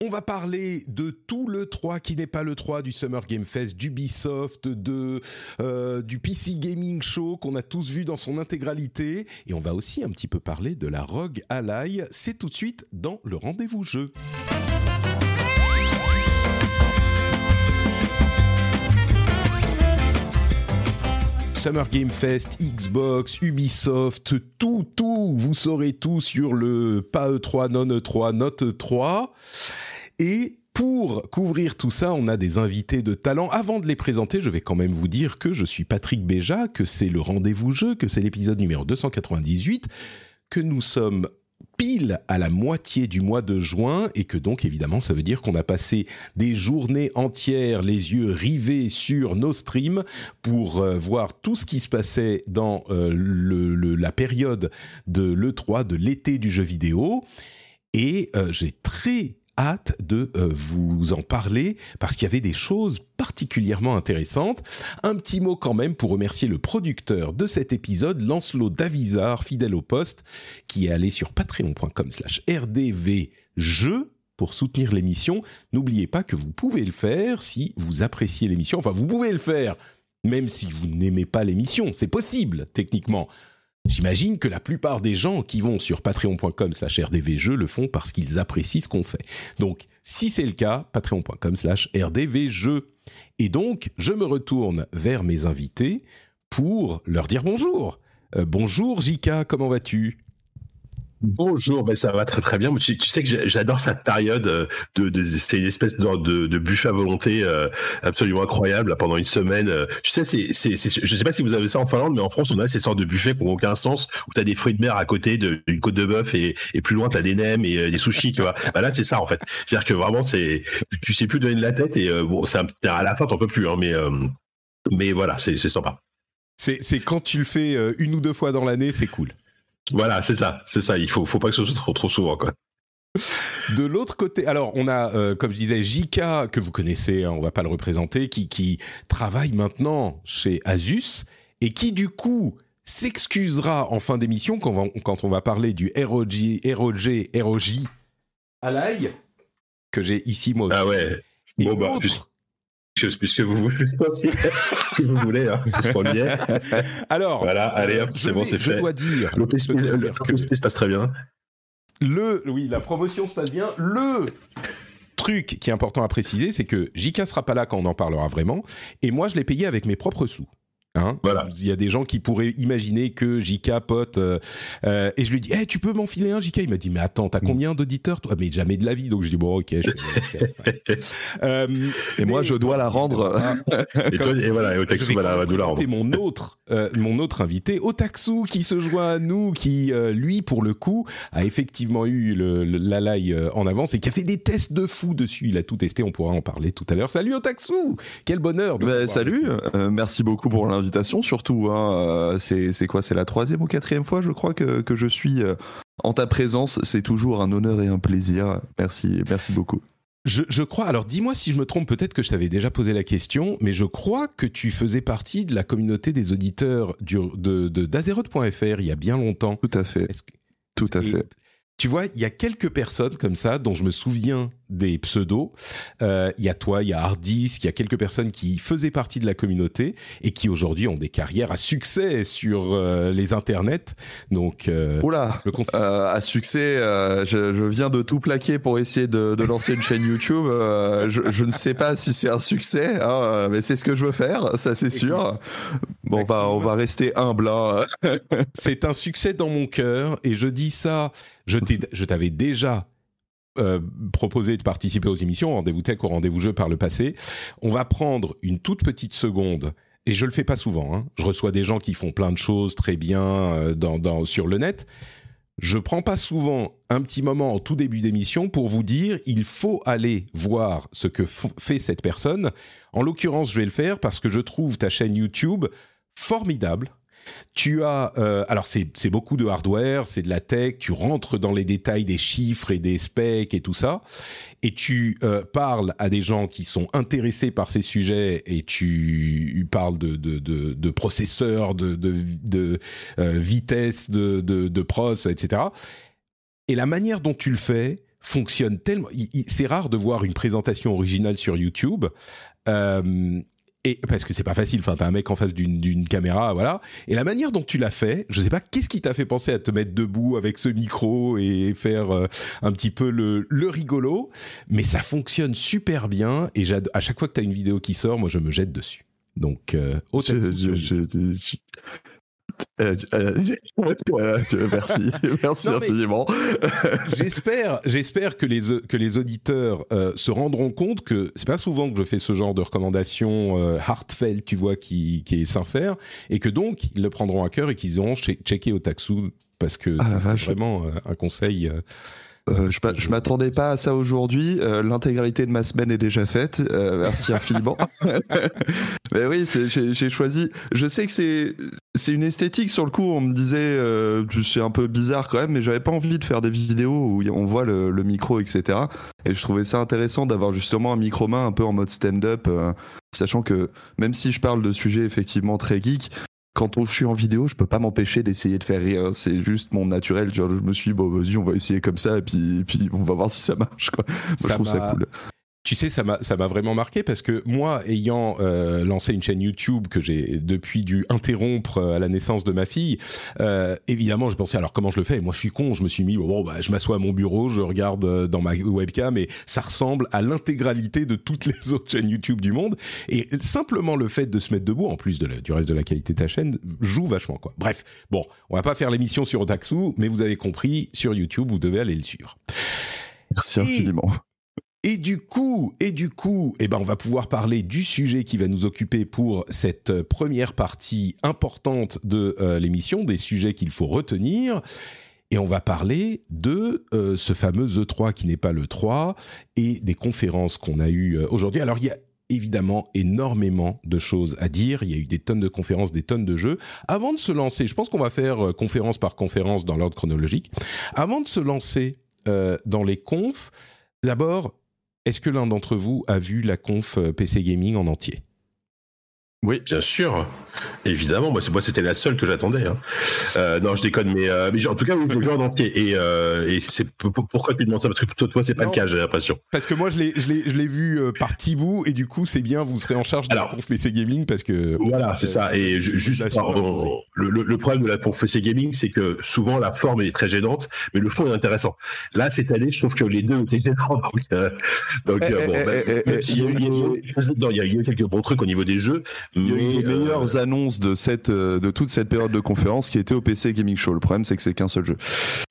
On va parler de tout le 3 qui n'est pas le 3 du Summer Game Fest, d'Ubisoft, de, euh, du PC Gaming Show qu'on a tous vu dans son intégralité. Et on va aussi un petit peu parler de la Rogue Ally. C'est tout de suite dans le rendez-vous jeu. Summer Game Fest, Xbox, Ubisoft, tout, tout, vous saurez tout sur le pas E3, non E3, Note E3. Et pour couvrir tout ça, on a des invités de talent. Avant de les présenter, je vais quand même vous dire que je suis Patrick Béja, que c'est le rendez-vous jeu, que c'est l'épisode numéro 298, que nous sommes pile à la moitié du mois de juin et que donc évidemment ça veut dire qu'on a passé des journées entières les yeux rivés sur nos streams pour euh, voir tout ce qui se passait dans euh, la période de l'E3, de l'été du jeu vidéo. Et euh, j'ai très hâte de euh, vous en parler parce qu'il y avait des choses particulièrement intéressantes. Un petit mot quand même pour remercier le producteur de cet épisode, Lancelot Davizard, fidèle au poste, qui est allé sur patreon.com slash rdvjeux pour soutenir l'émission. N'oubliez pas que vous pouvez le faire si vous appréciez l'émission. Enfin, vous pouvez le faire même si vous n'aimez pas l'émission. C'est possible, techniquement. J'imagine que la plupart des gens qui vont sur patreon.com slash rdvjeux le font parce qu'ils apprécient ce qu'on fait. Donc, si c'est le cas, patreon.com slash rdvjeux. Et donc, je me retourne vers mes invités pour leur dire bonjour. Euh, bonjour Jika, comment vas-tu? Bonjour, ben ça va très très bien. Tu, tu sais que j'adore cette période de, de c'est une espèce de, de, de, buffet à volonté euh, absolument incroyable pendant une semaine. Tu sais, c'est, c'est, je sais pas si vous avez ça en Finlande, mais en France on a ces sortes de buffets qui n'ont aucun sens où tu as des fruits de mer à côté d'une côte de bœuf et, et plus loin tu as des nems et euh, des sushis, tu vois. Bah là c'est ça en fait. C'est-à-dire que vraiment c'est, tu sais plus donner de la tête et euh, bon, à la fin t'en peux plus, hein, mais euh, mais voilà, c'est sympa. C'est, quand tu le fais euh, une ou deux fois dans l'année, c'est cool. Voilà, c'est ça, c'est ça. Il faut, faut pas que ce soit trop, trop souvent, quoi. De l'autre côté, alors on a, euh, comme je disais, Jika que vous connaissez, hein, on va pas le représenter, qui, qui travaille maintenant chez Asus et qui du coup s'excusera en fin d'émission quand, on va, quand on va parler du ROG, ROG, ROG à l'ail que j'ai ici moi. Ah ouais. Et Bon, bah, Puisque vous voulez, si vous voulez, hein. Alors, Voilà, allez, hop, je c'est bon, c'est fait. je dois dire l'OPSP se passe très bien. le, oui, la promotion se passe bien. Le truc qui est important à préciser, c'est que JK sera pas là quand on en parlera vraiment, et moi je l'ai payé avec mes propres sous. Hein Voilà. Il y a des gens qui pourraient imaginer que JK pote euh, euh, et je lui dis hey, tu peux m'enfiler un JK il m'a dit mais attends Mm. t'as combien d'auditeurs toi? Mais jamais de la vie donc je dis bon ok, je fais-. Euh, Et moi, je dois la rendre. Et, toi, et voilà, et voilà, va nous la rendre. mon autre, mon autre invité, Otaxu, qui se joint à nous, qui lui, pour le coup, a effectivement eu le, le- la live en avance et qui a fait des tests de fou dessus. Il a tout testé, on pourra en parler tout à l'heure. Salut Otaxu, quel bonheur. De Bah, salut, merci beaucoup pour l'invitation. Surtout, hein, euh, c'est quoi C'est la troisième ou quatrième fois, je crois, que, que je suis euh, en ta présence. C'est toujours un honneur et un plaisir. Merci, merci beaucoup. Je, je crois. Alors, dis-moi si je me trompe. Peut-être que je t'avais déjà posé la question, mais je crois que tu faisais partie de la communauté des auditeurs de de il y a bien longtemps. Tout à fait, que- tout à fait. Tu vois, il y a quelques personnes comme ça dont je me souviens des pseudos. Euh, Il y a toi, il y a Hardis, il y a quelques personnes qui faisaient partie de la communauté et qui aujourd'hui ont des carrières à succès sur euh, les internets. Donc, euh, Oula, euh, à succès, euh, je, je viens de tout plaquer pour essayer de, de lancer une chaîne YouTube. Euh, je, je ne sais pas si c'est un succès, hein, euh, mais c'est ce que je veux faire, ça c'est sûr. Bon, on va, on va rester humble. hein. C'est un succès dans mon cœur et je dis ça. Je t'avais déjà euh, proposé de participer aux émissions Rendez-vous Tech ou Rendez-vous Jeu par le passé. On va prendre une toute petite seconde. Et je le fais pas souvent. hein. Je reçois des gens qui font plein de choses très bien euh, sur le net. je prends pas souvent un petit moment en tout début d'émission pour vous dire il faut aller voir ce que fait cette personne. En l'occurrence, je vais le faire parce que je trouve ta chaîne YouTube formidable. Tu as, euh, alors c'est beaucoup de hardware, c'est de la tech, tu rentres dans les détails des chiffres et des specs et tout ça, et tu euh, parles à des gens qui sont intéressés par ces sujets et tu parles de, de, de, de processeurs, de, de, de euh, vitesse, de, de, de pros, etc. Et la manière dont tu le fais fonctionne tellement. C'est rare de voir une présentation originale sur YouTube. Euh, et parce que c'est pas facile, enfin t'as un mec en face d'une caméra, voilà. Et la manière dont tu l'as fait, je sais pas qu'est-ce qui t'a fait penser à te mettre debout avec ce micro et faire euh, un petit peu le, le, rigolo, mais ça fonctionne super bien. Et à chaque fois que t'as une vidéo qui sort, moi je me jette dessus. Donc, euh, euh, euh, merci, merci infiniment. j'espère, j'espère que les que les auditeurs euh, se rendront compte que c'est pas souvent que je fais ce genre de recommandation heartfelt, tu vois, qui qui est sincère, et que donc ils le prendront à cœur et qu'ils auront checké au taxou parce que ah, c'est vraiment un conseil euh, je, je m'attendais pas à ça aujourd'hui. Euh, l'intégralité de ma semaine est déjà faite. Euh, merci infiniment. Mais oui, j'ai choisi. Je sais que c'est c'est une esthétique sur le coup. On me disait c'est un peu bizarre quand même, mais j'avais pas envie de faire des vidéos où on voit le, le micro, etc. Et je trouvais ça intéressant d'avoir justement un micro main un peu en mode stand-up, sachant que même si je parle de sujets effectivement très geek, quand je suis en vidéo, je peux pas m'empêcher d'essayer de faire rire. C'est juste mon naturel. je me suis dit, bon, vas-y, on va essayer comme ça, et puis, puis on va voir si ça marche. Quoi. je trouve ça cool. Tu sais, ça m'a ça m'a vraiment marqué parce que moi, ayant euh, lancé une chaîne YouTube que j'ai depuis dû interrompre euh, à la naissance de ma fille, euh, évidemment, je pensais alors comment je le fais? Moi, je suis con, je me suis mis bon, bah, je m'assois à mon bureau, je regarde euh, dans ma webcam et ça ressemble à l'intégralité de toutes les autres chaînes YouTube du monde. Et simplement le fait de se mettre debout, en plus de du reste de la qualité de ta chaîne, joue vachement quoi. Bref, bon, on va pas faire l'émission sur Otaku, mais vous avez compris, sur YouTube, vous devez aller le suivre. Merci infiniment. Et du coup, et du coup, eh ben on va pouvoir parler du sujet qui va nous occuper pour cette euh, première partie importante de euh, l'émission, des sujets qu'il faut retenir. Et on va parler de euh, ce fameux E3 qui n'est pas le 3 et des conférences qu'on a eues aujourd'hui. Alors il y a évidemment énormément de choses à dire. Il y a eu des tonnes de conférences, des tonnes de jeux. Avant de se lancer, je pense qu'on va faire conférence par conférence dans l'ordre chronologique. Avant de se lancer dans les confs, d'abord est-ce que l'un d'entre vous a vu la conf euh, PC Gaming en entier? Oui, bien sûr, évidemment. Moi, moi, c'était la seule que j'attendais. Hein. Euh, non, je déconne, mais, euh, mais en tout cas, vous le en entier. Et, euh, et c'est pourquoi tu demandes ça? Parce que toi, toi, c'est pas le cas, j'ai l'impression. Parce que moi, je l'ai, je l'ai, je l'ai vu euh, par petit bout, et du coup, c'est bien. Vous serez en charge de la conf PC Gaming parce que voilà, c'est ça. Et juste, le, le, problème de la conf PC Gaming, c'est que souvent la forme est très gênante, mais le fond est intéressant. Là, cette année, je trouve que les deux étaient gênants. Donc, donc bon, il y a eu quelques bons trucs au niveau des jeux. Il y a eu les meilleures annonces de, cette, euh, de toute cette période de conférence qui était au PC Gaming Show. Le problème, c'est que c'est qu'un seul jeu.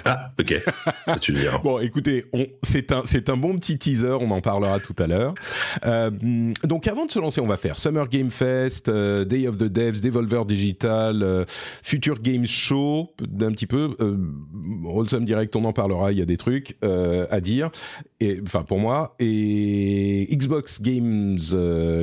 Ah, ok. tu dire. Bon, écoutez, c'est un, c'est un bon petit teaser. On en parlera tout à l'heure. Euh, donc, avant de se lancer, on va faire Summer Game Fest, euh, Day of the Devs, Devolver Digital, Future Games Show, un petit peu. Wholesome Direct, on en parlera. Il y a des trucs à dire. Et, enfin, pour moi. Et Xbox Games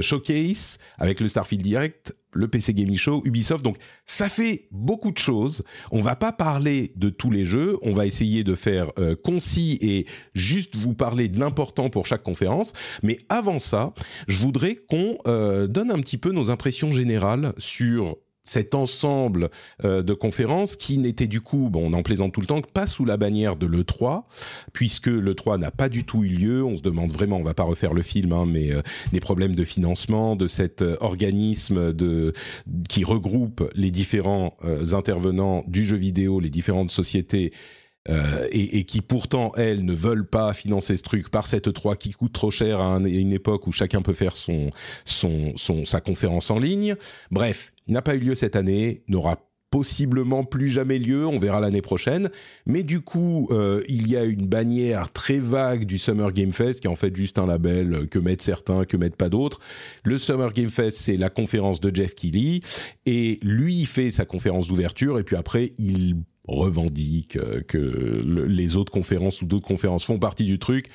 Showcase avec le Starfield Direct, le PC Gaming Show, Ubisoft. Donc ça fait beaucoup de choses. On va pas parler de tous les jeux. On va essayer de faire euh, concis et juste vous parler de l'important pour chaque conférence. Mais avant ça, je voudrais qu'on euh, donne un petit peu nos impressions générales sur cet ensemble euh, de conférences qui n'était du coup, bon, on en plaisante tout le temps, pas sous la bannière de l'E3, puisque l'E3 n'a pas du tout eu lieu. On se demande vraiment, on va pas refaire le film, hein, mais euh, des problèmes de financement de cet euh, organisme de qui regroupe les différents intervenants du jeu vidéo, les différentes sociétés. et, et, qui pourtant elles ne veulent pas financer ce truc par cette E3 qui coûte trop cher à, une époque où chacun peut faire son, son, son sa conférence en ligne. Bref, n'a pas eu lieu cette année, n'aura possiblement plus jamais lieu, on verra l'année prochaine. Mais du coup, euh, il y a une bannière très vague du Summer Game Fest, qui est en fait juste un label que mettent certains, que mettent pas d'autres. Le Summer Game Fest, c'est la conférence de Jeff Keighley, et lui il fait sa conférence d'ouverture, et puis après, il revendique que les autres conférences ou d'autres conférences font partie du truc.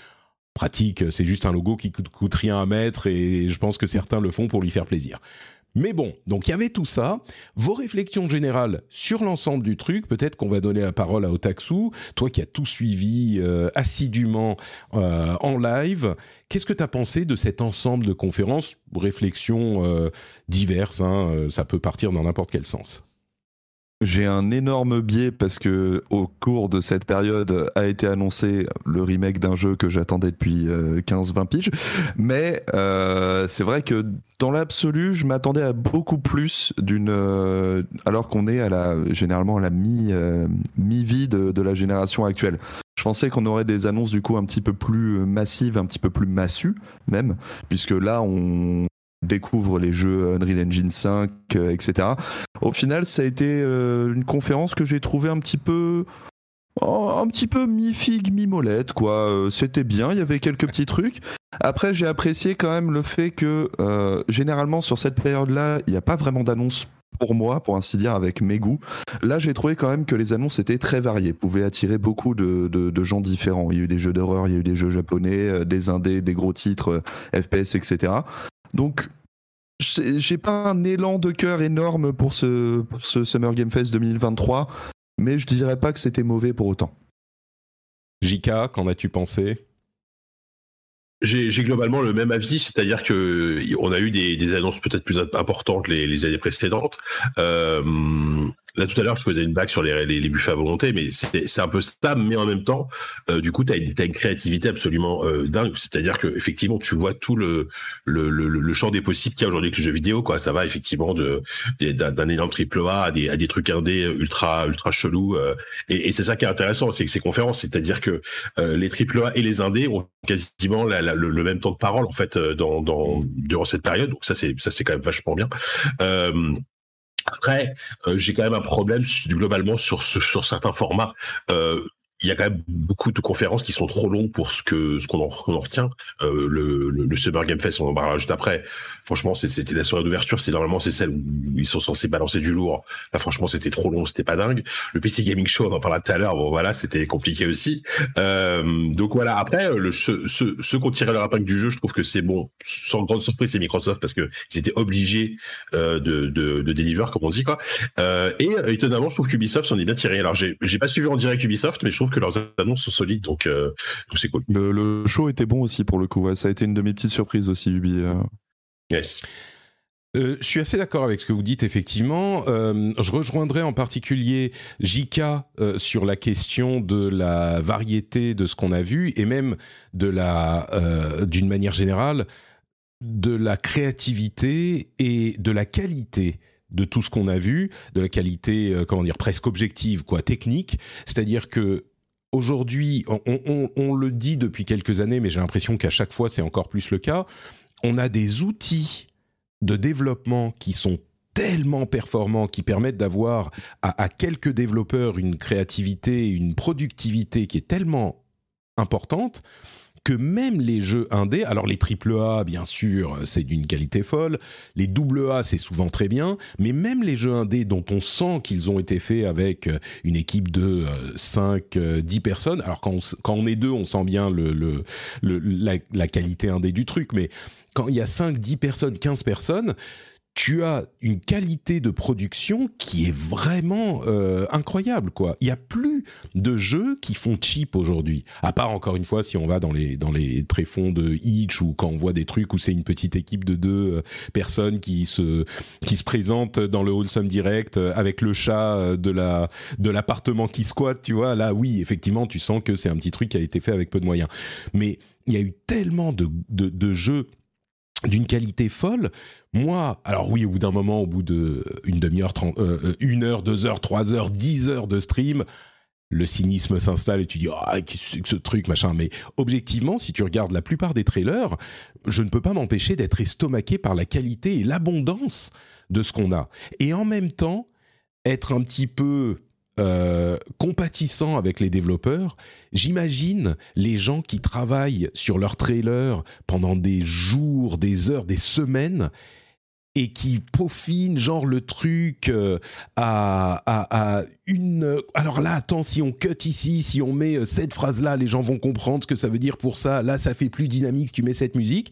Pratique, c'est juste un logo qui coûte, coûte rien à mettre et je pense que certains le font pour lui faire plaisir. Mais bon, donc il y avait tout ça. Vos réflexions générales sur l'ensemble du truc, peut-être qu'on va donner la parole à Otaksu, toi qui as tout suivi euh, assidûment euh, en live. Qu'est-ce que tu as pensé de cet ensemble de conférences Réflexions euh, diverses, hein, ça peut partir dans n'importe quel sens? J'ai un énorme biais parce que au cours de cette période a été annoncé le remake d'un jeu que j'attendais depuis 15-20 piges. Mais c'est vrai que dans l'absolu, je m'attendais à beaucoup plus d'une. Euh, alors qu'on est à la généralement à la mi euh, mi vie de, la génération actuelle. Je pensais qu'on aurait des annonces du coup un petit peu plus massives, un petit peu plus massues même, puisque là on découvre les jeux Unreal Engine 5, etc. Au final, ça a été euh, une conférence que j'ai trouvé un petit peu un petit peu mi-figue, mi-molette, quoi. Euh, c'était bien, il y avait quelques petits trucs. Après, j'ai apprécié quand même le fait que, euh, généralement, sur cette période-là, il n'y a pas vraiment d'annonces pour moi, pour ainsi dire, avec mes goûts. Là, j'ai trouvé quand même que les annonces étaient très variées, pouvaient attirer beaucoup de, gens différents. Il y a eu des jeux d'horreur, il y a eu des jeux japonais, euh, des indés, des gros titres, FPS, etc. Donc, j'ai pas un élan de cœur énorme pour ce, pour ce Summer Game Fest 2023 mais je dirais pas que c'était mauvais pour autant. Jika, qu'en as-tu pensé? J'ai globalement le même avis, c'est-à-dire que on a eu des, annonces peut-être plus importantes les, les années précédentes. Euh, Là, tout à l'heure, je faisais une blague sur les, les, les buffets à volonté, mais c'est un peu ça, mais en même temps, euh, du coup, tu as, une créativité absolument euh, dingue. C'est-à-dire que effectivement, tu vois tout le, le, le, le champ des possibles qu'il y a aujourd'hui avec le jeu vidéo. Quoi. Ça va effectivement de d'un énorme triple A à des, à des trucs indés ultra ultra chelous. Euh, et, et c'est ça qui est intéressant, c'est que ces conférences, c'est-à-dire que euh, les triple A et les indés ont quasiment la, le, le, même temps de parole en fait dans, dans durant cette période. Donc ça, c'est ça, c'est quand même vachement bien. Après, euh, j'ai quand même un problème globalement sur, sur certains formats. Euh, il y a quand même beaucoup de conférences qui sont trop longues pour ce que ce qu'on en, retient. Euh, le, le, le, Summer Game Fest, on en parlera juste après. Franchement, c'était la soirée d'ouverture. C'est normalement c'est celle où ils sont censés balancer du lourd. Là, franchement, c'était trop long, c'était pas dingue. Le PC Gaming Show, on en parlera tout à l'heure. Bon, voilà, c'était compliqué aussi. Euh, donc voilà. Après, le, ceux, qui ont tiré leur épingle du jeu, je trouve que c'est bon. Sans grande surprise, c'est Microsoft parce que ils étaient obligés euh, de, de, de deliver, comme on dit quoi. Euh, et étonnamment, je trouve qu'Ubisoft s'en est bien tiré. Alors, j'ai pas suivi en direct Ubisoft, mais je trouve que leurs annonces sont solides, donc euh, c'est cool. Le, show était bon aussi pour le coup. ça a été une de mes petites surprises aussi, Ubi. Euh. Yes. Euh, je suis assez d'accord avec ce que vous dites, effectivement. je rejoindrai en particulier Jika sur la question de la variété de ce qu'on a vu et même de la, d'une manière générale, de la créativité et de la qualité de tout ce qu'on a vu, de la qualité, comment dire, presque objective, quoi, technique. C'est-à-dire que aujourd'hui, on, le dit depuis quelques années, mais j'ai l'impression qu'à chaque fois c'est encore plus le cas, on a des outils de développement qui sont tellement performants, qui permettent d'avoir à, quelques développeurs une créativité, une productivité qui est tellement importante que même les jeux indés, alors les triple A, bien sûr, c'est d'une qualité folle, les double A, c'est souvent très bien, mais même les jeux indés dont on sent qu'ils ont été faits avec une équipe de 5, euh, 10 euh, personnes, alors quand on, est deux, on sent bien la, la qualité indé du truc, mais quand il y a 5, 10 personnes, 15 personnes, tu as une qualité de production qui est vraiment euh, incroyable quoi. Il y a plus de jeux qui font cheap aujourd'hui. À part encore une fois si on va dans les dans les tréfonds de Itch ou quand on voit des trucs où c'est une petite équipe de deux euh, personnes qui se qui se présentent dans le wholesome direct euh, avec le chat de la de l'appartement qui squatte, tu vois. Là oui, effectivement, tu sens que c'est un petit truc qui a été fait avec peu de moyens. Mais il y a eu tellement de, de, de jeux d'une qualité folle. Moi, alors oui, au bout d'un moment, au bout de une demi-heure, euh, euh, une heure, deux heures, trois heures, dix heures de stream, le cynisme s'installe et tu dis ah qu'est-ce que ce truc machin? Mais objectivement, si tu regardes la plupart des trailers, je ne peux pas m'empêcher d'être estomaqué par la qualité et l'abondance de ce qu'on a. Et en même temps, être un petit peu euh, compatissant avec les développeurs, j'imagine les gens qui travaillent sur leur trailer pendant des jours, des heures, des semaines et qui peaufine genre le truc euh, à, à, une... Alors là, attends, si on cut ici, si on met euh, cette phrase-là, les gens vont comprendre ce que ça veut dire pour ça. Là, ça fait plus dynamique si tu mets cette musique.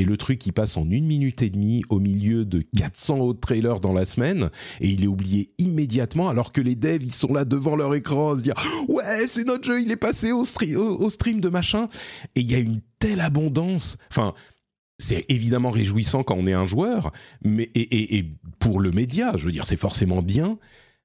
Et le truc, il passe en une minute et demie au milieu de 400 autres trailers dans la semaine, et il est oublié immédiatement, alors que les devs, ils sont là devant leur écran, se dire ouais, c'est notre jeu, il est passé au, stream de machin. Et il y a une telle abondance. Enfin, c'est évidemment réjouissant quand on est un joueur, mais et, pour le média, je veux dire, c'est forcément bien.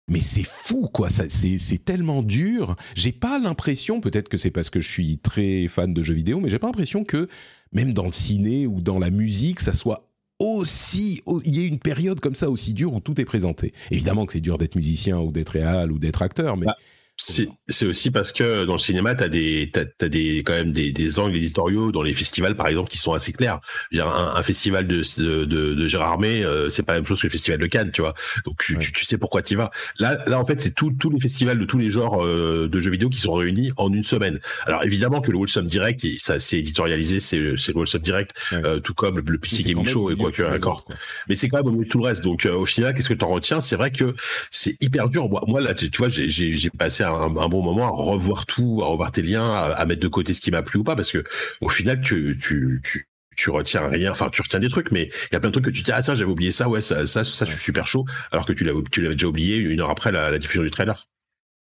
Mais c'est fou, quoi. C'est tellement dur. J'ai pas l'impression, peut-être que c'est parce que je suis très fan de jeux vidéo, mais j'ai pas l'impression que même dans le ciné ou dans la musique, ça soit aussi, il y ait une période comme ça aussi dure où tout est présenté. Évidemment que c'est dur d'être musicien ou d'être réal ou d'être acteur, mais bah, c'est aussi parce que dans le cinéma, tu as, des, t'as, des, quand même des, des, angles éditoriaux dans les festivals, par exemple, qui sont assez clairs. un, un, festival de, de, de, Gérard Armé, euh, c'est pas la même chose que le festival de Cannes, tu vois. Donc tu, tu, sais pourquoi tu vas. Là, là, en fait, c'est tous les festivals de tous les genres euh, de jeux vidéo qui sont réunis en une semaine. Alors évidemment que le Wholesome Direct, ça c'est éditorialisé, c'est le Wholesome Direct, euh, tout comme le, PC Gaming Show et quoi que d'accord. Mais c'est quand même au milieu de tout le reste. Donc au final, qu'est-ce que tu en retiens? C'est vrai que c'est hyper dur. Moi, moi là, tu, vois, j'ai passé un un, bon moment à revoir tout, à revoir tes liens, à, mettre de côté ce qui m'a plu ou pas, parce que au final, tu, tu, tu, tu retiens rien, enfin tu retiens des trucs, mais il y a plein de trucs que tu dis ah ça j'avais oublié ça, ouais ça, ça, ça, je suis super chaud, alors que tu l'avais, tu l'avais déjà oublié une heure après la, diffusion du trailer.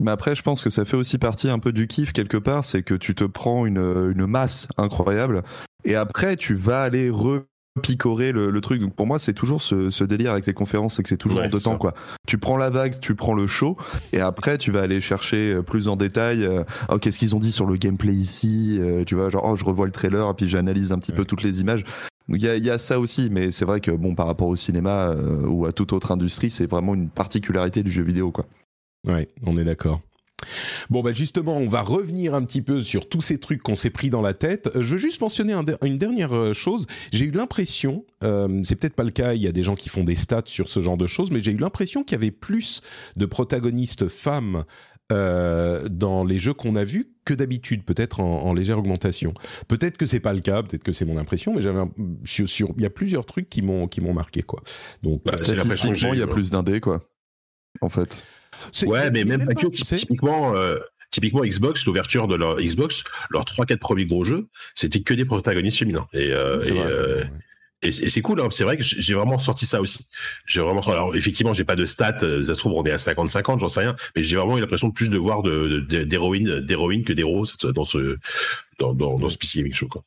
Mais après, je pense que ça fait aussi partie un peu du kiff quelque part, c'est que tu te prends une, une masse incroyable et après tu vas aller re picorer le, truc. Donc pour moi, c'est toujours ce, délire avec les conférences, c'est que c'est toujours en deux temps. Quoi. Tu prends la vague, tu prends le show, et après, tu vas aller chercher euh, plus en détail. Euh, oh, qu'est-ce qu'ils ont dit sur le gameplay ici euh, Tu vois, genre, oh, je revois le trailer, et puis j'analyse un petit peu toutes les images. Il y, a, y a ça aussi, mais c'est vrai que bon, par rapport au cinéma ou à toute autre industrie, c'est vraiment une particularité du jeu vidéo, quoi. Ouais, on est d'accord. Bon, bah justement, on va revenir un petit peu sur tous ces trucs qu'on s'est pris dans la tête. Euh, je veux juste mentionner une dernière euh, chose. J'ai eu l'impression, euh, c'est peut-être pas le cas, il y a des gens qui font des stats sur ce genre de choses, mais j'ai eu l'impression qu'il y avait plus de protagonistes femmes dans les jeux qu'on a vus que d'habitude, peut-être en, légère augmentation. Peut-être que c'est pas le cas, peut-être que c'est mon impression, mais j'avais sur, il y a plusieurs trucs qui m'ont qui m'ont marqué quoi. Donc bah, statistiquement, il y a plus d'indés quoi. En fait. Ouais, mais même pas que typiquement. Euh, typiquement Xbox, l'ouverture de leur Xbox, leurs 3-4 premiers gros jeux, c'était que des protagonistes féminins. Et, euh, euh, et, c'est cool, hein. c'est vrai que j'ai vraiment sorti ça aussi. J'ai vraiment, alors effectivement, j'ai pas de stats, ça se trouve on est à 50-50, j'en sais rien, mais j'ai vraiment eu l'impression de plus de voir d'héroïnes, d'héroïnes que d'héros dans ce dans, dans, dans ce PC Gaming Show. Quoi.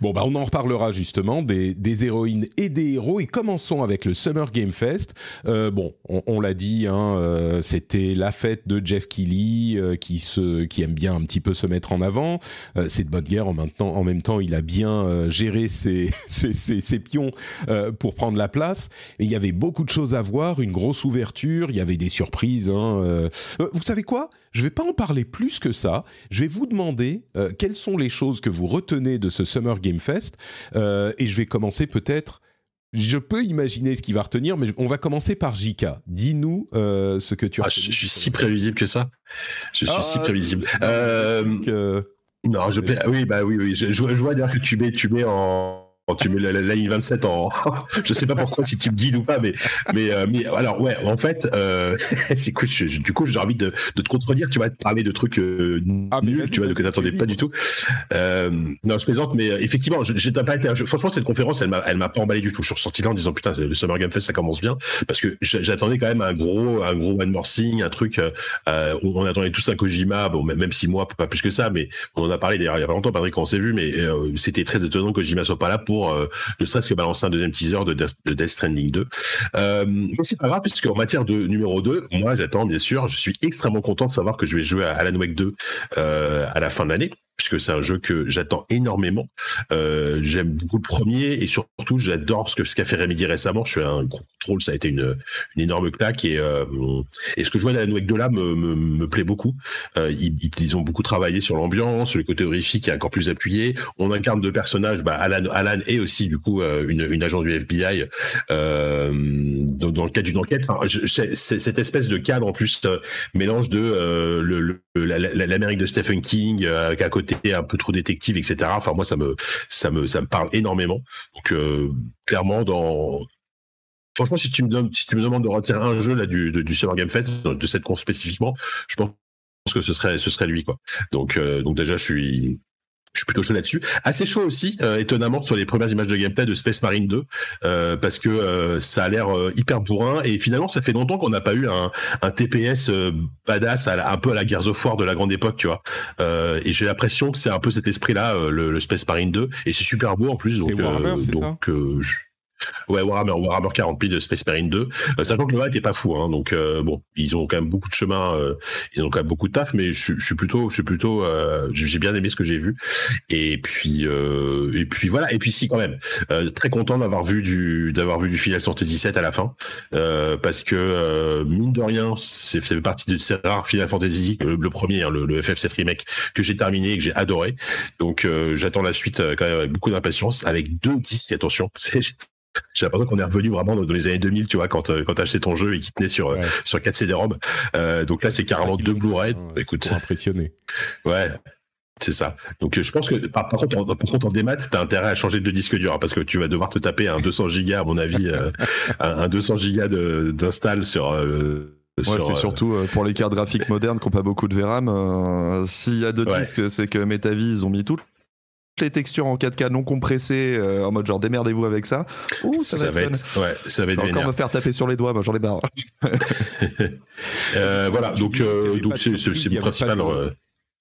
Bon, bah, on en reparlera justement des, des, héroïnes et des héros. Et commençons avec le Summer Game Fest. Euh, bon, on, l'a dit, hein, euh, c'était la fête de Jeff Keighley euh, qui, se, qui aime bien un petit peu se mettre en avant. c'est de bonne guerre. En même temps, en même temps il a bien géré ses, ses, ses, ses pions pour prendre la place. Et il y avait beaucoup de choses à voir, une grosse ouverture. Il y avait des surprises. Hein, vous savez quoi? Je ne vais pas en parler plus que ça. Je vais vous demander euh, quelles sont les choses que vous retenez de ce Summer Game Fest. Euh, et je vais commencer peut-être je peux imaginer ce qu'il va retenir, mais on va commencer par Jika. Dis-nous euh, ce que tu as. Ah, je, suis si prévisible que ça. Je suis si ah, prévisible. non, je oui, bah oui, oui. Je, je vois d'ailleurs que tu mets, tu mets en quand tu mets la, la, 27 en, je sais pas pourquoi si tu me guides ou pas, mais mais euh, mais alors ouais, en fait, euh, c'est cool. du coup, j'ai envie de, de, te contredire. Tu vas te parler de trucs euh, ah, nuls, tu vois, que t'attendais pas du tout. Euh, non, je plaisante, mais euh, effectivement, j'ai pas été. franchement, cette conférence, elle m'a elle m'a pas emballé du tout. Je suis ressorti là en disant putain, le Summer Game Fest, ça commence bien, parce que j'attendais quand même un gros un gros one more thing, un truc. Euh, on attendait tous un Kojima, bon même si moi pas plus que ça, mais on en a parlé d'ailleurs il y a pas longtemps, Patrick, quand on s'est vu, mais c'était très étonnant que Kojima soit pas là pour euh, ne serait-ce que balancer un deuxième teaser de, Death Stranding 2. Euh, mais c'est pas grave, puisque en matière de numéro 2, moi j'attends bien sûr, je suis extrêmement content de savoir que je vais jouer à Alan Wake 2 euh, à la fin de l'année puisque c'est un jeu que j'attends énormément. Euh, j'aime beaucoup le premier et surtout j'adore ce que ce qu'a fait Remedy récemment. Je suis un gros contrôle, ça a été une, une énorme claque et, euh, et ce que je vois Wake de là me, me, me, plaît beaucoup. Euh, ils, ils, ont beaucoup travaillé sur l'ambiance, le côté horrifique est encore plus appuyé. On incarne deux personnages, bah, Alan, Alan et aussi du coup euh, une, une agent du FBI euh, dans, dans, le cadre d'une enquête. Enfin, je, cette espèce de cadre en plus euh, mélange de le, l'Amérique de Stephen King qu'à côté un peu trop détective, etc. Enfin, moi, ça me, parle énormément. Donc, euh, clairement, dans franchement, si tu me donnes, si demandes de retirer un jeu là du, du Summer Game Fest, de cette con spécifiquement, je pense que ce serait, ce serait lui quoi. Donc, donc déjà, je suis, je suis plutôt chaud là-dessus. Assez chaud aussi, euh, étonnamment, sur les premières images de gameplay de Space Marine 2, euh, parce que euh, ça a l'air hyper bourrin, et finalement, ça fait longtemps qu'on n'a pas eu un, un TPS badass, à un peu à la Gears of War de la grande époque, tu vois. et j'ai l'impression que c'est un peu cet esprit-là, le, le, Space Marine 2, et c'est super beau en plus, donc, donc je, Ouais, Warhammer, Warhammer 40 000 de Space Marine 2. Euh, sachant que le 1 était pas fou, hein, donc euh, bon, ils ont quand même beaucoup de chemin, euh, ils ont quand même beaucoup de taf, mais je, suis plutôt, je suis plutôt, euh, j'ai bien aimé ce que j'ai vu. Et puis, euh, et puis voilà, et puis si quand même, très content d'avoir vu du, d'avoir vu du Final Fantasy 7 à la fin, parce que mine de rien, c'est fait partie de ces rares Final Fantasy, le, premier, hein, le, le, FF7 remake que j'ai terminé et que j'ai adoré. Donc j'attends la suite quand même avec beaucoup d'impatience, avec deux disques, attention, j'ai l'impression qu'on est revenu vraiment dans les années 2000, tu vois, quand, euh, quand acheté ton jeu et qu'il tenait sur, euh, sur 4 CD-ROM. Euh, donc là, c'est carrément deux Blu-ray. Écoute. impressionné. Ouais. C'est ça. Donc je pense que par, contre, en, par contre en démat, t'as intérêt à changer de disque dur hein, parce que tu vas devoir te taper un 200 gigas à mon avis, un, 200 gigas d'install sur. ouais, c'est surtout pour les cartes graphiques modernes qui n'ont pas beaucoup de VRAM. S'il y a deux disques, c'est que Metavis ils ont mis tout les textures en 4K non compressées euh, en mode genre démerdez-vous avec ça. Ouh, ça, va, être, ouais, ça va être encore me faire taper sur les doigts, moi j'en ai marre. euh, voilà, donc euh, donc c'est c'est principal.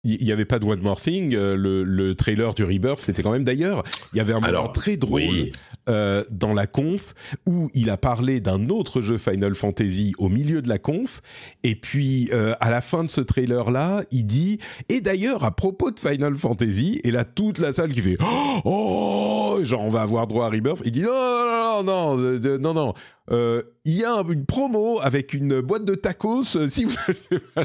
Il n'y avait pas de One More Thing. le, le, trailer du Rebirth, c'était quand même d'ailleurs. Il y avait un moment très drôle euh, dans la conf où il a parlé d'un autre jeu Final Fantasy au milieu de la conf. Et puis euh, à la fin de ce trailer là, il dit et d'ailleurs à propos de Final Fantasy et là toute la salle qui fait oh genre on va avoir droit à Rebirth. Il dit non non non non non non euh, il y a une promo avec une boîte de tacos euh, si vous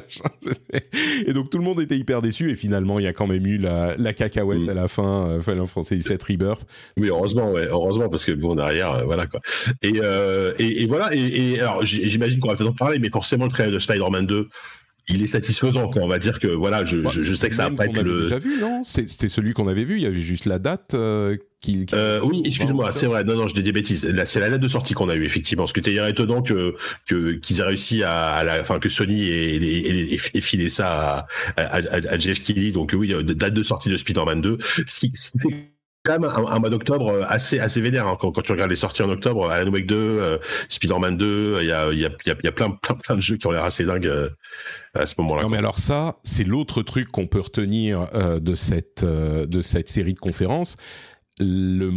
et donc tout le monde était hyper déçu et finalement il y a quand même eu la, la cacahuète mm. à la fin euh, Final Fantasy VII Rebirth oui heureusement ouais heureusement parce que bon derrière euh, voilà quoi et, et, et, voilà et, et alors j'imagine qu'on va peut-être en parler mais forcément le trailer de Spider-Man 2 il est satisfaisant. Quoi. On va dire que voilà, je, je, je sais que ça va pas être le. Déjà vu, non? C'était celui qu'on avait vu. Il y avait juste la date. Euh, qui, euh, oui, excuse-moi, c'est vrai. Non, non, je dis des bêtises. Là, c'est la date de sortie qu'on a eu effectivement. Ce que tu étonnant que que qu'ils aient réussi à, à la, enfin que Sony ait, ait, ait, filé ça à, à, à, Jeff Keighley. Donc oui, date de sortie de Spider-Man 2. Ce qui, ce qui fait quand même un, mois d'octobre euh, assez assez vénère hein. quand, tu regardes les sorties en octobre Alan Wake 2 euh, Spider-Man 2 il y a y a, il y a plein, plein de jeux qui ont l'air assez dingues euh, à ce moment-là non mais alors ça c'est l'autre truc qu'on peut retenir de cette de cette série de conférences le,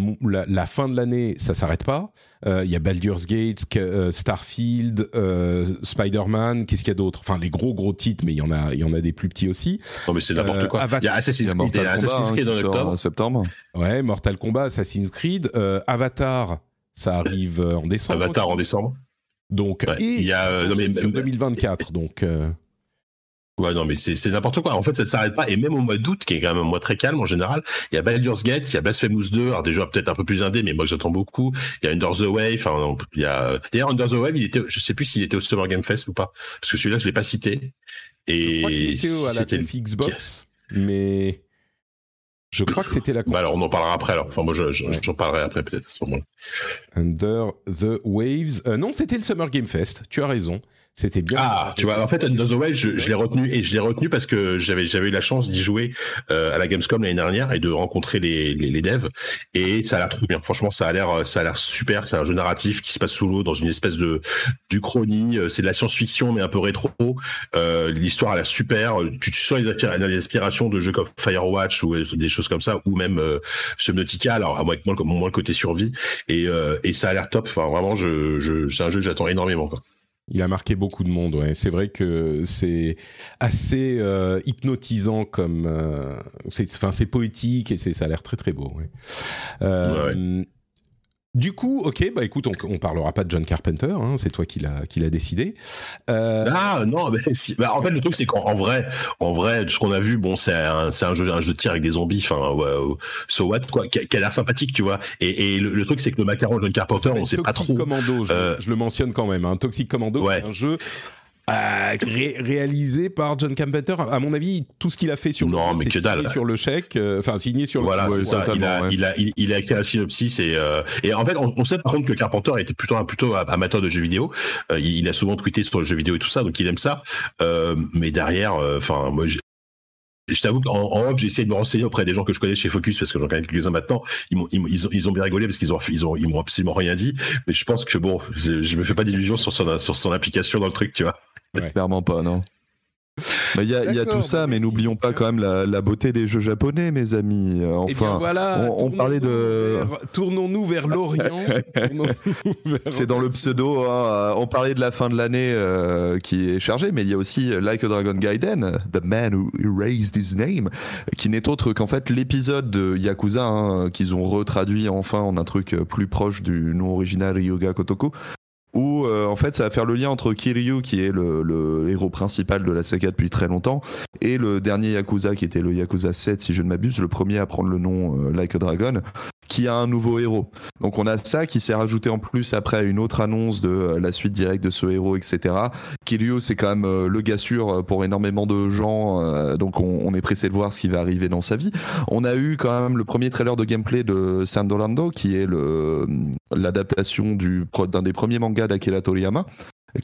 la, fin de l'année, ça s'arrête pas. Il y a Baldur's Gate, Starfield, euh, Spider-Man. Qu'est-ce qu'il y a d'autre? Enfin, les gros gros titres, mais il y en a, il y en a des plus petits aussi. Non, mais c'est n'importe quoi. il y a Assassin's Creed, Assassin's Creed en septembre. Ouais, Mortal Kombat, Assassin's Creed, Avatar, ça arrive en décembre. Avatar en décembre. Donc, il y a non, mais, 2024. Donc. Ouais, non, mais c'est n'importe quoi. En fait, ça ne s'arrête pas. Et même au mois d'août, qui est quand même un mois très calme en général, il y a Baldur's Gate, il y a Blasphemous 2, alors déjà peut-être un peu plus indé, mais moi j'attends beaucoup. Il y a Under the Wave, enfin, il y a, d'ailleurs, Under the Wave, il était, je sais plus s'il était au Summer Game Fest ou pas. Parce que celui-là, je l'ai pas cité. Et c'était la Xbox, mais je crois que c'était la. Bah alors, on en parlera après. Alors, enfin, moi, j'en je, parlerai après peut-être à ce moment-là. Under the Waves. Euh, non, c'était le Summer Game Fest. Tu as raison. C'était bien. Ah, tu vois, en fait, the Wave, je, je l'ai retenu et je l'ai retenu parce que j'avais j'avais eu la chance d'y jouer euh, à la Gamescom l'année dernière et de rencontrer les, les, les devs et ça a l'air trop bien. Franchement, ça a l'air ça a l'air super. C'est un jeu narratif qui se passe sous l'eau dans une espèce de du chronie. Euh, c'est de la science-fiction mais un peu rétro. Euh, L'histoire a l'air super. Tu, tu sens les inspirations de jeux comme Firewatch ou des choses comme ça ou même euh, Subnautica. Alors à moins que moins le côté survie et euh, et ça a l'air top. Enfin vraiment, je, je c'est un jeu que j'attends énormément quoi. Il a marqué beaucoup de monde. Ouais. C'est vrai que c'est assez euh, hypnotisant comme. Euh, c'est, enfin, c'est poétique et ça a l'air très très beau. Ouais. Euh, ouais. Du coup, ok, bah écoute, on, on parlera pas de John Carpenter, hein, c'est toi qui l'a qui l'a décidé. Euh... Ah non, mais si, bah, en fait le truc c'est qu'en vrai, en vrai, ce qu'on a vu, bon, c'est un, c'est un jeu un jeu de tir avec des zombies, enfin, ouais, so what quoi, qui, a l'air sympathique, tu vois. Et, et le, le, truc c'est que le macaron John Carpenter, on sait pas trop. Commando, je, euh... je, le mentionne quand même. Hein. Toxic Commando, ouais. c'est un jeu réalisé par John Carpenter. À mon avis, tout ce qu'il a fait sur non, le mais que dalle. sur le chèque, enfin signé sur voilà, le. Voilà, c'est ça. Il a, il a, il, a, écrit un synopsis et, et en fait, on, sait par contre que Carpenter était plutôt plutôt amateur de jeux vidéo. il, a souvent tweeté sur le jeu vidéo et tout ça, donc il aime ça. mais derrière, enfin, moi, je t'avoue qu'en off, j'ai essayé de me renseigner auprès des gens que je connais chez Focus parce que j'en connais quelques-uns maintenant. Ils, m'ont, ils, ils, ont, ils, ont, bien rigolé parce qu'ils ont, ils ont, ils m'ont absolument rien dit. Mais je pense que bon, je, je me fais pas d'illusions sur son, sur son application dans le truc, tu vois. Clairement pas, non. Il y, a, y a tout ça, mais n'oublions pas quand même la, la, beauté des jeux japonais, mes amis. Eh enfin, voilà, on, on parlait de. tournons-nous vers l'Orient. C'est dans le pseudo. Hein. On parlait de la fin de l'année euh, qui est chargée, mais il y a aussi Like a Dragon Gaiden, The Man Who Erased His Name, qui n'est autre qu'en fait l'épisode de Yakuza hein, qu'ils ont retraduit enfin en un truc plus proche du nom original Ryoga Kotoko, où euh, en fait ça va faire le lien entre Kiryu qui est le, le, héros principal de la saga depuis très longtemps et le dernier Yakuza qui était le Yakuza 7 si je ne m'abuse, le premier à prendre le nom euh, Like a Dragon qui a un nouveau héros. Donc on a ça qui s'est rajouté en plus après une autre annonce de euh, la suite directe de ce héros, etc. Kiryu, c'est quand même euh, le gars sûr euh, pour énormément de gens, donc on, est pressé de voir ce qui va arriver dans sa vie. On a eu quand même le premier trailer de gameplay de Sandolando, qui est l'adaptation d'un des premiers mangas d'Akira Toriyama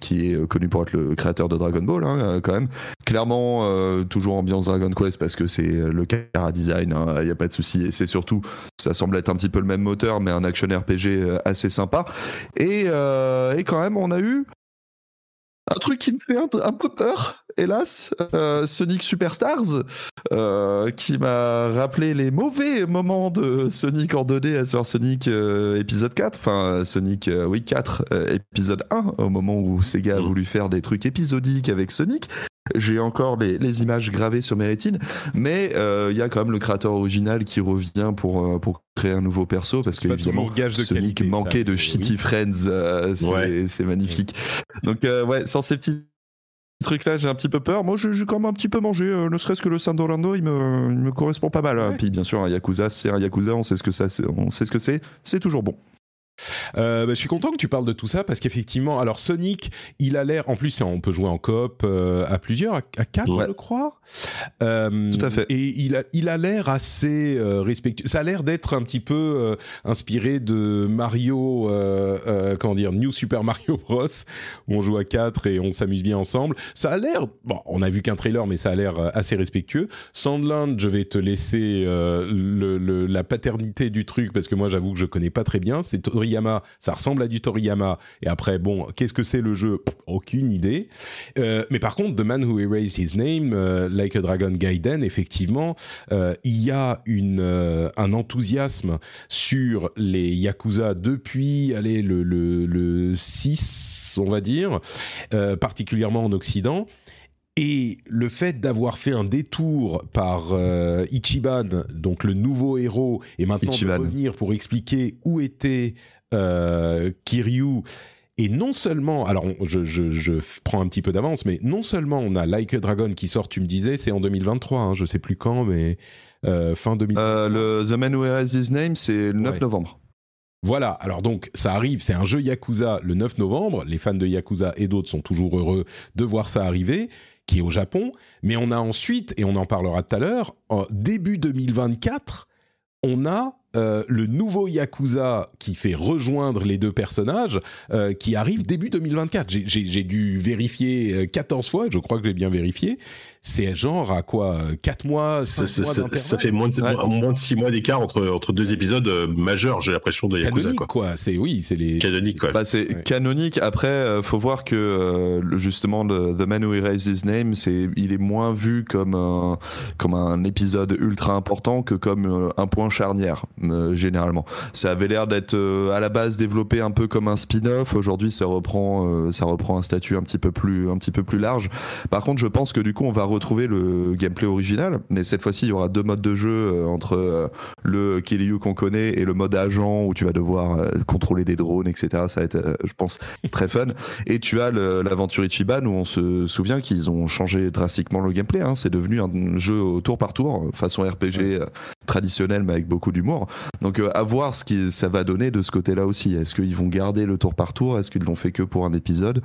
qui est euh, connu pour être le créateur de Dragon Ball, hein, euh, quand même. Clairement, euh, toujours ambiance Dragon Quest parce que c'est le cara design, il hein, n'y a pas de souci. Et c'est surtout, ça semble être un petit peu le même moteur, mais un action RPG assez sympa. Et, et quand même, on a eu un truc qui me fait un, peu peur, hélas, euh, Sonic Superstars, euh, qui m'a rappelé les mauvais moments de Sonic en 2D à Sonic euh, épisode 4, enfin Sonic, oui 4, épisode 1, au moment où Sega a mmh. voulu faire des trucs épisodiques avec Sonic. J'ai encore les, images gravées sur mes rétines, mais il y a quand même le créateur original qui revient pour, pour créer un nouveau perso parce que évidemment Sonic manquait de Shitty Friends, c'est magnifique. Donc ouais, sans ces petits trucs là, j'ai un petit peu peur. Moi, j'ai quand même un petit peu mangé, euh, ne serait-ce que le San Orlando, il me, il me correspond pas mal. Hein. Puis bien sûr, un Yakuza, c'est un Yakuza, on sait ce que ça, on sait ce que c'est, c'est toujours bon. Euh, bah, je suis content que tu parles de tout ça parce qu'effectivement, alors Sonic, il a l'air, en plus, on peut jouer en coop euh, à plusieurs, à, quatre, je crois. Euh, tout à fait. Et il a, il a l'air assez respectueux. Ça a l'air d'être un petit peu inspiré de Mario, comment dire, New Super Mario Bros. Où on joue à quatre et on s'amuse bien ensemble. Ça a l'air, bon, on a vu qu'un trailer, mais ça a l'air assez respectueux. Sandland, je vais te laisser le, la paternité du truc parce que moi, j'avoue que je connais pas très bien. C'est Toriyama, ça ressemble à du Toriyama. Et après, bon, qu'est-ce que c'est le jeu? Aucune idée. Euh, mais par contre, The Man Who Erased His Name, euh, Like a Dragon Gaiden, effectivement, euh, il y a une, un enthousiasme sur les Yakuza depuis, allez, le, le, le 6, on va dire, particulièrement en Occident. Et le fait d'avoir fait un détour par Ichiban, donc le nouveau héros, et maintenant de revenir pour expliquer où était Kiryu. Et non seulement, alors je, prends un petit peu d'avance, mais non seulement on a Like a Dragon qui sort, tu me disais, c'est en 2023, hein, je sais plus quand, mais euh, fin 2023. Euh, le The Man Who Has His Name, c'est le 9 novembre. Voilà, alors donc ça arrive, c'est un jeu Yakuza le 9 novembre, les fans de Yakuza et d'autres sont toujours heureux de voir ça arriver, qui est au Japon, mais on a ensuite, et on en parlera tout à l'heure, début 2024, on a euh, le nouveau Yakuza qui fait rejoindre les deux personnages, euh, qui arrive début 2024. J'ai dû vérifier 14 euh, fois, je crois que j'ai bien vérifié, c'est genre à quoi 4 mois, 5 ça, mois ça, ça, fait moins de, moins de 6 mois d'écart entre, entre deux épisodes euh, majeurs, j'ai l'impression, de Yakuza. Canonique, quoi. C'est, oui, c'est les... Canonique, quoi. Bah, c'est canonique. Après, euh, faut voir que, euh, justement, The Man Who Erased His Name, c'est, il est moins vu comme un, comme un épisode ultra important que comme un point charnière, généralement. Ça avait l'air d'être, à la base, développé un peu comme un spin-off. Aujourd'hui, ça reprend, ça reprend un statut un petit peu plus, un petit peu plus large. Par contre, je pense que, du coup, on va retrouver le gameplay original, mais cette fois-ci, il y aura deux modes de jeu euh, entre euh, le Kiryu qu'on connaît et le mode agent où tu vas devoir euh, contrôler des drones, etc. Ça va être, je pense, très fun. Et tu as l'aventure Ichiban où on se souvient qu'ils ont changé drastiquement le gameplay. Hein. C'est devenu un jeu au tour par tour, façon RPG traditionnel, mais avec beaucoup d'humour. Donc, à voir ce que ça va donner de ce côté-là aussi. Est-ce qu'ils vont garder le tour par tour? Est-ce qu'ils l'ont fait que pour un épisode?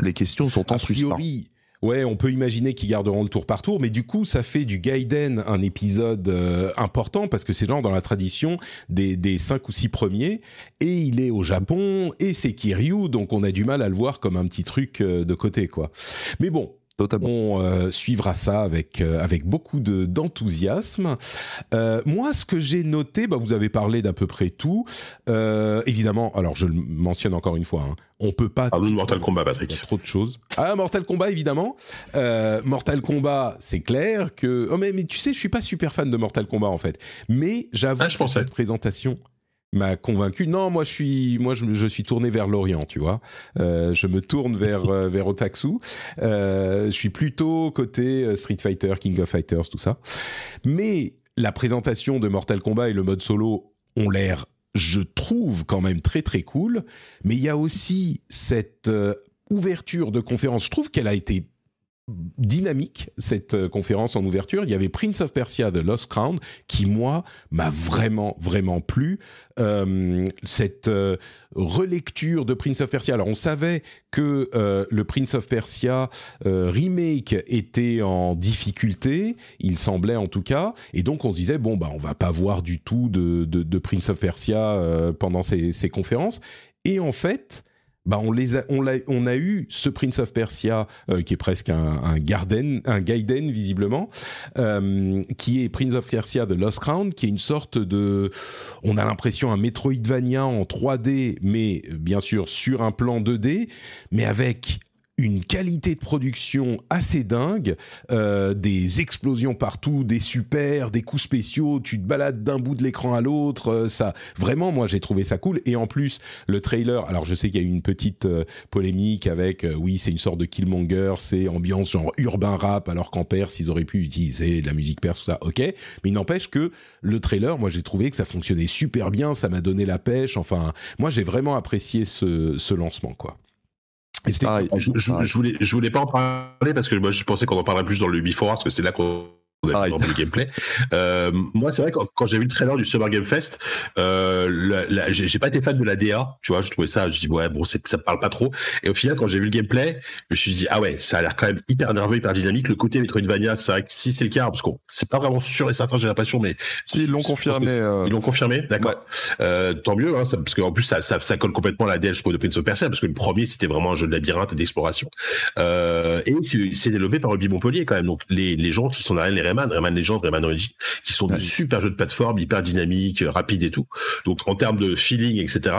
Les questions sont en priori, Ouais, on peut imaginer qu'ils garderont le tour par tour, mais du coup, ça fait du Gaiden un épisode euh, important parce que c'est genre dans la tradition des, des cinq ou six premiers, et il est au Japon, et c'est Kiryu, donc on a du mal à le voir comme un petit truc euh, de côté, quoi. Mais bon, on euh, suivra ça avec euh, avec beaucoup de d'enthousiasme. Euh, moi, ce que j'ai noté, bah, vous avez parlé d'à peu près tout. évidemment, alors je le mentionne encore une fois, hein, on peut pas. Parlons de Mortal Kombat, Patrick. Il y a trop de choses. Ah, Mortal Kombat, évidemment. Mortal Kombat, c'est clair que. Oh, mais, mais tu sais, je suis pas super fan de Mortal Kombat en fait. Mais j'avoue ah, que cette présentation m'a convaincu. Non, moi je suis, moi je, suis tourné vers l'Orient, tu vois. Euh, je me tourne vers euh, vers Otaksu. Euh, je suis plutôt côté Street Fighter, King of Fighters, tout ça. Mais la présentation de Mortal Kombat et le mode solo ont l'air, je trouve quand même très très cool. Mais il y a aussi cette ouverture de conférence. Je trouve qu'elle a été dynamique cette euh, conférence en ouverture. Il y avait Prince of Persia The Lost Crown qui moi m'a vraiment vraiment plu. Euh, cette euh, relecture de Prince of Persia. Alors on savait que le Prince of Persia remake était en difficulté, il semblait en tout cas, et donc on se disait bon bah on va pas voir du tout de, de, Prince of Persia pendant ces, ces conférences. Et en fait, bah on les a, on, eu ce Prince of Persia euh, qui est presque un, Garden, un Gaiden visiblement, euh, qui est Prince of Persia The Lost Crown, qui est une sorte de, on a l'impression un Metroidvania en 3D, mais bien sûr sur un plan 2D, mais avec une qualité de production assez dingue, euh, des explosions partout, des super, des coups spéciaux, tu te balades d'un bout de l'écran à l'autre, euh, ça vraiment moi j'ai trouvé ça cool et en plus le trailer, alors je sais qu'il y a eu une petite euh, polémique avec oui, c'est une sorte de Killmonger, c'est ambiance genre urbain rap alors qu'en Perse ils auraient pu utiliser de la musique perse tout ça. OK, mais il n'empêche que le trailer, moi j'ai trouvé que ça fonctionnait super bien, ça m'a donné la pêche, enfin moi j'ai vraiment apprécié ce, ce lancement quoi. Je, je, voulais, je voulais pas en parler parce que moi je pensais qu'on en parlerait plus dans le Before parce que c'est là qu'on on a le gameplay. Euh, moi, c'est vrai que quand j'ai vu le trailer du Summer Game Fest, euh, j'ai pas été fan de la DA. Tu vois, je trouvais ça, je dis ouais, bon, ça me parle pas trop. Et au final, quand j'ai vu le gameplay, je me suis dit ah ouais, ça a l'air quand même hyper nerveux, hyper dynamique. Le côté Metroidvania, c'est vrai que si c'est le cas, parce qu'on c'est pas vraiment sûr et certain, j'ai l'impression, mais si, ils l'ont confirmé. Euh... Ils l'ont confirmé, d'accord. Euh, tant mieux, hein, ça, parce qu'en plus ça, ça, ça, colle complètement à la DA, je trouve, de Prince of Persia, parce que le premier c'était vraiment un jeu de labyrinthe et d'exploration. Et c'est développé par Ruby Montpellier quand même. Donc les, les gens qui sont derrière les Rayman, Rayman Legends, Rayman Origins, qui sont de super jeux de plateforme, hyper dynamiques, rapides et tout. Donc en termes de feeling, etc.,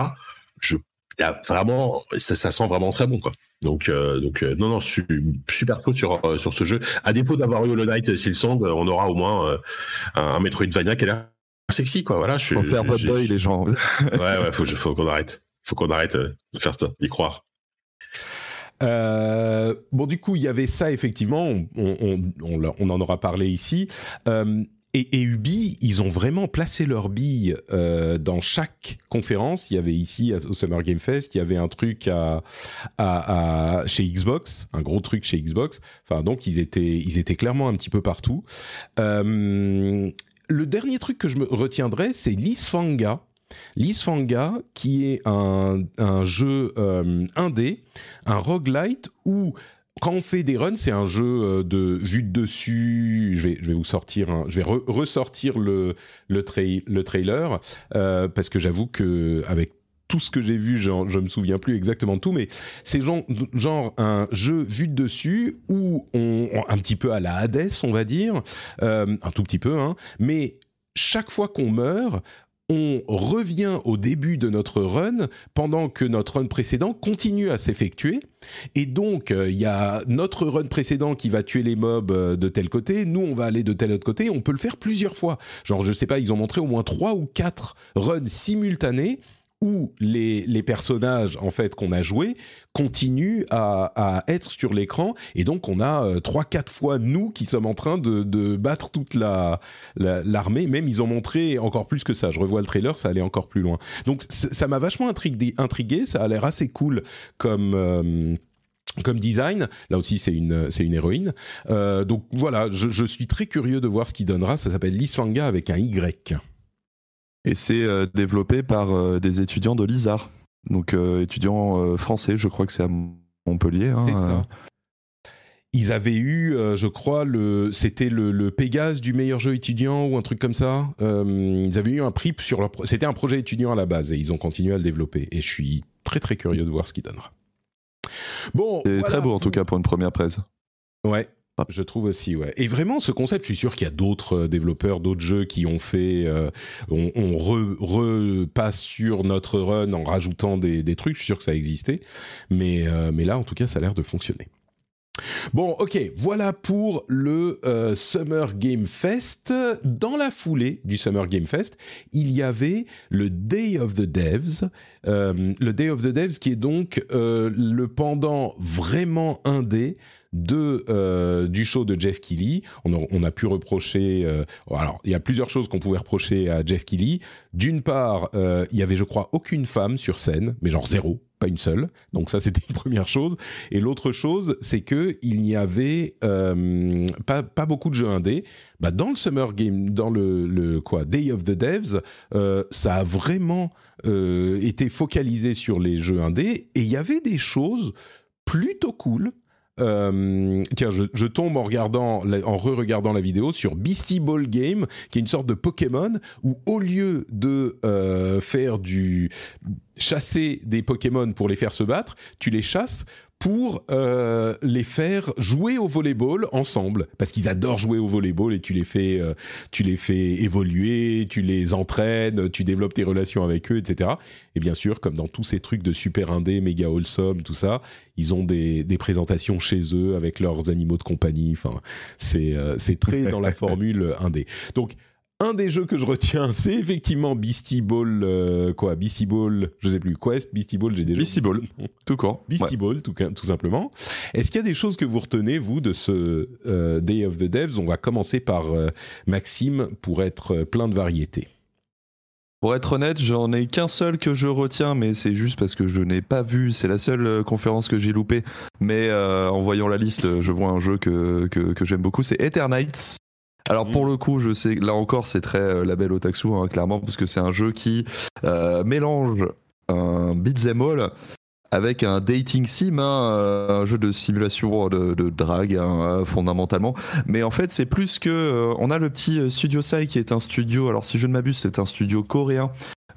je y vraiment, ça, ça, sent vraiment très bon, quoi. Donc, euh, donc euh, non, non, super faux sur euh, sur ce jeu. À défaut d'avoir eu Hollow Knight Silksong, on aura au moins un, un Metroidvania qui a l'air sexy, quoi. Voilà, je suis. Faire votre deuil, les gens. ouais, ouais, faut, faut qu'on arrête. Faut qu'on arrête de faire ça, d'y croire. Euh, bon, du coup, il y avait ça, effectivement, on, on, on, on en aura parlé ici. Euh, et, et, Ubi, ils ont vraiment placé leurs billes euh, dans chaque conférence. Il y avait ici au Summer Game Fest, il y avait un truc à, à, à, chez Xbox, un gros truc chez Xbox. Enfin, donc ils étaient, ils étaient clairement un petit peu partout. Euh, le dernier truc que je me retiendrai, c'est Lisfanga Lisfanga, qui est un, un jeu euh, indé, un roguelite où quand on fait des runs, c'est un jeu euh, de vue de dessus. Je vais, je vais vous sortir, je vais ressortir le le, le trailer euh, parce que j'avoue que avec tout ce que j'ai vu, genre, je me souviens plus exactement de tout, mais c'est genre, genre un jeu vu de dessus où on, un petit peu à la Hades, on va dire, un tout petit peu, hein, mais chaque fois qu'on meurt, on revient au début de notre run pendant que notre run précédent continue à s'effectuer. Et donc, euh, il y a notre run précédent qui va tuer les mobs euh, de tel côté, nous on va aller de tel autre côté, on peut le faire plusieurs fois. Genre, je sais pas, ils ont montré au moins trois ou quatre runs simultanés où les, personnages en fait qu'on a joués continuent à, être sur l'écran. Et donc on a euh, trois quatre fois nous qui sommes en train de, battre toute la l'armée. Même ils ont montré encore plus que ça. Je revois le trailer ça allait encore plus loin. Donc ça m'a vachement intrigué, ça a l'air assez cool comme euh, design, là aussi c'est une héroïne. Euh, donc voilà, je, je, suis très curieux de voir ce qu'il donnera. Ça s'appelle Lisfanga avec un Y. Et c'est euh, développé par euh, des étudiants de l'ISAR, donc euh, étudiants français, je crois que c'est à Montpellier. C'est hein, ça. Ils avaient eu, euh, je crois, le, c'était le, le Pégase du meilleur jeu étudiant ou un truc comme ça. Euh, ils avaient eu un prix sur leur. pro- C'était un projet étudiant à la base et ils ont continué à le développer. Et je suis très très curieux de voir ce qu'il donnera. Bon, C'est voilà très beau en tout cas pour une première presse. Ouais. Je trouve aussi, ouais. Et vraiment, ce concept, je suis sûr qu'il y a d'autres euh, développeurs, d'autres jeux qui ont fait, euh, on, on re- repasse sur notre run en rajoutant des, trucs. Je suis sûr que ça existait, mais euh, mais là, en tout cas, ça a l'air de fonctionner. Bon, ok, voilà pour le Summer Game Fest. Dans la foulée du Summer Game Fest, il y avait le Day of the Devs. Le Day of the Devs qui est donc le pendant vraiment indé de euh, du show de Jeff Keighley. On a, pu reprocher. euh, alors, il y a plusieurs choses qu'on pouvait reprocher à Jeff Keighley. D'une part, euh, il y avait, je crois, aucune femme sur scène, mais genre zéro, pas une seule. Donc ça, c'était une première chose. Et l'autre chose, c'est que il n'y avait pas beaucoup de jeux indés. Bah, dans le Summer Game, dans le, quoi Day of the Devs, ça a vraiment été focalisé sur les jeux indés et il y avait des choses plutôt cool. Euh, tiens, je, tombe en regardant, re-regardant la vidéo sur Beastie Ball Game, qui est une sorte de Pokémon où au lieu de euh, faire du chasser des Pokémon pour les faire se battre, tu les chasses pour euh, les faire jouer au volleyball ensemble parce qu'ils adorent jouer au volleyball et tu les fais euh, tu les fais évoluer, tu les entraînes, tu développes tes relations avec eux, etc. Et bien sûr, comme dans tous ces trucs de super indé, méga wholesome, tout ça, ils ont des, des présentations chez eux avec leurs animaux de compagnie. Enfin, c'est euh, c'est très dans la formule indé. Donc un des jeux que je retiens, c'est effectivement Beastie Ball, euh, quoi, Beastie Ball, je sais plus, Quest, Beastie Ball, j'ai déjà. Beastie Ball. Tout court. Beastie Ball, tout, tout simplement. Est-ce qu'il y a des choses que vous retenez, vous, de ce euh, Day of the Devs? On va commencer par euh, Maxime pour être plein de variétés. Pour être honnête, j'en ai qu'un seul que je retiens, mais c'est juste parce que je n'ai pas vu. C'est la seule conférence que j'ai loupée. Mais euh, en voyant la liste, je vois un jeu que, que, que j'aime beaucoup. C'est Eternights. Alors Mhm. pour le coup, je sais, là encore, c'est très euh, label Otaksu, hein, clairement, parce que c'est un jeu qui euh, mélange un beat'em all avec un dating sim, hein, euh, un jeu de simulation de, de drague hein, fondamentalement. Mais en fait, c'est plus que euh, on a le petit Studio Sai qui est un studio. Alors si je ne m'abuse, c'est un studio coréen.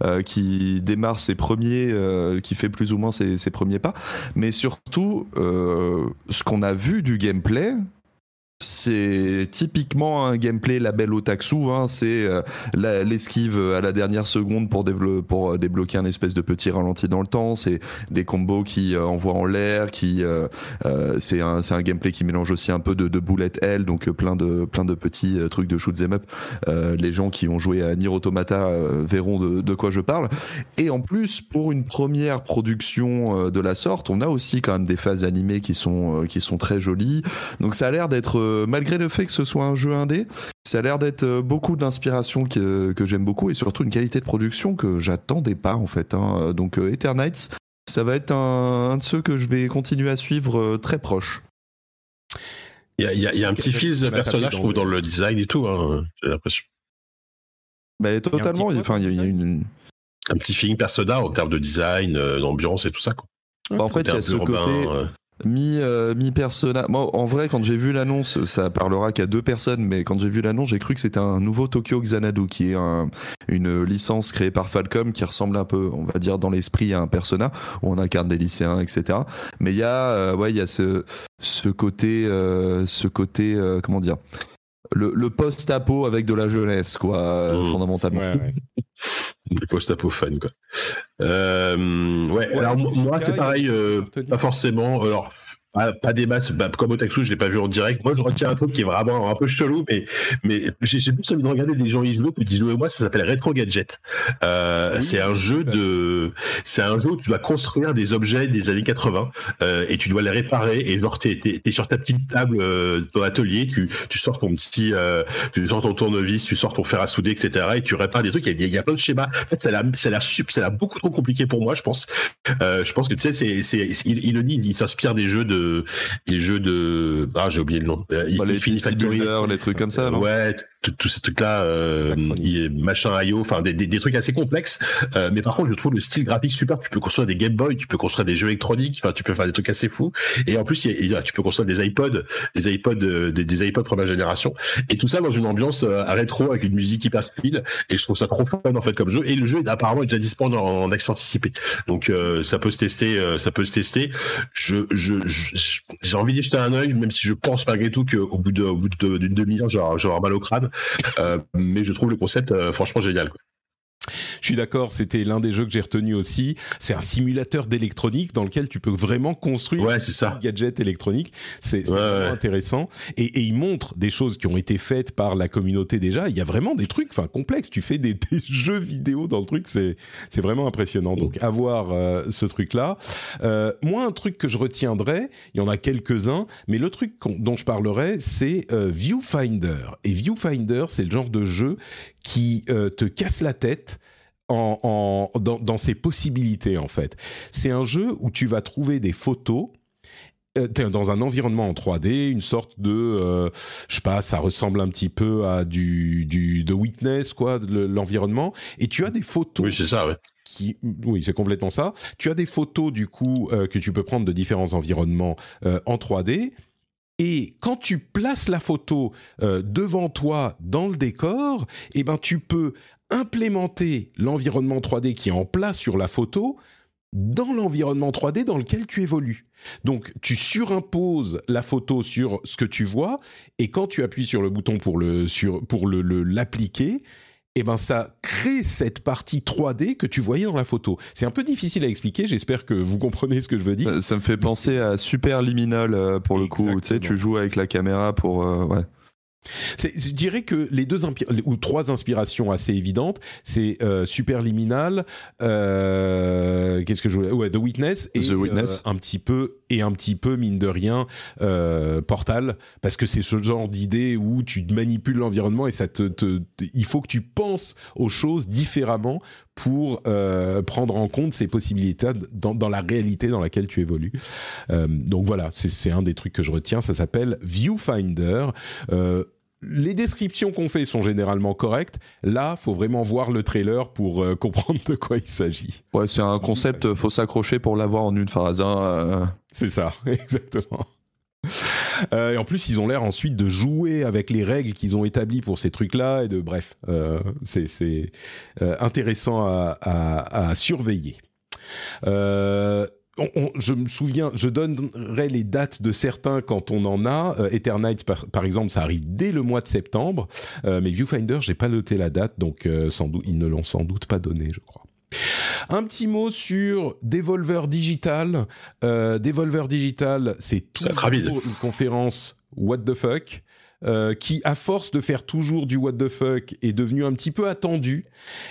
euh, qui démarre ses premiers, euh, qui fait plus ou moins ses, ses premiers pas, mais surtout euh, ce qu'on a vu du gameplay, c'est typiquement un gameplay label otaksu, hein, c'est euh, l'esquive à la dernière seconde pour, débloquer un espèce de petit ralenti dans le temps, c'est des combos qui euh, envoient en l'air, qui euh, euh, c'est un, un gameplay qui mélange aussi un peu de, de bullet hell, donc euh, plein de, plein de petits trucs de shoot 'em up. Les gens qui ont joué à Nier Automata verront de, de quoi je parle. Et en plus, pour une première production de la sorte, on a aussi quand même des phases animées qui sont, qui sont très jolies. Donc ça a l'air d'être, euh, malgré le fait que ce soit un jeu indé, ça a l'air d'être euh, beaucoup d'inspiration que, que j'aime beaucoup et surtout une qualité de production que j'attendais pas en fait. hein. Donc euh, Eternights, ça va être un, un de ceux que je vais continuer à suivre euh, très proche. Il y a, il y a- il y a un petit fils de personnage, je trouve, dans le design et tout, hein, j'ai l'impression. Mais totalement, quoi enfin il y a- il y a une... Un petit feeling persona en termes de design, euh, d'ambiance et tout ça. Quoi. Bah, en fait, il y a ce urbains, côté euh, mi euh, mi persona. Moi, en vrai, quand j'ai vu l'annonce, ça parlera qu'à deux personnes, mais quand j'ai vu l'annonce, j'ai cru que c'était un nouveau Tokyo Xanadu, qui est un- une licence créée par Falcom qui ressemble un peu, on va dire, dans l'esprit à un persona où on incarne des lycéens, etc. Mais il y a, euh, ouais, il y a ce ce côté, euh, ce côté, euh, comment dire. Le, le post-apo avec de la jeunesse, quoi, euh, Mmh. fondamentalement. Ouais, ouais. des post-apo fun, quoi. Euh, ouais, Ouais, alors moi, c'est pareil, euh, pas forcément. Alors, pas, pas des masses, bah, comme Otaku, je l'ai pas vu en direct. Moi, je retiens un truc qui est vraiment un peu chelou, mais, mais j'ai plus envie de regarder des gens y jouer que d'y jouer moi. Ça s'appelle Retro Gadget. Euh, Oui, c'est un jeu de, c'est un jeu où tu dois construire des objets des années 80 euh, et tu dois les réparer. Et genre, t'es es, sur ta petite table euh, ton atelier, tu, tu sors ton petit, euh, tu sors ton tournevis, tu sors ton fer à souder, etc. Et tu répares des trucs. Il y a, il y a plein de schémas. En fait, ça a l'air- ça a beaucoup trop compliqué pour moi, je pense. Je pense que tu sais, c'est, c'est, il, il le dit, il s'inspire des jeux de, des jeux de, ah, j'ai oublié le nom. Euh, Bah, les Infinity. Builder, les trucs comme ça, non? Ouais, tous ces trucs-là, euh, machin IO, enfin des, des, des, trucs assez complexes. Euh, mais par contre, je trouve le style graphique super. Tu peux construire des Game Boy, tu peux construire des jeux électroniques, enfin tu peux faire des trucs assez fous. Et en plus, y a, tu peux construire des iPods, des iPods, euh, des, des iPods première génération. Et tout ça dans une ambiance euh, rétro avec une musique hyper fluide. Et je trouve ça trop fun en fait comme jeu. Et le jeu apparemment est déjà disponible en, en accès anticipé. Donc euh, ça peut se tester, ça peut se tester. Je, je, j'ai envie d'y jeter un œil, même si je pense malgré tout qu'au bout de, au bout d'une demi-heure, je avoir mal au crâne. Euh, mais je trouve le concept euh, franchement génial. Je suis d'accord, c'était l'un des jeux que j'ai retenu aussi. C'est un simulateur d'électronique dans lequel tu peux vraiment construire ouais, des gadgets électroniques. C'est ouais, vraiment ouais. intéressant. Et, et, il montre des choses qui ont été faites par la communauté déjà. Il y a vraiment des trucs, enfin complexes. Tu fais des, des, jeux vidéo dans le truc, c'est c'est vraiment impressionnant. Donc avoir euh, ce truc-là. Euh, moi, un truc que je retiendrai, il y en a quelques-uns, mais le truc dont je parlerai, c'est euh, Viewfinder. Et Viewfinder, c'est le genre de jeu qui euh, te casse la tête en, en, dans, dans, ses possibilités en fait. C'est un jeu où tu vas trouver des photos euh, dans un environnement en 3D, une sorte de, euh, je sais pas, ça ressemble un petit peu à du, du de Witness quoi, l'environnement. Et tu as des photos. Oui, c'est ça, ouais. Qui, oui, c'est complètement ça. Tu as des photos du coup euh, que tu peux prendre de différents environnements euh, en 3D. Et quand tu places la photo euh, devant toi dans le décor, eh ben tu peux implémenter l'environnement 3D qui est en place sur la photo dans l'environnement 3D dans lequel tu évolues. Donc tu surimposes la photo sur ce que tu vois et quand tu appuies sur le bouton pour le sur pour le l'appliquer, eh ben ça crée cette partie 3D que tu voyais dans la photo. C'est un peu difficile à expliquer, j'espère que vous comprenez ce que je veux dire. Ça, ça me fait penser à Super Liminal euh, pour le coup, tu sais, tu joues avec la caméra pour... Euh, ouais. Je dirais que les deux ou trois inspirations assez évidentes, c'est euh, Superliminal, euh, qu'est-ce que je voulais, ouais, The Witness et The Witness. Euh, un petit peu et un petit peu mine de rien euh, Portal, parce que c'est ce genre d'idée où tu manipules l'environnement et ça te, te, il faut que tu penses aux choses différemment pour euh, prendre en compte ces possibilités dans, dans, la réalité dans laquelle tu évolues. Euh, donc voilà, c'est un des trucs que je retiens. Ça s'appelle Viewfinder. Euh, les descriptions qu'on fait sont généralement correctes. Là, faut vraiment voir le trailer pour euh, comprendre de quoi il s'agit. Ouais, c'est un concept, faut s'accrocher pour l'avoir en une phrase. Hein. C'est ça, exactement. Euh, et en plus, ils ont l'air ensuite de jouer avec les règles qu'ils ont établies pour ces trucs-là et de bref, euh, c'est euh, intéressant à, à, à surveiller. Euh, on, on, je me souviens, je donnerai les dates de certains quand on en a. Euh, Eternights, par, par, exemple, ça arrive dès le mois de septembre. Euh, mais Viewfinder, j'ai pas noté la date, donc euh, sans doute, ils ne l'ont sans doute pas donné, je crois. Un petit mot sur Devolver Digital. Euh, Devolver Digital, c'est tout une conférence What the fuck. Euh, qui, à force de faire toujours du what the fuck, est devenu un petit peu attendu.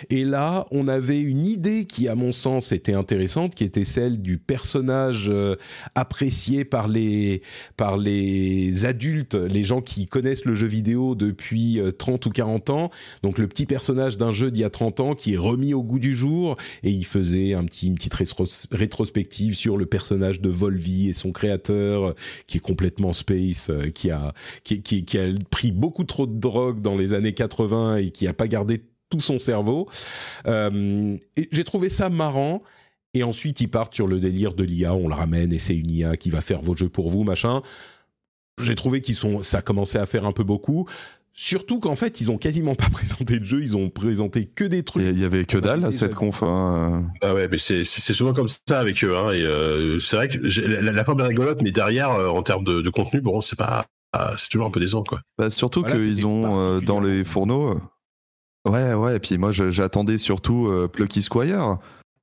Et là, on avait une idée qui, à mon sens, était intéressante, qui était celle du personnage euh, apprécié par les par les adultes, les gens qui connaissent le jeu vidéo depuis euh, 30 ou 40 ans. Donc le petit personnage d'un jeu d'il y a 30 ans qui est remis au goût du jour et il faisait un petit une petite rétrospective sur le personnage de Volvi et son créateur euh, qui est complètement space, qui a qui, qui, qui a a pris beaucoup trop de drogue dans les années 80 et qui a pas gardé tout son cerveau. Euh, j'ai trouvé ça marrant. Et ensuite, ils partent sur le délire de l'IA, on le ramène et c'est une IA qui va faire vos jeux pour vous, machin. J'ai trouvé qu'ils sont, ça a commencé à faire un peu beaucoup. Surtout qu'en fait, ils ont quasiment pas présenté de jeu, ils ont présenté que des trucs. Il y avait que dalle à cette conf. Hein. Ah ouais, mais c'est souvent comme ça avec eux. Hein, et euh, c'est vrai que la, la, forme est rigolote, mais derrière, euh, en termes de, de contenu, bon, c'est pas ah, c'est toujours un peu décent, quoi. Bah, surtout voilà, qu'ils ont euh, dans les fourneaux. Euh, ouais, ouais, et puis moi j'attendais surtout euh, Plucky Squire,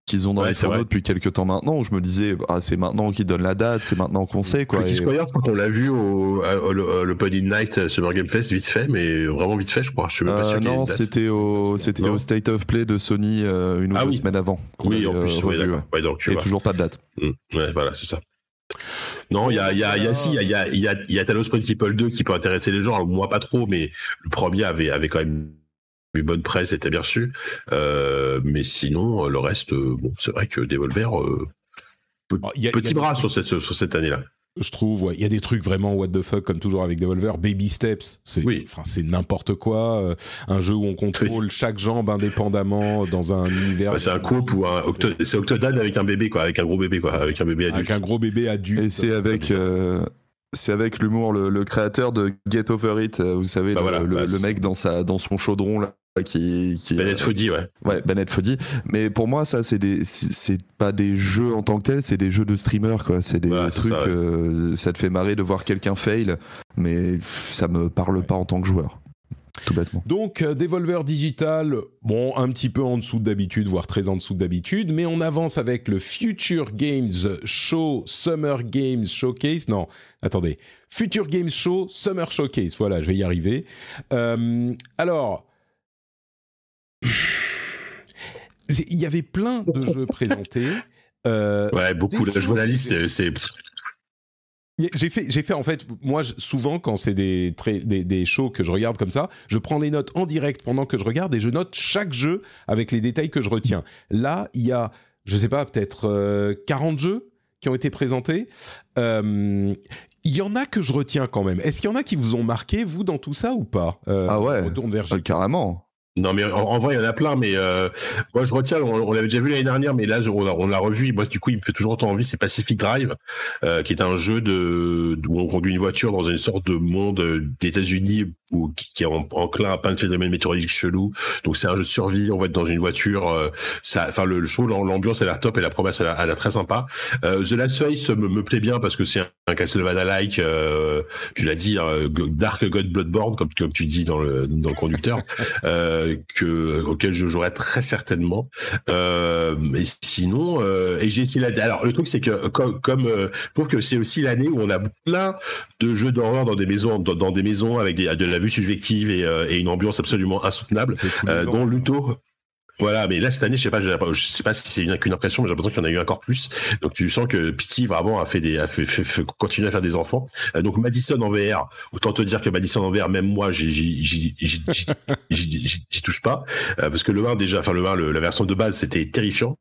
qu'ils ont dans ouais, les fourneaux depuis quelques temps maintenant, où je me disais, ah, c'est maintenant qu'ils donnent la date, c'est maintenant qu'on sait, quoi. Plucky et... Squire, je crois qu'on l'a vu au, au, au, le Pony Night Summer Game Fest, vite fait, mais vraiment vite fait, je crois. Je suis même pas sûr Non, c'était au, c'était au State of Play de Sony une ou ah, deux oui. semaines avant. Oui, en plus, revu, ouais, ouais. donc, et vois. toujours pas de date. Mmh. Ouais, voilà, c'est ça. Non, il y a, il y a, il y a, si, il y a, il y a, il y a Talos Principle 2 qui peut intéresser les gens. Alors, moi, pas trop, mais le premier avait, avait quand même une bonne presse, était bien reçu. Euh, mais sinon, le reste, bon, c'est vrai que Devolver, euh, y a, petit y a bras des... sur cette, sur cette année-là. Je trouve. Ouais, il y a des trucs vraiment what the fuck comme toujours avec Devolver. Baby Steps, c'est, n'importe quoi. Euh, un jeu où on contrôle chaque jambe indépendamment dans un univers. Bah, c'est un couple ou un octo... c'est Octodad avec un bébé quoi, avec un gros bébé quoi, avec un bébé adulte. Avec un gros bébé adulte. Et c'est avec. Euh, c'est avec l'humour, le, créateur de Get Over It, euh, vous savez, bah le, bah, le, mec dans, sa, dans son chaudron là, qui, qui Bennett Foddy, ouais. Ouais, Bennett Foddy. Mais pour moi, ça, c'est des, c'est pas des jeux en tant que tels, c'est des jeux de streamer, quoi. C'est des trucs, ça, euh, ça, te fait marrer de voir quelqu'un fail, mais ça me parle pas en tant que joueur. Tout bêtement. Donc, euh, Devolver Digital, bon, un petit peu en dessous d'habitude, voire très en dessous d'habitude, mais on avance avec le Future Games Show Summer Games Showcase. Non, attendez. Future Games Show Summer Showcase. Voilà, je vais y arriver. Euh, alors, il y avait plein de jeux présentés. Euh, ouais, beaucoup. de je vois la liste, c'est. J'ai fait, j'ai fait en fait, moi souvent quand c'est des, des, des shows que je regarde comme ça, je prends les notes en direct pendant que je regarde et je note chaque jeu avec les détails que je retiens. Là, il y a, je sais pas, peut-être 40 euh, jeux qui ont été présentés. Euh, il y en a que je retiens quand même. Est-ce qu'il y en a qui vous ont marqué, vous, dans tout ça ou pas? Ah ouais, retourne vers carrément. Non, mais en, vrai, il y en a plein. Mais euh, moi, je retiens, on, l'avait déjà vu l'année dernière, mais là, on, l'a revu. moi, du coup, il me fait toujours autant envie. C'est Pacific Drive, euh, qui est un jeu de, où on conduit une voiture dans une sorte de monde euh, d'États-Unis ou qui, est enclin à plein de phénomènes météorologiques chelous. Donc, c'est un jeu de survie. On va être dans une voiture. Euh, ça, enfin, le, show, l'ambiance, elle a l'air top et la promesse, elle a l'air très sympa. Euh, The Last Face me, me, plaît bien parce que c'est un, Castlevania-like. tu l'as dit, hein, Dark God Bloodborne, comme, comme tu dis dans le, dans le conducteur. que auquel je jouerais très certainement. Euh, mais sinon, euh, et j'ai essayé la. Alors le truc c'est que comme, comme euh, je trouve que c'est aussi l'année où on a plein de jeux d'horreur dans des maisons, dans, des maisons avec des, de la vue subjective et, et une ambiance absolument insoutenable, dont Luto. Voilà, mais là cette année, je sais pas, je sais pas si c'est une, qu'une impression, mais j'ai l'impression qu'il y en a eu encore plus. Donc tu sens que Pity vraiment a fait des, a fait, fait, continuer à faire des enfants. Euh, donc Madison en VR, autant te dire que Madison en VR, même moi, j'y touche pas, euh, parce que le 1 déjà, enfin le 1, la version de base, c'était terrifiant.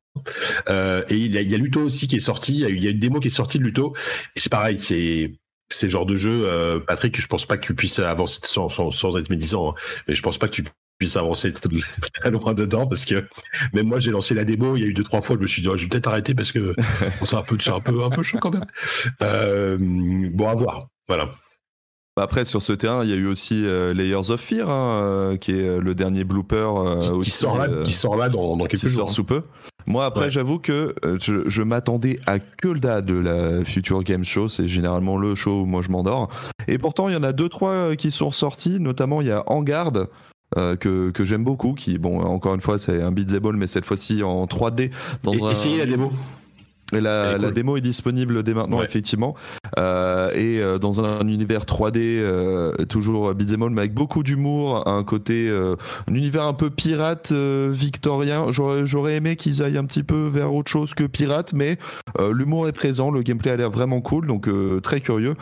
Euh, et il y, a, il y a Luto aussi qui est sorti, il y a une démo qui est sortie de Luto. Et c'est pareil, c'est c'est le genre de jeu, euh, Patrick, je pense pas que tu puisses avancer sans, sans, sans être médisant, hein, mais je pense pas que tu puisse avancer très loin dedans parce que même moi j'ai lancé la démo il y a eu deux trois fois je me suis dit oh, je vais peut-être arrêter parce que c'est un peu c'est un peu un peu chaud quand même euh, bon à voir voilà bah, après, sur ce terrain, il y a eu aussi euh, Layers of Fear, hein, euh, qui est le dernier blooper. qui, sort là, qui sort là dans, dans quelques qui Sort sous peu. Moi, après, j'avoue que je, je m'attendais à que le de la Future Game Show. C'est généralement le show où moi je m'endors. Et pourtant, il y en a deux, trois qui sont sortis. Notamment, il y a En Garde, euh, que, que j'aime beaucoup, qui, bon, encore une fois, c'est un beat'em mais cette fois-ci en 3D. Dans et, Essayez la démo. Et la, la, démo est disponible dès maintenant, effectivement. Euh, et euh, dans un, univers 3D, euh, toujours beat'em mais avec beaucoup d'humour, un côté, un univers un peu pirate victorien. J'aurais aimé qu'ils aillent un petit peu vers autre chose que pirate, mais l'humour est présent, le gameplay a l'air vraiment cool, donc très curieux.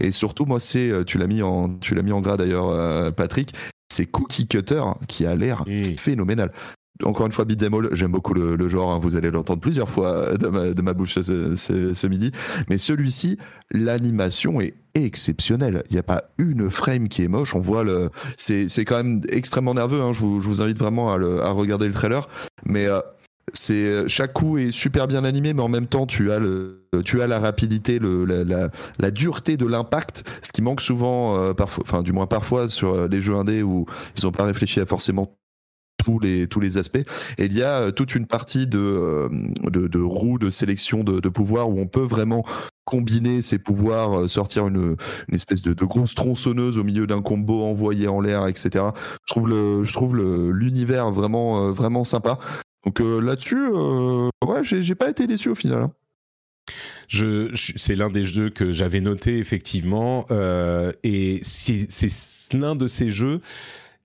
Et surtout, moi, c'est, tu l'as mis en, tu l'as mis en gras d'ailleurs, Patrick, c'est Cookie Cutter qui a l'air mm. phénoménal. Encore une fois, Beat'em j'aime beaucoup le, genre, hein, vous allez l'entendre plusieurs fois de ma, bouche ce, midi. Mais celui-ci, l'animation est exceptionnelle. Il n'y a pas une frame qui est moche. On voit le. C'est quand même extrêmement nerveux. Hein. Je, vous, invite vraiment à, regarder le trailer. Mais euh, c'est chaque coup est super bien animé, mais en même temps tu as le, tu as la rapidité, la, dureté de l'impact, ce qui manque souvent, euh, enfin du moins parfois sur euh, les jeux indés où ils n'ont pas réfléchi à forcément tous les tous les aspects. Et il y a euh, toute une partie de de, de roues de sélection de, de pouvoirs où on peut vraiment combiner ses pouvoirs, sortir une, une espèce de, de, grosse tronçonneuse au milieu d'un combo envoyé en l'air, etc. Je trouve le, je trouve l'univers vraiment, vraiment sympa. Donc euh, là-dessus, euh, ouais, j'ai pas été déçu au final. Hein. Je, c'est l'un des jeux que j'avais noté effectivement, euh, et c'est l'un de ces jeux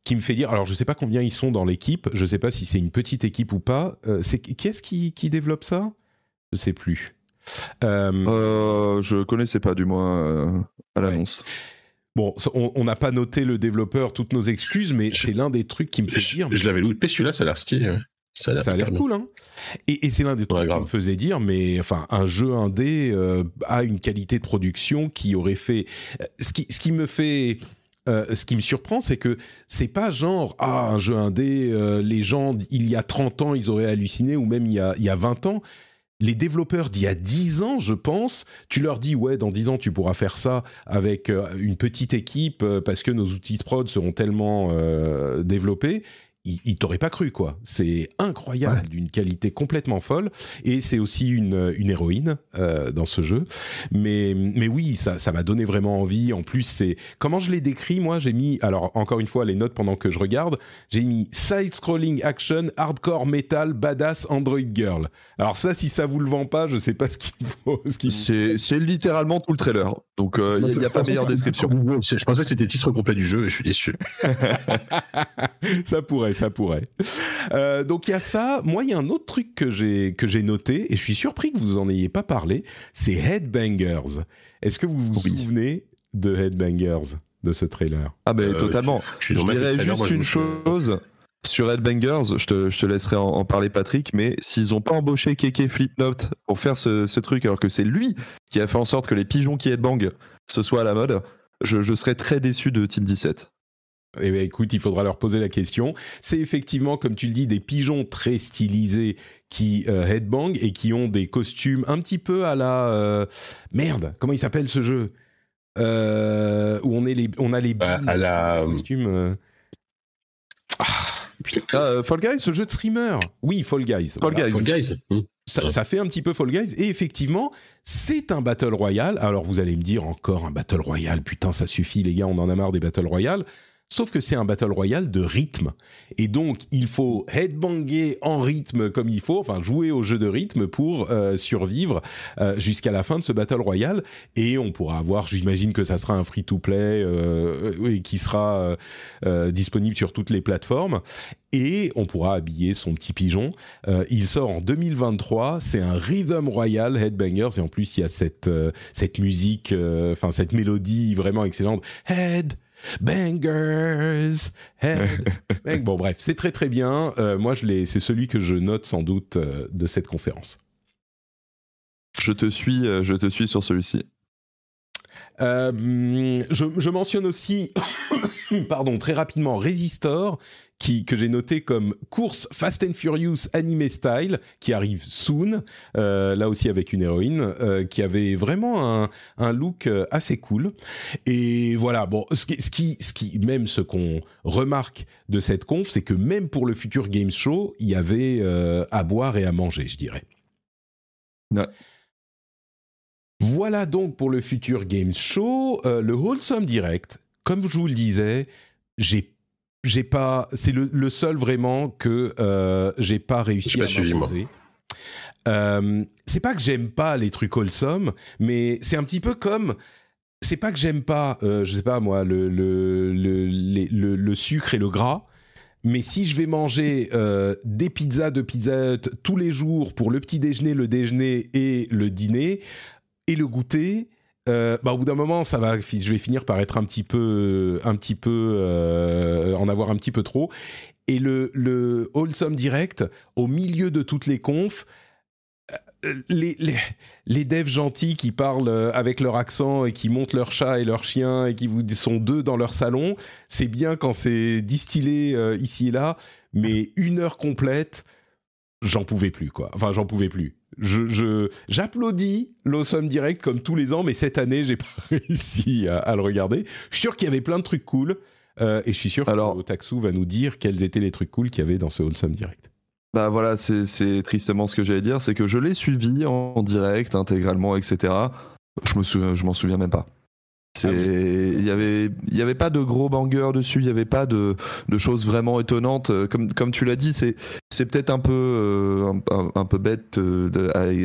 qui me fait dire. Alors je sais pas combien ils sont dans l'équipe, je sais pas si c'est une petite équipe ou pas. c'est qui est-ce qui, qui développe ça? Je sais plus. je connaissais pas du moins à l'annonce. Bon, on n'a pas noté le développeur, toutes nos excuses, mais c'est l'un des trucs qui me fait dire. Je, l'avais loupé celui-là, ça a l'air stylé. ça a l'air cool, hein. Et, c'est l'un des trucs qui me faisait dire, mais enfin, un jeu indé a une qualité de production qui aurait fait. Ce qui, ce qui me fait euh, ce qui me surprend, c'est que c'est pas genre ah un jeu indé, euh, les gens il y a 30 ans ils auraient halluciné ou même il y a, il y a 20 ans. Les développeurs d'il y a 10 ans, je pense, tu leur dis ouais dans 10 ans tu pourras faire ça avec euh, une petite équipe parce que nos outils de prod seront tellement développés il, il t'aurait pas cru quoi. C'est incroyable, d'une qualité complètement folle. Et c'est aussi une, une héroïne euh, dans ce jeu. Mais mais oui, ça ça m'a donné vraiment envie. En plus, c'est comment je l'ai décrit. Moi, j'ai mis alors encore une fois les notes pendant que je regarde. J'ai mis side scrolling action hardcore metal badass Android girl. Alors ça, si ça vous le vend pas, je sais pas ce qu'il faut. C'est c'est littéralement tout le trailer. Donc il euh, n'y a, pas meilleure description. Je pensais que c'était le titre complet du jeu et je suis déçu. ça pourrait ça pourrait. Euh, donc il y a ça. Moi, il y a un autre truc que j'ai que j'ai noté et je suis surpris que vous en ayez pas parlé. C'est Headbangers. Est-ce que vous vous souvenez de Headbangers de ce trailer? Ah ben totalement. Je, dirais juste une chose. Sur Headbangers, je te, je te laisserai en, parler Patrick, mais s'ils n'ont pas embauché Keke Flipnote pour faire ce, ce, truc, alors que c'est lui qui a fait en sorte que les pigeons qui headbang ce soit à la mode, je, je serais très déçu de Team 17. Eh bien, écoute, il faudra leur poser la question. C'est effectivement, comme tu le dis, des pigeons très stylisés qui euh, headbang et qui ont des costumes un petit peu à la euh, merde. Comment il s'appelle ce jeu? Euh, Où on est les, on a les bah, à la costumes. Ah, Fall Guys, ce jeu de streamer. Oui, Fall Guys. Fall Guys. Fall Guys. Mmh. Ça, ça, fait un petit peu Fall Guys et effectivement, c'est un battle royale. Alors vous allez me dire encore un battle royale. Putain, ça suffit les gars, on en a marre des battle royales. Sauf que c'est un battle royale de rythme. Et donc, il faut headbanger en rythme comme il faut, enfin jouer au jeu de rythme pour euh, survivre euh, jusqu'à la fin de ce battle royale. Et on pourra avoir, j'imagine que ça sera un free-to-play euh, qui sera disponible sur toutes les plateformes. Et on pourra habiller son petit pigeon. il sort en 2023. C'est un rhythm royal Headbangers. Et en plus, il y a cette, cette musique, enfin cette mélodie vraiment excellente. Head Bangers. bon, bref, c'est très très bien. Euh, moi, je c'est celui que je note sans doute euh, de cette conférence. Je te suis, euh, je te suis sur celui-ci. Je, je, mentionne aussi, pardon, très rapidement, Resistor, que j'ai noté comme course Fast and Furious anime style qui arrive soon, euh, là aussi avec une héroïne euh, qui avait vraiment un, look euh, assez cool. Et voilà, bon, ce qui, ce qui, ce qui même ce qu'on remarque de cette conf, c'est que même pour le futur Games Show, il y avait à boire et à manger, je dirais. Voilà donc pour le futur Games Show. le Wholesome Direct, comme je vous le disais, j'ai j'ai pas. C'est le, seul vraiment que euh, j'ai pas réussi à m'imposer. Euh, c'est pas que j'aime pas les trucs wholesome, mais c'est un petit peu comme. C'est pas que j'aime pas, euh, je sais pas moi, le, le, le, le, sucre et le gras. Mais si je vais manger euh, des pizzas de Pizza tous les jours pour le petit déjeuner, le déjeuner et le dîner et le goûter, euh, bah, au bout d'un moment, ça va, je vais finir par être un petit peu, un petit peu, euh, en avoir un petit peu trop. Et le, le wholesome direct, au milieu de toutes les confs, euh, les, les, les, devs gentils qui parlent avec leur accent et qui montent leur chat et leur chien et qui vous sont deux dans leur salon, c'est bien quand c'est distillé ici et là, mais une heure complète, j'en pouvais plus quoi. Enfin, j'en pouvais plus je j'applaudis l'Awesome Direct comme tous les ans, mais cette année, j'ai pas réussi à, le regarder. Je suis sûr qu'il y avait plein de trucs cool, euh, et je suis sûr Alors, que Otaksu va nous dire quels étaient les trucs cool qu'il y avait dans ce Awesome Direct. Bah voilà, c'est tristement ce que j'allais dire, c'est que je l'ai suivi en, direct, intégralement, etc. Je me souviens, je m'en souviens même pas. Ah il y avait il y avait pas de gros bangers dessus, il y avait pas de, de choses vraiment étonnantes. Euh, comme comme tu l'as dit, c'est c'est peut-être un peu euh, un, peu bête euh,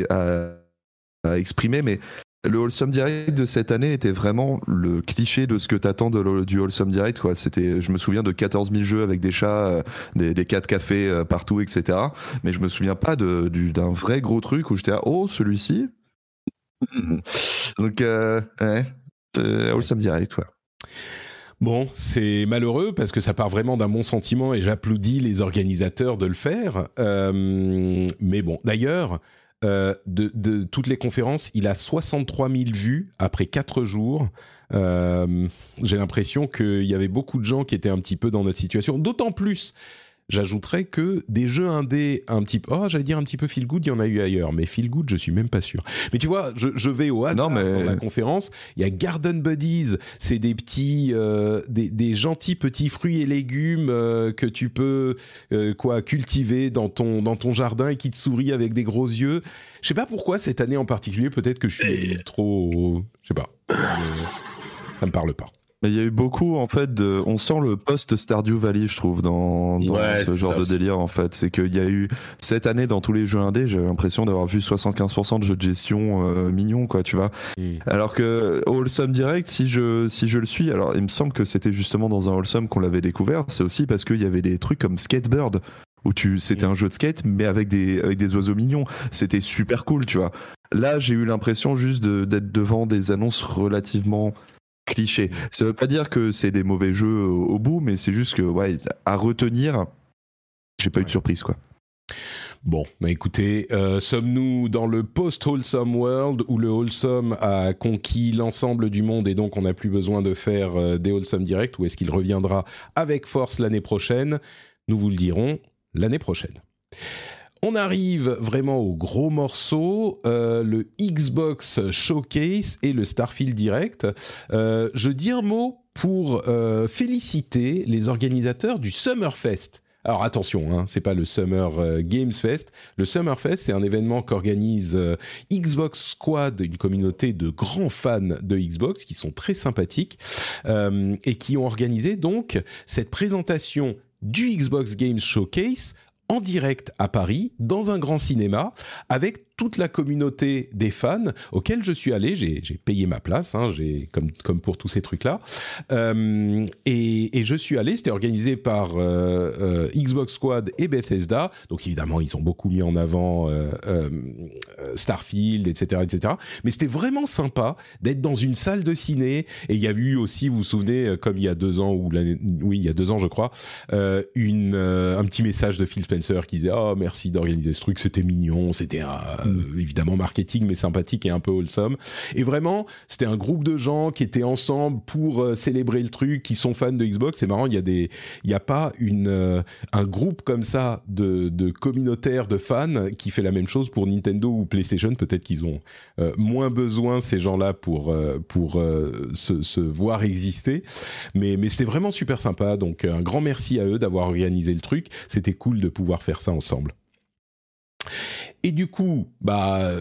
à, à, exprimer, mais le Wholesome Direct de cette année était vraiment le cliché de ce que t'attends de, du Wholesome Direct. Quoi. C'était, je me souviens de 14 000 jeux avec des chats, des, des 4 cafés partout, etc. Mais je me souviens pas de, d'un vrai gros truc où j'étais à oh celui-ci. Donc ouais, euh, Wholesome Direct, ouais. Bon, c'est malheureux parce que ça part vraiment d'un bon sentiment et j'applaudis les organisateurs de le faire. Euh, mais bon, d'ailleurs, euh, de, toutes les conférences, il a 63 000 vues après 4 jours. Euh, J'ai l'impression qu'il y avait beaucoup de gens qui étaient un petit peu dans notre situation, d'autant plus J'ajouterais que des jeux indés un petit peu, oh, j'allais dire un petit peu feel good, il y en a eu ailleurs, mais feel good, je suis même pas sûr. Mais tu vois, je, je vais au hasard mais... dans la conférence. Il y a Garden Buddies, c'est des petits, euh, des, des, gentils petits fruits et légumes euh, que tu peux euh, quoi cultiver dans ton dans ton jardin et qui te sourient avec des gros yeux. Je sais pas pourquoi cette année en particulier, peut-être que je suis trop, je sais pas, ça me parle pas. Mais il y a eu beaucoup, en fait, de, on sent le post-Stardew Valley, je trouve, dans, dans ouais, ce genre de délire, en fait. C'est qu'il y a eu, cette année, dans tous les jeux indés, j'ai l'impression d'avoir vu 75% de jeux de gestion euh, mignons, quoi, tu vois. Mm. Alors que Wholesome Direct, si je, si je le suis, alors il me semble que c'était justement dans un Wholesome qu'on l'avait découvert, c'est aussi parce qu'il y avait des trucs comme Skatebird, où tu, c'était un jeu de skate, mais avec des, avec des oiseaux mignons. C'était super cool, tu vois. Là, j'ai eu l'impression juste d'être devant des annonces relativement cliché. Ça veut pas dire que c'est des mauvais jeux au, bout, mais c'est juste que, ouais, à retenir, j'ai pas eu de surprise, quoi. Bon, bah écoutez, euh, sommes-nous dans le post-wholesome world où le wholesome a conquis l'ensemble du monde et donc on n'a plus besoin de faire euh, des wholesome direct ou est-ce qu'il reviendra avec force l'année prochaine? Nous vous le dirons l'année prochaine. On arrive vraiment au gros morceau, euh, le Xbox Showcase et le Starfield Direct. Euh, je dis un mot pour euh, féliciter les organisateurs du Summerfest. Alors attention, hein, c'est pas le Summer Games Fest. Le Summer Fest, c'est un événement qu'organise Xbox Squad, une communauté de grands fans de Xbox qui sont très sympathiques et qui ont organisé donc cette présentation du Xbox Games Showcase en direct à Paris, dans un grand cinéma, avec toute la communauté des fans auxquels je suis allé. J'ai payé ma place, hein, comme, comme pour tous ces trucs-là. Euh, et, et, je suis allé, c'était organisé par euh, euh, Xbox Squad et Bethesda. Donc évidemment, ils ont beaucoup mis en avant euh, euh, Starfield, etc. etc. Mais c'était vraiment sympa d'être dans une salle de ciné. Et il y a eu aussi, vous vous souvenez, comme il y a deux ans, ou oui, il y a deux ans, je crois, une, un petit message de Phil Spencer qui disait « Oh, merci d'organiser ce truc, c'était mignon, c'était un euh, évidemment marketing, mais sympathique et un peu wholesome. Et vraiment, c'était un groupe de gens qui étaient ensemble pour euh, célébrer le truc, qui sont fans de Xbox. C'est marrant, il y a des, il a pas une euh, un groupe comme ça de, de communautaires de fans qui fait la même chose pour Nintendo ou PlayStation. Peut-être qu'ils ont moins besoin ces gens-là pour pour se, se, voir exister. Mais mais c'était vraiment super sympa. Donc un grand merci à eux d'avoir organisé le truc. C'était cool de pouvoir faire ça ensemble. Et du coup, bah,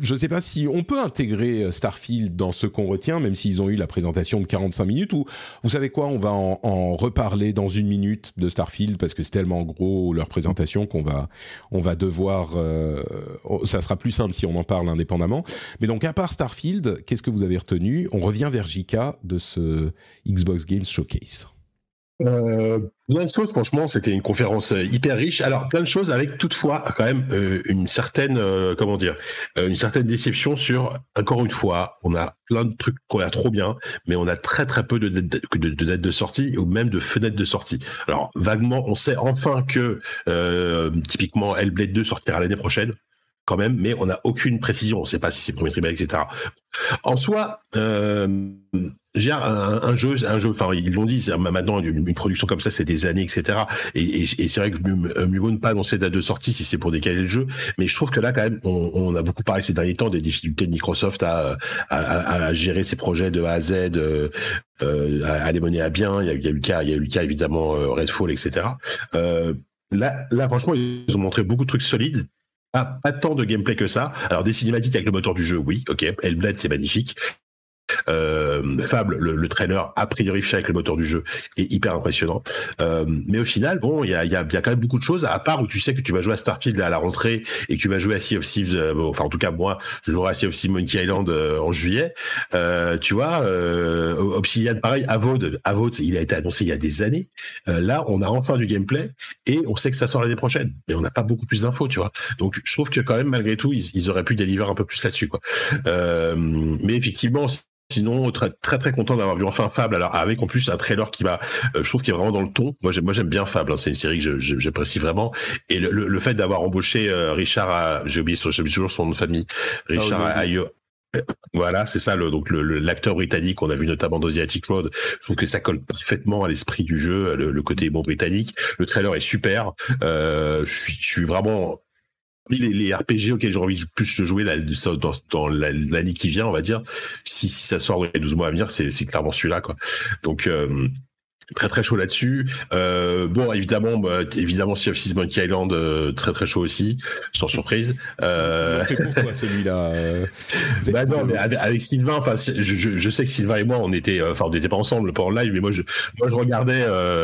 je ne sais pas si on peut intégrer Starfield dans ce qu'on retient, même s'ils ont eu la présentation de 45 minutes. Ou vous savez quoi, on va en, reparler dans une minute de Starfield parce que c'est tellement gros leur présentation qu'on va on va devoir. Euh, ça sera plus simple si on en parle indépendamment. Mais donc à part Starfield, qu'est-ce que vous avez retenu? On revient vers JK de ce Xbox Games Showcase. Euh, plein de choses, franchement, c'était une conférence euh, hyper riche. Alors, plein de choses avec toutefois quand même euh, une certaine, comment dire, une certaine déception sur, encore une fois, on a plein de trucs qu'on a trop bien, mais on a très très peu de dates de, sortie ou même de fenêtres de sortie. Alors, vaguement, on sait enfin que typiquement Hellblade 2 sortira l'année prochaine quand même, mais on n'a aucune précision. On ne sait pas si c'est premier trimestre, etc. En soi, euh, un, un, jeu, un jeu. Enfin, ils l'ont dit. Maintenant, une, production comme ça, c'est des années, etc. Et, et, et c'est vrai que mieux vaut ne pas annoncer date de sortie si c'est pour décaler le jeu. Mais je trouve que là, quand même, on, on, a beaucoup parlé ces derniers temps des difficultés de Microsoft à, à, à gérer ses projets de A à Z, euh, à, les mener à bien. Il y a, il y a eu le cas, il y a eu le cas évidemment euh, Redfall, etc. Euh, là, là, franchement, ils ont montré beaucoup de trucs solides pas, pas tant de gameplay que ça. Alors des cinématiques avec le moteur du jeu, oui, ok. Hellblade, c'est magnifique. Euh, Fable, le, le, a priori fait avec le moteur du jeu est hyper impressionnant. Euh, mais au final, bon, il y a, quand même beaucoup de choses, à part où tu sais que tu vas jouer à Starfield à la rentrée et que tu vas jouer à Sea of Thieves, euh, enfin en tout cas moi, je jouerai à Sea of Thieves Monkey Island en juillet. Tu vois, Obsidian, pareil, Avod, Avod, il a été annoncé il y a des années. là, on a enfin du gameplay et on sait que ça sort l'année prochaine, mais on n'a pas beaucoup plus d'infos, tu vois. Donc je trouve que quand même malgré tout, ils, auraient pu délivrer un peu plus là-dessus, mais effectivement, sinon très très, très content d'avoir vu enfin Fable. Alors avec en plus un trailer qui va, je trouve qu'il est vraiment dans le ton. Moi j'aime moi j'aime bien Fable. Hein. C'est une série que j'apprécie vraiment. Et le, le, fait d'avoir embauché Richard, j'ai oublié, j'ai toujours son nom de famille, ah Richard Ayo. Voilà, c'est ça, le, donc l'acteur britannique qu'on a vu notamment dans The Attic Road. Je trouve que ça colle parfaitement à l'esprit du jeu, le, côté bon britannique. Le trailer est super. Euh, je suis, je suis vraiment les, les, RPG auxquels j'ai envie de plus jouer là, dans, dans l'année qui vient, on va dire, si, si ça sort dans les 12 mois à venir, c'est clairement celui-là. Donc, euh, très très chaud là-dessus. Euh, bon, évidemment, bah, évidemment, Sea of Thieves Monkey Island, euh, très très chaud aussi, sans surprise. Euh... pourquoi celui-là euh, Bah non, mais avec, Sylvain, enfin, je, je, je, sais que Sylvain et moi, on était, euh, enfin, on n'était pas ensemble, pas en live, mais moi, je, moi, je regardais,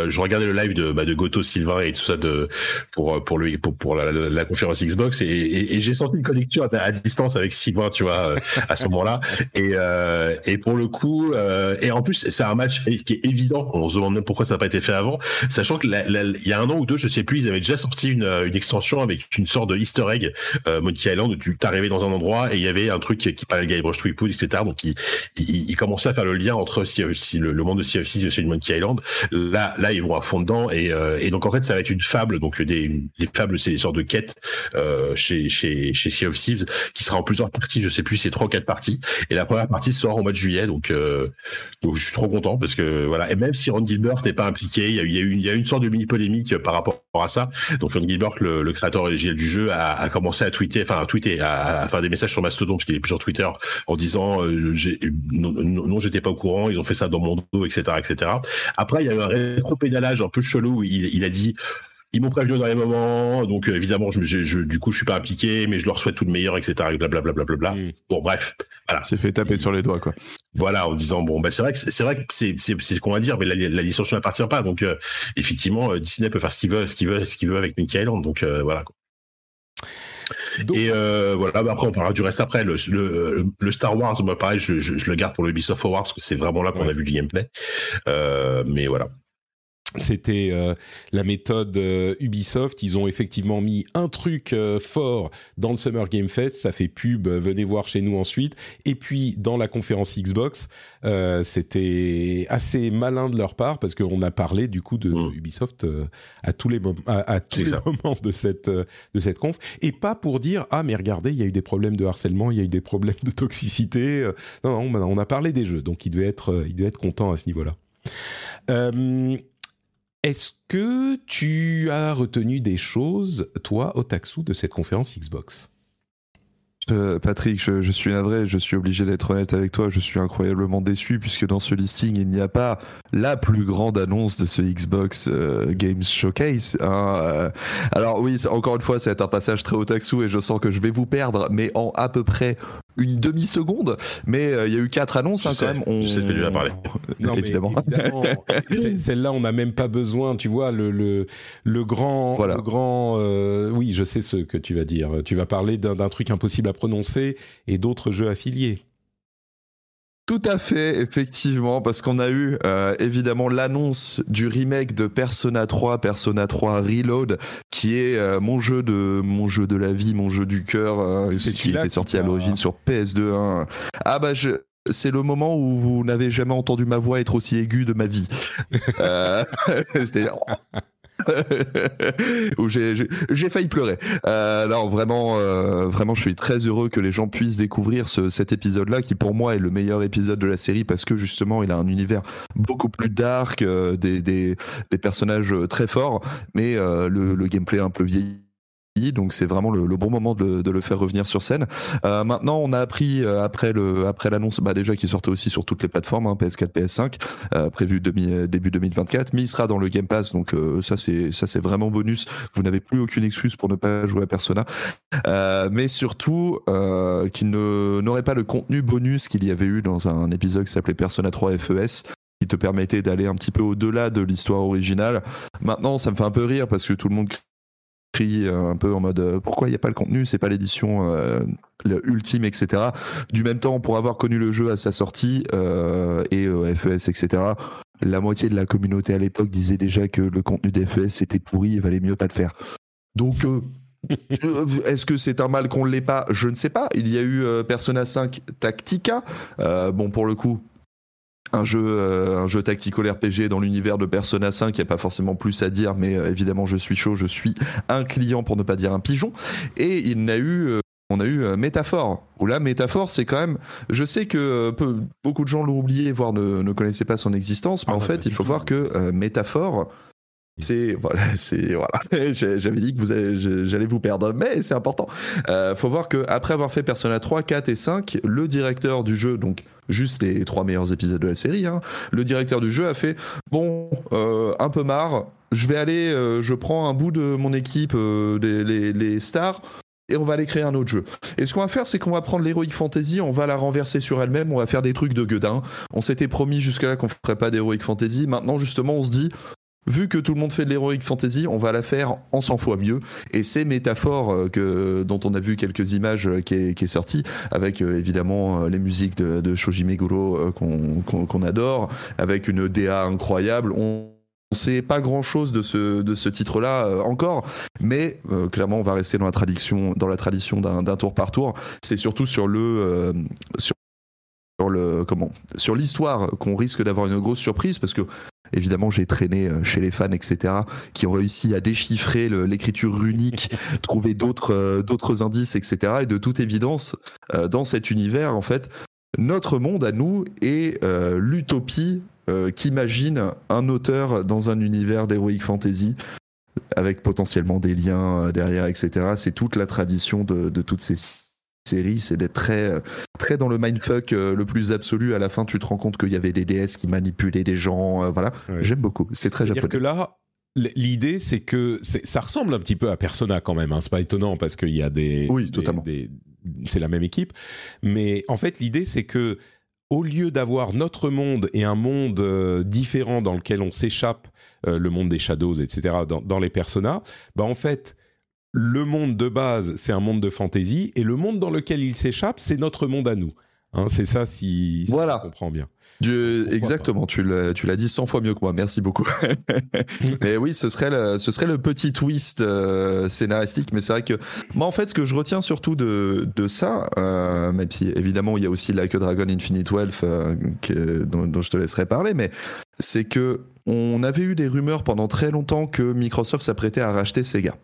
je regardais le live de, bah, de Goto, Sylvain et tout ça de pour pour le pour, pour la, la, conférence Xbox et, et, et j'ai senti une connexion à, à, distance avec Sylvain, tu vois, à ce moment-là. Et et pour le coup, et en plus, c'est un match qui est évident. On se demande pourquoi ça n'a pas été fait avant, sachant que il y a un an ou deux, je sais plus, ils avaient déjà sorti une, une extension avec une sorte de Easter egg euh, Monkey Island où tu t'arrivais dans un endroit et il y avait un truc qui, parlait de Guybrush Threepwood, etc. Donc ils il, commençaient à faire le lien entre si, le, monde de Sea of Thieves et celui de Monkey Island. Là, ils vont à fond dedans et, euh, et donc en fait, ça va être une fable. Donc des les fables, c'est des sortes de quêtes euh, chez chez chez Sea qui sera en plusieurs parties. Je sais plus, c'est trois ou quatre parties. Et la première partie sort au mois de juillet. Donc, euh, je suis trop content parce que voilà. Et même si Ron Gilbert n'est pas impliqué. Il y a, une, sorte de mini polémique par rapport à ça. Donc, Gilbert, le, le créateur original du jeu, a, commencé à tweeter, enfin à tweeter, à, faire des messages sur Mastodon parce qu'il est plus sur Twitter en disant euh, non, non, j'étais pas au courant. Ils ont fait ça dans mon dos, etc., etc. Après, il y a eu un rétro-pédalage un peu chelou. il, il a dit ils m'ont prévenu dans les moments, donc euh, évidemment, je, je, du coup, je suis pas impliqué, mais je leur souhaite tout le meilleur, etc. Blablabla. Bla, bla, bla, mm. Bon, bref, voilà. C'est fait taper sur les doigts, quoi. Voilà, en disant bon, bah c'est vrai que c'est vrai que c'est c'est c'est qu'on va dire, mais la, la licence n'appartient pas, donc euh, effectivement, euh, Disney peut faire ce qu'il veut, ce qu'il veut, ce qu'il veut avec Mickey Island, donc voilà. Quoi. et euh, voilà, bah après on parlera du reste après. Le, le, le Star Wars, moi pareil, je, je, je, le garde pour le Ubisoft Awards parce que c'est vraiment là qu'on ouais. a vu du gameplay. Euh, mais voilà c'était euh, la méthode euh, Ubisoft. Ils ont effectivement mis un truc euh, fort dans le Summer Game Fest. Ça fait pub, euh, venez voir chez nous ensuite. Et puis dans la conférence Xbox, euh, c'était assez malin de leur part parce qu'on a parlé du coup de mmh. Ubisoft à tous les, à, à tous les moments de cette de cette conf. Et pas pour dire ah mais regardez, il y a eu des problèmes de harcèlement, il y a eu des problèmes de toxicité. Non, non, on a parlé des jeux, donc il devait être il devait être content à ce niveau-là. Euh, est-ce que tu as retenu des choses, toi, Otaxu, de cette conférence Xbox? Euh, Patrick, je, je, suis navré, je suis obligé d'être honnête avec toi, je suis incroyablement déçu puisque dans ce listing, il n'y a pas la plus grande annonce de ce Xbox euh, Games Showcase. Hein, euh. Alors oui, encore une fois, c'est un passage très otaku et je sens que je vais vous perdre, mais en à peu près une demi-seconde. Mais euh, il y a eu quatre annonces hein, sais, quand même. On... Je sais que tu vas parler. non, évidemment. évidemment Celle-là, on n'a même pas besoin. Tu vois, le, le, le grand... Voilà. Le grand euh, oui, je sais ce que tu vas dire. Tu vas parler d'un truc impossible à prononcer et d'autres jeux affiliés. Tout à fait, effectivement, parce qu'on a eu euh, évidemment l'annonce du remake de Persona 3, Persona 3 Reload, qui est euh, mon jeu de mon jeu de la vie, mon jeu du cœur, euh, qui était sorti à l'origine sur PS2. Hein. Ah bah je, c'est le moment où vous n'avez jamais entendu ma voix être aussi aiguë de ma vie. euh, où j'ai failli pleurer. Euh, vraiment, euh, vraiment, je suis très heureux que les gens puissent découvrir ce, cet épisode-là, qui pour moi est le meilleur épisode de la série parce que justement, il a un univers beaucoup plus dark, euh, des, des, des, personnages très forts, mais euh, le, le gameplay un peu vieilli donc c'est vraiment le, bon moment de, le faire revenir sur scène. Euh, maintenant, on a appris euh, après l'annonce, bah déjà qu'il sortait aussi sur toutes les plateformes, hein, PS4, PS5, euh, prévu début 2024, mais il sera dans le Game Pass, donc ça c'est vraiment bonus. Vous n'avez plus aucune excuse pour ne pas jouer à Persona, mais surtout qu'il n'aurait pas le contenu bonus qu'il y avait eu dans un épisode qui s'appelait Persona 3 FES qui te permettait d'aller un petit peu au-delà de l'histoire originale. Maintenant, ça me fait un peu rire parce que tout le monde un peu en mode euh, pourquoi il n'y a pas le contenu, c'est pas l'édition euh, ultime, etc. Du même temps, pour avoir connu le jeu à sa sortie euh, et euh, FES, etc. La moitié de la communauté à l'époque disait déjà que le contenu des FES était pourri, il valait mieux pas le faire. Donc euh, est-ce que c'est un mal qu'on ne l'ait pas? Je ne sais pas. Il y a eu Persona 5 Tactica. bon, pour le coup, un jeu, un jeu tactical RPG dans l'univers de Persona 5, il n'y a pas forcément plus à dire, mais évidemment je suis chaud, je suis un client pour ne pas dire un pigeon. Et il n'a eu on a eu euh, Métaphore, où là, Métaphore, c'est quand même. Je sais que euh, peu, beaucoup de gens l'ont oublié, voire ne, ne, connaissaient pas son existence, mais ah en fait, il faut voir que euh, Métaphore, c'est voilà, c'est voilà. J'avais dit que vous j'allais vous perdre, mais c'est important. Euh, faut voir que après avoir fait Persona 3, 4 et 5, le directeur du jeu, donc juste les trois meilleurs épisodes de la série, hein, le directeur du jeu a fait bon, un peu marre. Je vais aller, je prends un bout de mon équipe, les, les stars et on va aller créer un autre jeu. Et ce qu'on va faire, c'est qu'on va prendre l'Heroic Fantasy, on va la renverser sur elle-même, on va faire des trucs de gueudin. On s'était promis jusque-là qu'on ferait pas d'Heroic Fantasy. Maintenant, justement, on se dit, vu que tout le monde fait de l'Heroic Fantasy, on va la faire en 100 fois mieux. Et c'est Métaphore euh, que, dont on a vu quelques images euh, qui est, qui avec euh, évidemment les musiques de, de Shoji Meguro qu'on adore, avec une DA incroyable. On on sait pas grand chose de ce, titre-là encore, mais clairement on va rester dans la tradition, dans la tradition d'un tour par tour. C'est surtout sur le, sur, le comment, sur l'histoire qu'on risque d'avoir une grosse surprise parce que évidemment j'ai traîné chez les fans etc qui ont réussi à déchiffrer l'écriture runique, trouver d'autres d'autres indices etc. Et de toute évidence dans cet univers en fait notre monde à nous est l'utopie euh, qu'imagine un auteur dans un univers d'heroic fantasy avec potentiellement des liens euh, derrière, etc. C'est toute la tradition de, toutes ces séries, c'est d'être très, très dans le mindfuck euh, le plus absolu. À la fin, tu te rends compte qu'il y avait des déesses qui manipulaient des gens. voilà, j'aime beaucoup. C'est très japonais. que là, L'idée, c'est que ça ressemble un petit peu à Persona quand même. Hein. C'est pas étonnant parce qu'il y a des. Oui, totalement. c'est la même équipe. Mais en fait, l'idée, c'est que au lieu d'avoir notre monde et un monde euh, différent dans lequel on s'échappe, euh, le monde des shadows, etc., dans, les personas, bah en fait, le monde de base, c'est un monde de fantasy, et le monde dans lequel il s'échappe, c'est notre monde à nous. Hein, c'est ça, si, si voilà. on comprend bien exactement, tu l'as, dit 100 fois mieux que moi. Merci beaucoup. et oui, ce serait le, ce serait le petit twist euh, scénaristique, mais c'est vrai que moi, en fait, ce que je retiens surtout de, de ça, euh, même si évidemment il y a aussi Like a Dragon Infinite Wealth euh, que, dont, dont, je te laisserai parler, mais c'est que on avait eu des rumeurs pendant très longtemps que Microsoft s'apprêtait à racheter Sega.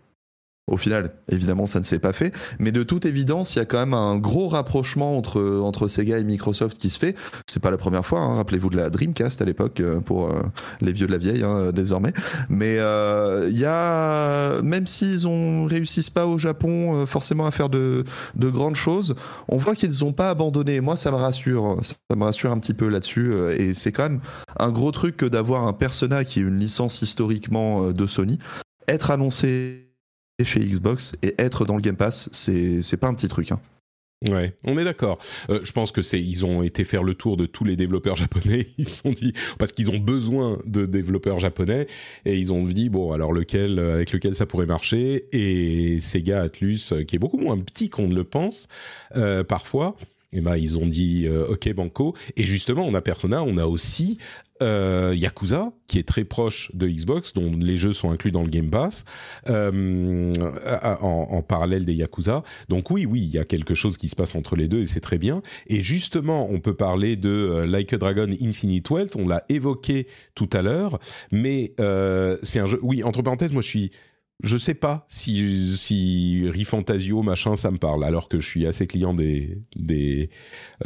Au final, évidemment, ça ne s'est pas fait. Mais de toute évidence, il y a quand même un gros rapprochement entre, entre Sega et Microsoft qui se fait. C'est pas la première fois. Hein. Rappelez-vous de la Dreamcast à l'époque, euh, pour euh, les vieux de la vieille, hein, désormais. Mais euh, il y a, même s'ils ont réussissent pas au Japon forcément à faire de, de grandes choses, on voit qu'ils n'ont pas abandonné. Moi, ça me rassure. Ça me rassure un petit peu là-dessus. Et c'est quand même un gros truc que d'avoir un Persona qui est une licence historiquement de Sony être annoncé chez Xbox et être dans le Game Pass, c'est pas un petit truc. Hein. Ouais, on est d'accord. Euh, je pense que c'est ils ont été faire le tour de tous les développeurs japonais. Ils se sont dit parce qu'ils ont besoin de développeurs japonais et ils ont dit bon alors lequel avec lequel ça pourrait marcher? Et Sega Atlus euh, qui est beaucoup moins petit qu'on ne le pense euh, parfois. Et ben ils ont dit ok banco et justement on a Persona, on a aussi euh, Yakuza, qui est très proche de Xbox, dont les jeux sont inclus dans le Game Pass, euh, en, parallèle des Yakuza. Donc oui, oui, il y a quelque chose qui se passe entre les deux et c'est très bien. Et justement, on peut parler de euh, Like a Dragon Infinite Wealth, on l'a évoqué tout à l'heure, mais c'est un jeu... Oui, entre parenthèses, moi je suis je sais pas si, si Rifantasio, machin, ça me parle, alors que je suis assez client des, des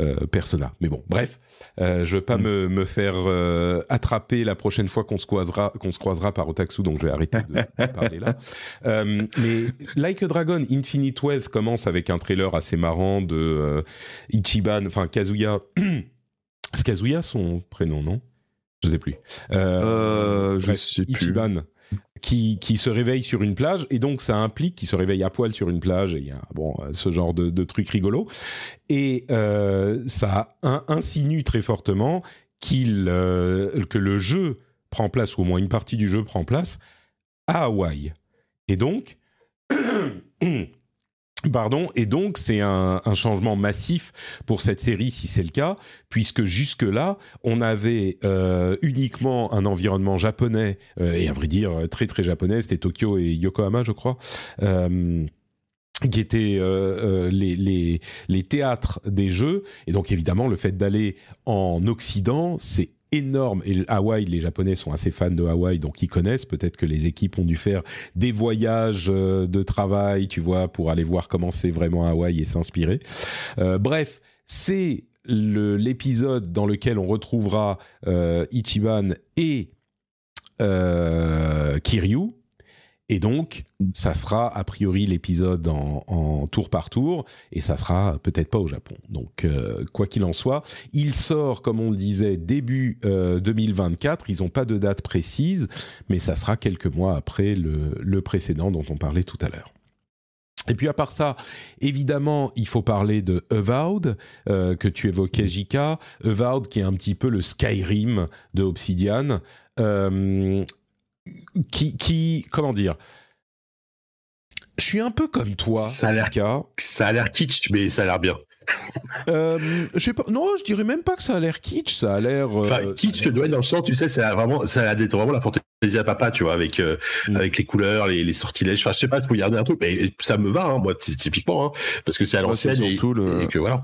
euh, Persona. Mais bon, bref, euh, je veux pas mm. me, me faire euh, attraper la prochaine fois qu'on se croisera, qu'on se croisera par Otaksu, donc je vais arrêter de, parler là. Euh, mais Like a Dragon Infinite Wealth commence avec un trailer assez marrant de Ichiban, enfin Kazuya. C'est Kazuya son prénom, non? Je sais plus. Euh, je sais plus. Ichiban qui, qui se réveille sur une plage et donc ça implique qu'il se réveille à poil sur une plage et il y a bon ce genre de, truc rigolo et euh, ça insinue très fortement qu'il euh, que le jeu prend place ou au moins une partie du jeu prend place à Hawaï. Et donc Pardon, et donc c'est un, changement massif pour cette série si c'est le cas, puisque jusque-là, on avait euh, uniquement un environnement japonais, euh, et à vrai dire très très japonais, c'était Tokyo et Yokohama je crois, euh, qui étaient les, les, les théâtres des jeux. Et donc évidemment, le fait d'aller en Occident, c'est énorme. Et Hawaï, les Japonais sont assez fans de Hawaï, donc ils connaissent. Peut-être que les équipes ont dû faire des voyages euh, de travail, tu vois, pour aller voir comment c'est vraiment Hawaï et s'inspirer. Euh, bref, c'est l'épisode dans lequel on retrouvera euh, Ichiban et Kiryu et donc, ça sera a priori l'épisode en, tour par tour, et ça sera peut-être pas au Japon. Donc, euh, quoi qu'il en soit, il sort, comme on le disait, début 2024. Euh, Ils n'ont pas de date précise, mais ça sera quelques mois après le, précédent dont on parlait tout à l'heure. Et puis à part ça, évidemment, il faut parler de Avowed, euh, que tu évoquais, Jika. Avowed qui est un petit peu le Skyrim de Obsidian qui, qui, comment dire? Je suis un peu comme toi. Ça a l'air, ça a l'air kitsch, mais ça a l'air bien. euh, je sais pas, non, je dirais même pas que ça a l'air kitsch, ça a l'air. Euh, enfin, kitsch, tu dois dans le sens, tu sais, ça a vraiment, ça a vraiment la fantaisie à papa, tu vois, avec euh, mm. avec les couleurs, les, les, sortilèges. Enfin, je sais pas, il faut regarder un truc, mais ça me va, hein, moi, typiquement, hein, parce que c'est à l'ancienne et, le... et, que voilà.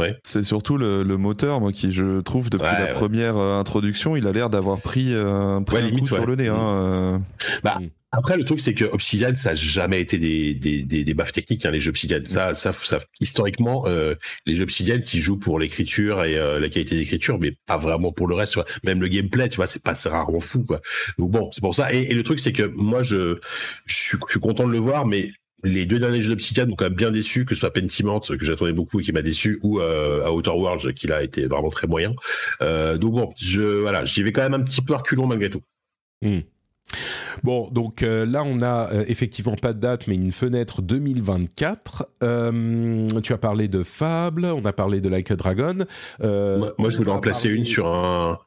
Ouais. C'est surtout le, le, moteur, moi, qui je trouve depuis la première euh, introduction, il a l'air d'avoir pris, euh, un coup sur le nez. Hein, mm. euh. bah, après, le truc, c'est que Obsidian, ça n'a jamais été des, des, des, des baffes techniques, hein, les jeux Obsidian. Ça, ça, ça historiquement, euh, les jeux Obsidian qui jouent pour l'écriture et la qualité d'écriture, mais pas vraiment pour le reste. Tu vois. Même le gameplay, tu vois, c'est pas, rarement fou, quoi. Donc bon, c'est pour ça. Et, et le truc, c'est que moi, je, je suis, je suis content de le voir, mais les deux derniers jeux d'Obsidian m'ont quand même bien déçu, que ce soit Pentiment, que j'attendais beaucoup et qui m'a déçu, ou euh, Outer Worlds, qui a été vraiment très moyen. Euh, donc bon, je voilà, j'y vais quand même un petit peu reculons malgré tout. Hmm. Bon, donc euh, là, on a euh, effectivement pas de date, mais une fenêtre 2024. tu as parlé de Fable, on a parlé de Like a Dragon. moi, moi, je voulais en placer une sur un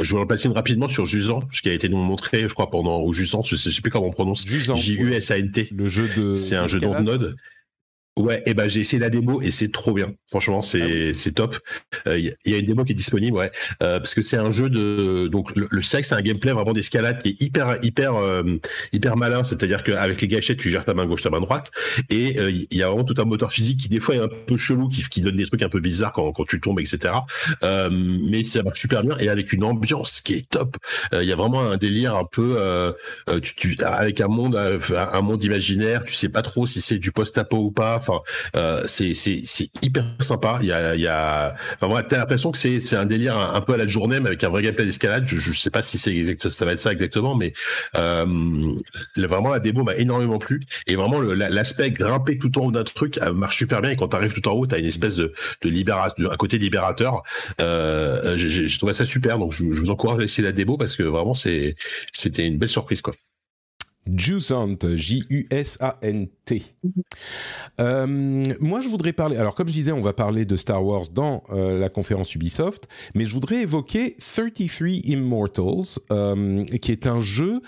je vais repasser rapidement sur Jusant, ce qui a été nous montré, je crois, pendant, ou Jusant, je sais, sais plus comment on prononce. J-U-S-A-N-T. Le jeu de. C'est un jeu de node. Ouais, et ben j'ai essayé la démo et c'est trop bien. Franchement, c'est ah c'est top. Il euh, y, a une démo qui est disponible, ouais, euh, parce que c'est un jeu de donc le, le c'est un gameplay vraiment d'escalade qui est hyper hyper euh, hyper malin. C'est-à-dire qu'avec les gâchettes, tu gères ta main gauche, ta main droite, et il y a vraiment tout un moteur physique qui des fois est un peu chelou, qui, qui donne des trucs un peu bizarres quand quand tu tombes, etc. mais ça marche super bien et avec une ambiance qui est top. Il y a vraiment un délire un peu tu, tu, avec un monde un monde imaginaire. Tu sais pas trop si c'est du post-apo ou pas Enfin, euh, c'est hyper sympa. Il y a il y a enfin voilà, t'as l'impression que c'est un délire un, peu à la journée, mais avec un vrai gameplay d'escalade. Je je sais pas si c'est exact, ça va être ça exactement, mais euh, vraiment la démo m'a énormément plu et vraiment l'aspect grimper tout en haut d'un truc euh, marche super bien. Et quand t'arrives tout en haut, t'as une espèce de de libération, un côté libérateur. Euh, j'ai trouvé ça super, donc je, vous encourage à essayer la démo parce que vraiment c'était une belle surprise quoi. Jusant, J-U-S-A-N-T. Euh, moi, je voudrais parler. Alors, comme je disais, on va parler de Star Wars dans euh, la conférence Ubisoft, mais je voudrais évoquer 33 Immortals, euh, qui est un jeu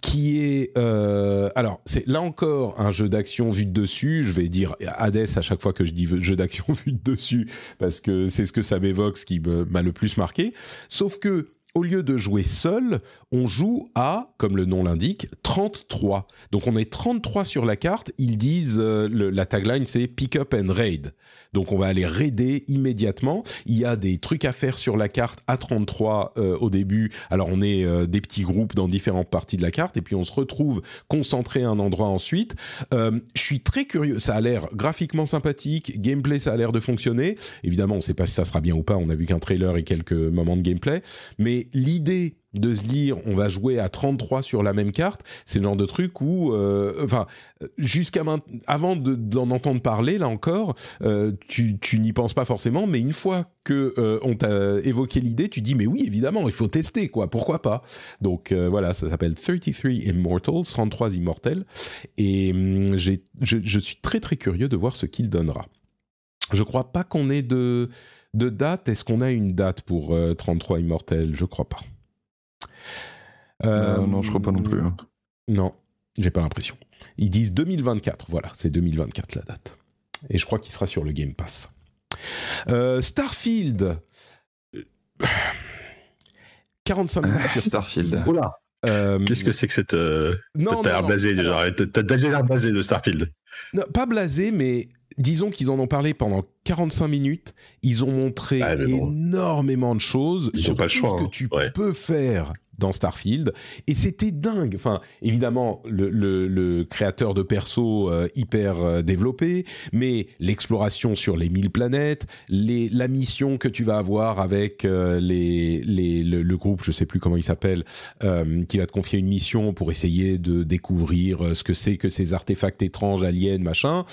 qui est alors c'est là encore un jeu d'action vu de dessus. Je vais dire Hades à chaque fois que je dis jeu d'action vu de dessus parce que c'est ce que ça m'évoque, ce qui m'a le plus marqué. Sauf que au lieu de jouer seul, on joue à, comme le nom l'indique, 33. Donc on est 33 sur la carte. Ils disent, euh, la tagline c'est Pick up and raid. Donc on va aller raider immédiatement. Il y a des trucs à faire sur la carte à 33 euh, au début. Alors on est euh, des petits groupes dans différentes parties de la carte et puis on se retrouve concentré à un endroit ensuite. je suis très curieux. Ça a l'air graphiquement sympathique. Gameplay, ça a l'air de fonctionner. Évidemment, on ne sait pas si ça sera bien ou pas. On a vu qu'un trailer et quelques moments de gameplay. Mais l'idée de se dire on va jouer à 33 sur la même carte, c'est le genre de truc où, euh, enfin, jusqu'à avant d'en entendre parler, là encore, euh, tu, n'y penses pas forcément, mais une fois que euh, on t'a évoqué l'idée, tu dis mais oui, évidemment, il faut tester, quoi, pourquoi pas? Donc voilà, ça s'appelle 33 Immortals, 33 immortels, et hum, je, je, suis très très curieux de voir ce qu'il donnera. Je crois pas qu'on ait de, de date. Est-ce qu'on a une date pour 33 immortels? Je crois pas. Euh, non, je crois pas non plus. Hein. Non, j'ai pas l'impression. Ils disent 2024, voilà, c'est 2024 la date. Et je crois qu'il sera sur le Game Pass. Euh, Starfield. 45 minutes sur Starfield. Oula. Qu'est-ce que c'est que cette. Non, t'as l'air blasé, t'as déjà l'air blasé de Starfield. Non, pas blasé, mais disons qu'ils en ont parlé pendant 45 minutes. Ils ont montré énormément de choses. Ils n'ont pas le choix. Ce que tu peux faire dans Starfield et c'était dingue. Enfin, évidemment, le, créateur de perso euh, hyper euh, développé, mais l'exploration sur les 1000 planètes, la mission que tu vas avoir avec euh, le, groupe, je sais plus comment il s'appelle, qui va te confier une mission pour essayer de découvrir ce que c'est que ces artefacts étranges, aliens, machin.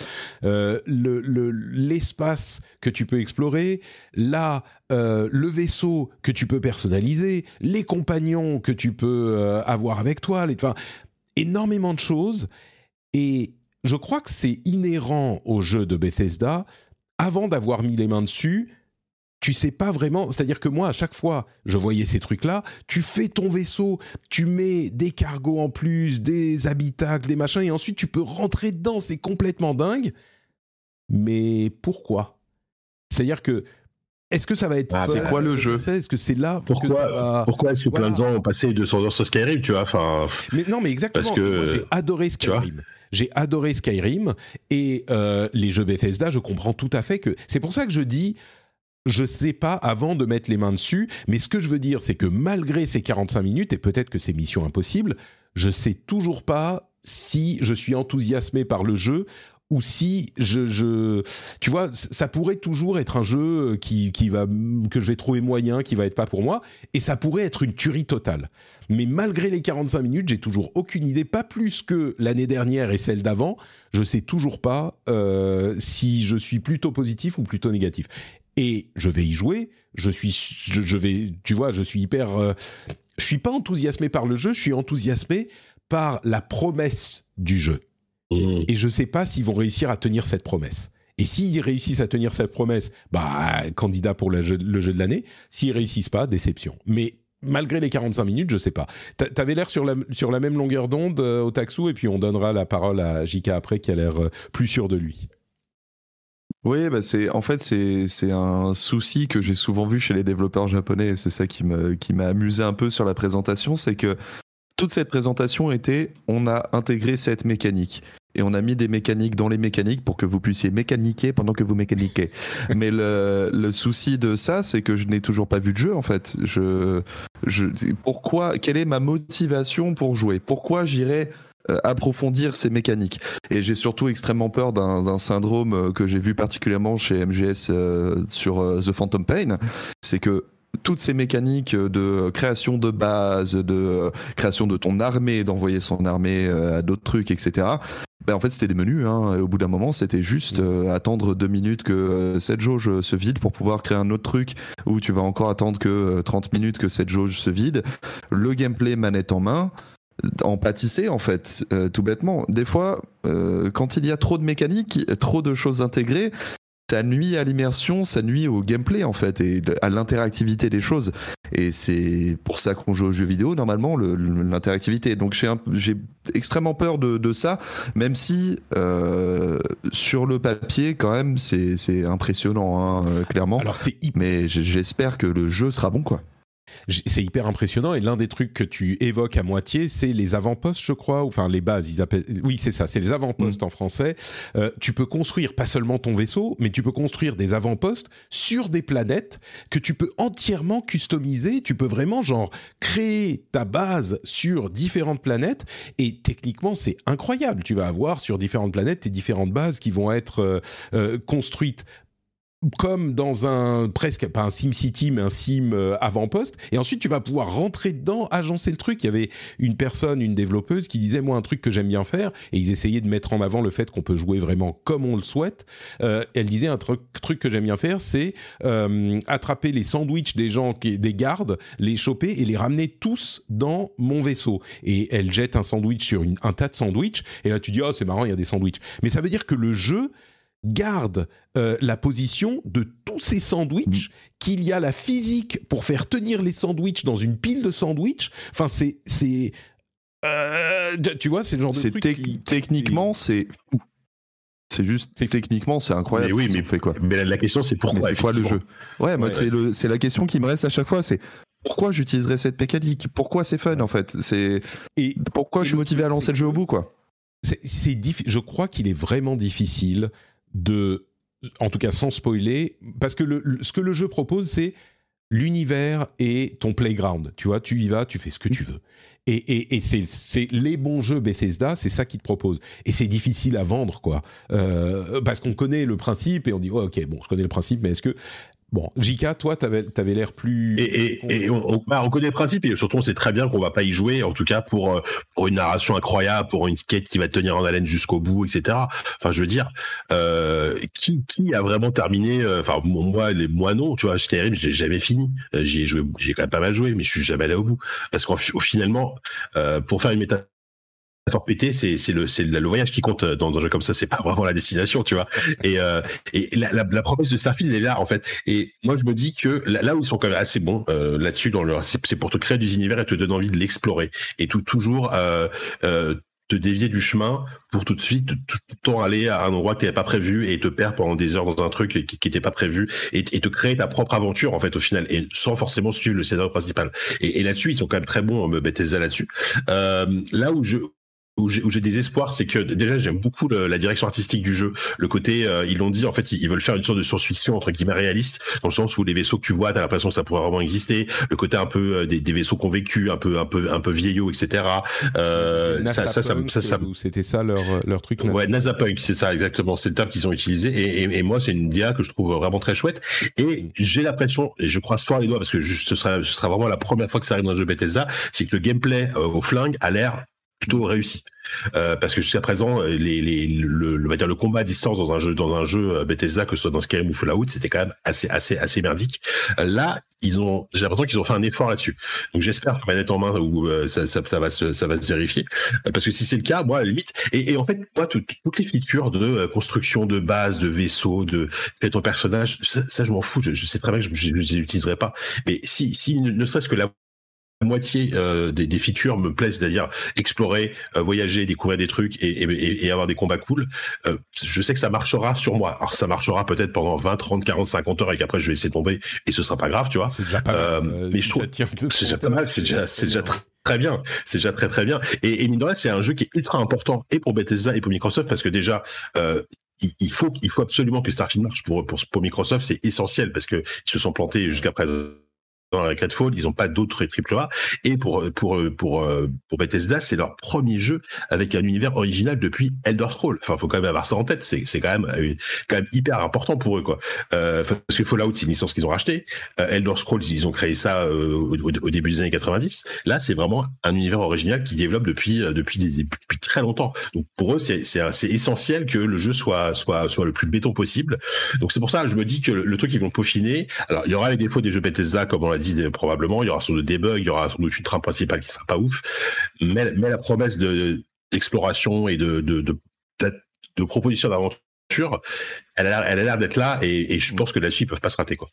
L'espace que tu peux explorer, là, le vaisseau que tu peux personnaliser, les compagnons que tu peux euh, avoir avec toi, enfin, énormément de choses. Et je crois que c'est inhérent au jeu de Bethesda. Avant d'avoir mis les mains dessus, tu sais pas vraiment. C'est-à-dire que moi, à chaque fois, je voyais ces trucs-là. Tu fais ton vaisseau, tu mets des cargos en plus, des habitacles, des machins, et ensuite tu peux rentrer dedans. C'est complètement dingue. Mais pourquoi? C'est-à-dire que est-ce que ça va être ah, C'est quoi le jeu Est-ce que c'est là Pourquoi, pourquoi est-ce que plein de gens ont passé 200 heures sur Skyrim Tu vois, enfin. Mais non, mais exactement. Parce que j'ai adoré Skyrim. J'ai adoré Skyrim et euh, les jeux Bethesda. Je comprends tout à fait que c'est pour ça que je dis. Je sais pas avant de mettre les mains dessus, mais ce que je veux dire, c'est que malgré ces 45 minutes, et peut-être que c'est mission impossible, je sais toujours pas si je suis enthousiasmé par le jeu ou si je, je, tu vois, ça pourrait toujours être un jeu qui, qui va, que je vais trouver moyen, qui va être pas pour moi, et ça pourrait être une tuerie totale. Mais malgré les 45 minutes, j'ai toujours aucune idée, pas plus que l'année dernière et celle d'avant, je sais toujours pas euh, si je suis plutôt positif ou plutôt négatif. Et je vais y jouer, je suis, je, vais, tu vois, je suis hyper, euh, je suis pas enthousiasmé par le jeu, je suis enthousiasmé par la promesse du jeu. Mmh. Et je ne sais pas s'ils vont réussir à tenir cette promesse. Et s'ils réussissent à tenir cette promesse, bah, candidat pour le jeu, de l'année. S'ils réussissent pas, déception. Mais malgré les 45 minutes, je sais pas. T'avais l'air sur la, sur la même longueur d'onde euh, au Taxou, et puis on donnera la parole à Jika après, qui a l'air euh, plus sûr de lui. Oui, bah c'est en fait c'est un souci que j'ai souvent vu chez les développeurs japonais et c'est ça qui m'a amusé un peu sur la présentation, c'est que toute cette présentation était on a intégré cette mécanique et on a mis des mécaniques dans les mécaniques pour que vous puissiez mécaniquer pendant que vous mécaniquez. Mais le, le souci de ça, c'est que je n'ai toujours pas vu de jeu en fait. Je, je, pourquoi Quelle est ma motivation pour jouer? Pourquoi j'irai euh, approfondir ces mécaniques? Et j'ai surtout extrêmement peur d'un syndrome euh, que j'ai vu particulièrement chez MGS euh, sur The Phantom Pain, c'est que toutes ces mécaniques de création de base, de création de ton armée, d'envoyer son armée à d'autres trucs, etc. Ben en fait, c'était des menus. Hein, au bout d'un moment, c'était juste euh, attendre deux minutes que euh, cette jauge se vide pour pouvoir créer un autre truc où tu vas encore attendre que 30 euh, minutes que cette jauge se vide. Le gameplay manette en main en pâtisser en fait, tout bêtement. Des fois, quand il y a trop de mécanique, trop de choses intégrées, ça nuit à l'immersion, ça nuit au gameplay en fait et à l'interactivité des choses. Et c'est pour ça qu'on joue aux jeux vidéo normalement, l'interactivité. Donc j'ai extrêmement peur de, ça, même si euh, sur le papier quand même c'est impressionnant hein, clairement. Alors c'est mais j'espère que le jeu sera bon quoi c'est hyper impressionnant et l'un des trucs que tu évoques à moitié, c'est les avant-postes, je crois, enfin les bases, ils appellent. Oui, c'est ça, c'est les avant-postes mm. en français. Euh, tu peux construire pas seulement ton vaisseau, mais tu peux construire des avant-postes sur des planètes que tu peux entièrement customiser. Tu peux vraiment genre créer ta base sur différentes planètes et techniquement c'est incroyable. Tu vas avoir sur différentes planètes tes différentes bases qui vont être euh, euh, construites comme dans un presque pas un Sim City mais un Sim euh, avant-poste. Et ensuite tu vas pouvoir rentrer dedans agencer le truc. Il y avait une personne une développeuse qui disait moi un truc que j'aime bien faire. Et ils essayaient de mettre en avant le fait qu'on peut jouer vraiment comme on le souhaite. Euh, elle disait un truc, truc que j'aime bien faire c'est euh, attraper les sandwichs des gens des gardes les choper et les ramener tous dans mon vaisseau. Et elle jette un sandwich sur un tas de sandwichs. Et là tu dis oh c'est marrant il y a des sandwichs. Mais ça veut dire que le jeu garde euh, la position de tous ces sandwichs, mm. qu'il y a la physique pour faire tenir les sandwichs dans une pile de sandwichs. Enfin, c'est c'est euh, tu vois, c'est le genre de truc. Techniquement, c'est fou. C'est juste techniquement, c'est incroyable. Mais oui, mais fait quoi Mais la question, c'est pourquoi C'est quoi le jeu? Ouais, moi, c'est la question qui me reste à chaque fois. C'est pourquoi j'utiliserais cette mécanique? Pourquoi c'est fun en fait? C'est et pourquoi je suis motivé à lancer le jeu au bout quoi? C'est je crois qu'il est vraiment difficile de, en tout cas sans spoiler, parce que ce que le jeu propose, c'est l'univers et ton playground. Tu vois, tu y vas, tu fais ce que tu veux. Et, et, et c'est les bons jeux Bethesda, c'est ça qu'ils te proposent. Et c'est difficile à vendre, quoi. Euh, parce qu'on connaît le principe et on dit, oh, ok, bon, je connais le principe, mais est-ce que Bon, Jika, toi, t'avais avais, l'air plus. Et, et, on, bah, on, connaît le principe et surtout on sait très bien qu'on va pas y jouer, en tout cas pour euh, pour une narration incroyable, pour une skate qui va tenir en haleine jusqu'au bout, etc. Enfin, je veux dire, euh, qui qui a vraiment terminé euh, Enfin, moi, les moi non, tu vois, Skyrim, j'ai jamais fini. Euh, j'ai joué, j'ai quand même pas mal joué, mais je suis jamais allé au bout parce qu'au finalement, pour faire une méta fort pété, c'est c'est le c'est le voyage qui compte dans un jeu comme ça. C'est pas vraiment la destination, tu vois. Et euh, et la, la, la, promesse de Starfield elle est là en fait. Et moi je me dis que là, où ils sont quand même assez bons euh, là-dessus dans leur c'est pour te créer des univers et te donner envie de l'explorer et tout toujours euh, euh, te dévier du chemin pour tout de suite tout, le temps aller à un endroit que tu n'avais pas prévu et te perdre pendant des heures dans un truc qui n'était pas prévu et, et, te créer ta propre aventure en fait au final et sans forcément suivre le scénario principal et, et là-dessus ils sont quand même très bons Bethesda là-dessus euh, là où je où j'ai des espoirs, c'est que déjà j'aime beaucoup la direction artistique du jeu. Le côté, euh, ils l'ont dit, en fait, ils, veulent faire une sorte de science-fiction entre guillemets réaliste, dans le sens où les vaisseaux que tu vois, t'as l'impression que ça pourrait vraiment exister. Le côté un peu euh, des, des, vaisseaux qu'on vécu, un peu, un peu, un peu vieillots, etc. Euh, ça, ça, ça, ça, ça c'était ça leur leur truc. Ouais, NASA Punk, c'est ça exactement, c'est le terme qu'ils ont utilisé. Et, et, et moi, c'est une dia que je trouve vraiment très chouette. Et j'ai l'impression, et je croise fort les doigts parce que ce sera, ce sera vraiment la première fois que ça arrive dans un jeu Bethesda, c'est que le gameplay au flingue a l'air plutôt réussi. Euh, parce que jusqu'à présent, les, les, le, le, va dire le combat à distance dans un jeu, dans un jeu euh, Bethesda, que ce soit dans Skyrim ou Fallout, c'était quand même assez, assez, assez merdique. Euh, là, ils ont, j'ai l'impression qu'ils ont fait un effort là-dessus. Donc j'espère que manette en main, où ça, ça, ça, va se, ça va se vérifier. parce que si c'est le cas, moi, à la limite, et, et en fait, moi, toutes les features de construction de base, de vaisseau, de fait ton personnage, ça, ça je m'en fous. Je, je, sais très bien que je, ne les utiliserai pas. Mais si, si ne serait-ce que la la moitié euh, des, des, features me plaisent, c'est-à-dire explorer, euh, voyager, découvrir des trucs et, et, et avoir des combats cool. Euh, je sais que ça marchera sur moi. Alors ça marchera peut-être pendant 20, 30, 40, 50 heures et qu'après je vais laisser tomber et ce sera pas grave, tu vois. C'est déjà pas euh, mal. mais je trouve c'est déjà pas mal. C'est déjà, c'est déjà très très bien. C'est déjà très très bien. Et, et mine de rien, c'est un jeu qui est ultra important et pour Bethesda et pour Microsoft parce que déjà, euh, il, faut, il faut absolument que Starfield marche pour, pour, pour Microsoft. C'est essentiel parce que ils se sont plantés jusqu'à présent dans la Redfall, ils n'ont pas d'autres triple A. Et pour pour pour pour Bethesda, c'est leur premier jeu avec un univers original depuis Elder Scrolls. Enfin, faut quand même avoir ça en tête. C'est c'est quand même euh, quand même hyper important pour eux quoi. Euh, parce que Fallout, c'est une licence qu'ils ont racheté. Euh, Elder Scrolls, ils ont créé ça euh, au, début des années 90. Là, c'est vraiment un univers original qui développe depuis depuis depuis très longtemps. Donc pour eux, c'est essentiel que le jeu soit soit soit le plus béton possible. Donc c'est pour ça, je me dis que le, truc ils vont peaufiner. Alors il y aura les défauts des jeux Bethesda comme on dit probablement. Il y aura sans doute des bugs, il y aura sans doute une trame principale qui sera pas ouf. Mais, mais la promesse de, d'exploration et de, de, de, de proposition d'aventure, elle a l'air d'être là et, et, je pense que là-dessus, ils peuvent pas se rater, quoi.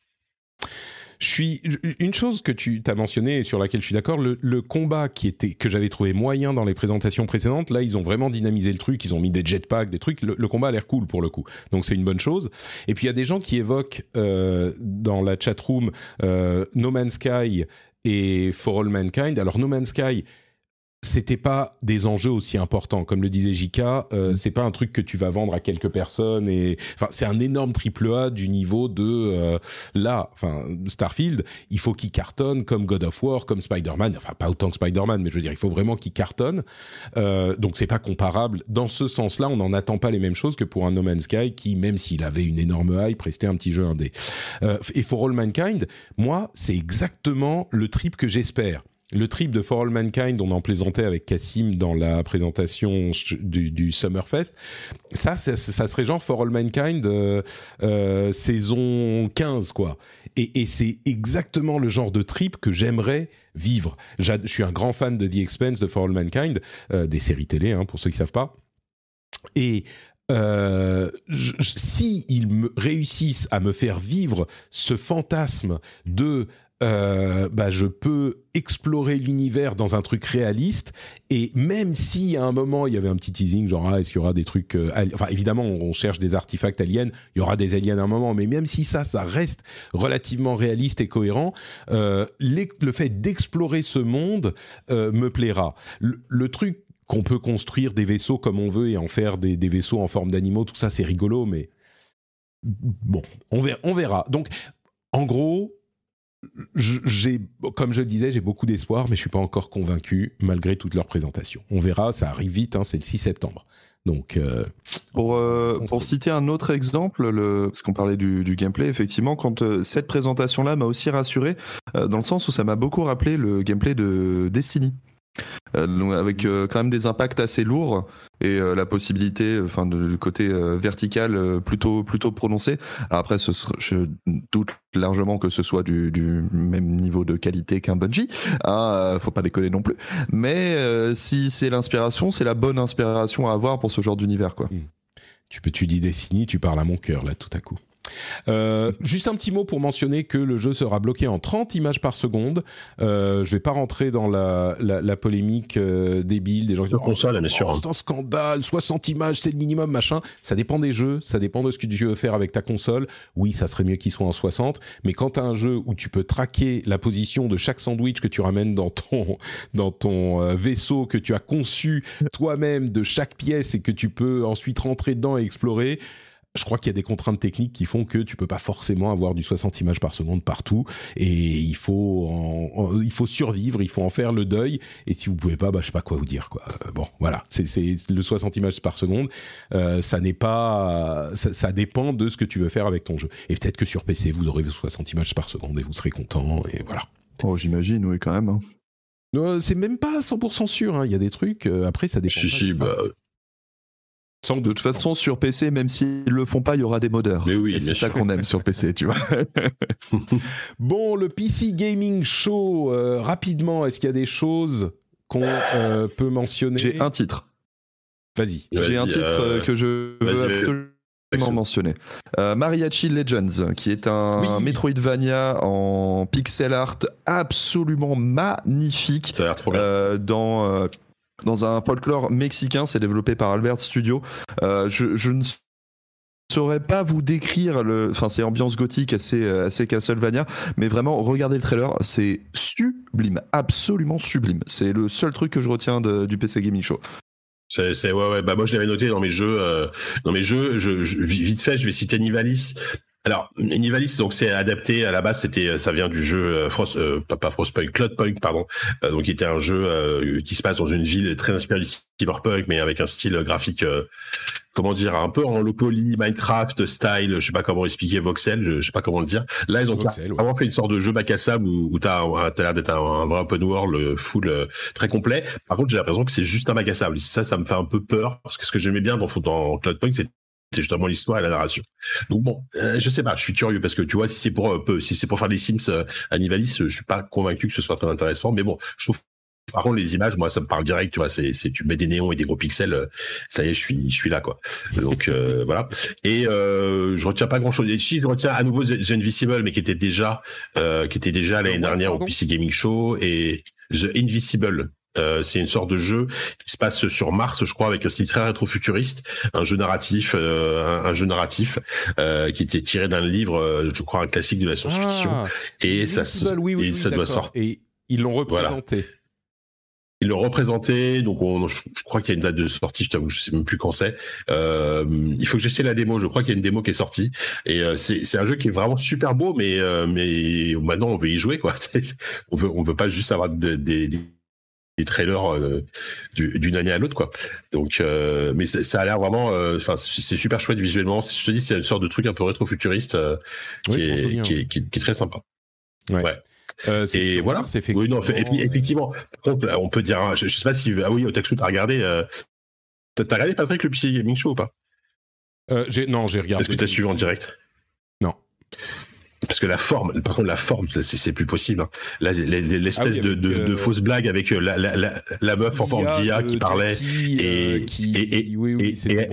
Je suis une chose que tu t'as mentionné et sur laquelle je suis d'accord, le, le, combat qui était que j'avais trouvé moyen dans les présentations précédentes, là ils ont vraiment dynamisé le truc, ils ont mis des jetpacks, des trucs. Le, combat a l'air cool pour le coup, donc c'est une bonne chose. Et puis il y a des gens qui évoquent euh, dans la chat room euh, No Man's Sky et For All Mankind. Alors No Man's Sky, c'était pas des enjeux aussi importants. Comme le disait Jika euh, mm. c'est pas un truc que tu vas vendre à quelques personnes et enfin c'est un énorme triple A du niveau de euh, là enfin Starfield. Il faut qu'il cartonne comme God of War comme Spider-Man. Enfin pas autant que Spider-Man mais je veux dire il faut vraiment qu'il cartonne. Euh, donc c'est pas comparable. Dans ce sens-là on n'en attend pas les mêmes choses que pour un No Man's Sky qui même s'il avait une énorme hype restait un petit jeu indé. Euh, et For All Mankind moi c'est exactement le trip que j'espère le trip de For All Mankind, on en plaisantait avec Cassim dans la présentation du, Summerfest. Ça, ça, serait genre For All Mankind euh, euh, saison 15, quoi. Et, c'est exactement le genre de trip que j'aimerais vivre. Je suis un grand fan de The Expense, de For All Mankind, euh, des séries télé, hein, pour ceux qui savent pas. Et euh, si ils réussissent à me faire vivre ce fantasme de euh, bah, je peux explorer l'univers dans un truc réaliste. Et même si à un moment il y avait un petit teasing, genre ah, est-ce qu'il y aura des trucs, euh, enfin évidemment on cherche des artefacts aliens, il y aura des aliens à un moment, mais même si ça, ça reste relativement réaliste et cohérent, euh, le fait d'explorer ce monde me plaira. Le, truc qu'on peut construire des vaisseaux comme on veut et en faire des, vaisseaux en forme d'animaux, tout ça c'est rigolo, mais bon, on verra. Donc en gros, j'ai, comme je le disais, j'ai beaucoup d'espoir, mais je suis pas encore convaincu malgré toute leur présentation. On verra, ça arrive vite, hein, c'est le 6 septembre. Donc, euh, pour, euh, pour citer un autre exemple, le, parce qu'on parlait du, du, gameplay, effectivement, quand euh, cette présentation-là m'a aussi rassuré, dans le sens où ça m'a beaucoup rappelé le gameplay de Destiny. Euh, avec euh, quand même des impacts assez lourds et euh, la possibilité, enfin, du côté vertical plutôt plutôt prononcé. Après, je doute largement que ce soit du, du même niveau de qualité qu'un Bungie. Hein, faut pas déconner non plus. Mais si c'est l'inspiration, c'est la bonne inspiration à avoir pour ce genre d'univers, quoi. Hmm. Tu peux, tu dis Destiny, tu parles à mon cœur là tout à coup. Euh, juste un petit mot pour mentionner que le jeu sera bloqué en 30 images par seconde. Euh, je vais pas rentrer dans la, la, la polémique euh, débile des gens qui disent. Oh, c'est un scandale, 60 images, c'est le minimum, machin. Ça dépend des jeux, ça dépend de ce que tu veux faire avec ta console. Oui, ça serait mieux qu'il soit en 60, mais quand tu as un jeu où tu peux traquer la position de chaque sandwich que tu ramènes dans ton dans ton euh, vaisseau que tu as conçu toi-même de chaque pièce et que tu peux ensuite rentrer dedans et explorer je crois qu'il y a des contraintes techniques qui font que tu peux pas forcément avoir du 60 images par seconde partout et il faut il faut survivre, il faut en faire le deuil et si vous pouvez pas bah je sais pas quoi vous dire quoi. Euh, bon, voilà, c'est c'est le 60 images par seconde, euh, ça n'est pas ça, ça, dépend de ce que tu veux faire avec ton jeu. Et peut-être que sur PC vous aurez 60 images par seconde et vous serez content et voilà. Oh, j'imagine oui quand même. Hein. c'est même pas 100% sûr. Hein. Il y a des trucs. Euh, après, ça dépend. Si, bah, de toute façon, sur PC, même s'ils le font pas, il y aura des modeurs. Mais oui, c'est ça qu'on aime sur PC, tu vois. bon, le PC Gaming Show, euh, rapidement, est-ce qu'il y a des choses qu'on euh, peut mentionner? J'ai un titre. Vas-y. J'ai un titre euh, que je veux absolument mentionner. Mariachi Legends, qui est un Metroidvania en pixel art absolument magnifique. Ça a l'air trop bien. dans dans un folklore mexicain. C'est développé par Albert Studio. Euh, je, ne saurais pas vous décrire le enfin c'est ambiance gothique assez assez Castlevania mais vraiment regardez le trailer c'est sublime absolument sublime c'est le seul truc que je retiens du PC Gaming Show c'est, ouais, ouais. Bah, moi, je l'avais noté dans mes jeux. Euh, dans mes jeux, je, vite fait, je vais citer Nivalis. Alors, Nivalis, donc c'est adapté à la base, c'était, ça vient du jeu euh, Frost, euh, pas, Frostpunk, Cloudpunk, pardon. Euh, donc, qui était un jeu euh, qui se passe dans une ville très inspirée du cyberpunk, mais avec un style graphique, comment dire, un peu en low poly, Minecraft style, je sais pas comment expliquer, voxel, je, sais pas comment le dire. Là, ils ont vraiment fait une sorte de jeu bac à sable où, où t'as, as l'air d'être un, vrai open world full, très complet. Par contre, j'ai l'impression que c'est juste un bac à sable. Ça, ça me fait un peu peur parce que ce que j'aimais bien dans, dans Cloudpunk, c'est c'est justement l'histoire et la narration. Donc bon, euh, je sais pas, je suis curieux parce que tu vois, si c'est pour euh, si c'est pour faire des Sims euh, à Nivalis, je suis pas convaincu que ce soit très intéressant. Mais bon, je trouve par contre, les images, moi, ça me parle direct, tu vois, c'est, c'est, tu mets des néons et des gros pixels, ça y est, je suis, je suis là, quoi. Donc, voilà. Et, euh, je retiens pas grand chose. Et je retiens à nouveau The Invisible, mais qui était déjà, qui était déjà l'année dernière au PC Gaming Show et The Invisible, euh, c'est une sorte de jeu qui se passe sur Mars, je crois, avec un style très rétro-futuriste, un jeu narratif, euh, un, jeu narratif euh, qui était tiré d'un livre, je crois, un classique de la science-fiction. Ah, et ça, et ça doit sortir. Et ils l'ont représenté. Ils l'ont représenté, donc on, je, crois qu'il y a une date de sortie, je t'avoue, je sais même plus quand c'est. il faut que j'essaie la démo. Je crois qu'il y a une démo qui est sortie et c'est un jeu qui est vraiment super beau, mais mais maintenant on veut y jouer quoi. on veut on veut pas juste avoir des des trailers euh, d'une année à l'autre quoi. Donc euh, mais ça, a l'air vraiment euh, enfin c'est super chouette visuellement. Je te dis c'est une sorte de truc un peu rétro-futuriste qui, est, qui, est, qui, est, très sympa. Ouais, et voilà. c'est oui, non, et puis effectivement on peut dire hein, je, sais pas si ah oui Otaku t'as regardé t'as regardé Patrick le PC Gaming Show ou pas? Non j'ai regardé. Est-ce que t'as suivi en direct? Non parce que la forme, par contre la forme, c'est plus possible. Hein. L'espèce ah de, de, de, euh, fausse blague avec euh, la, la, la, la meuf en forme d'IA qui parlait et, et, et,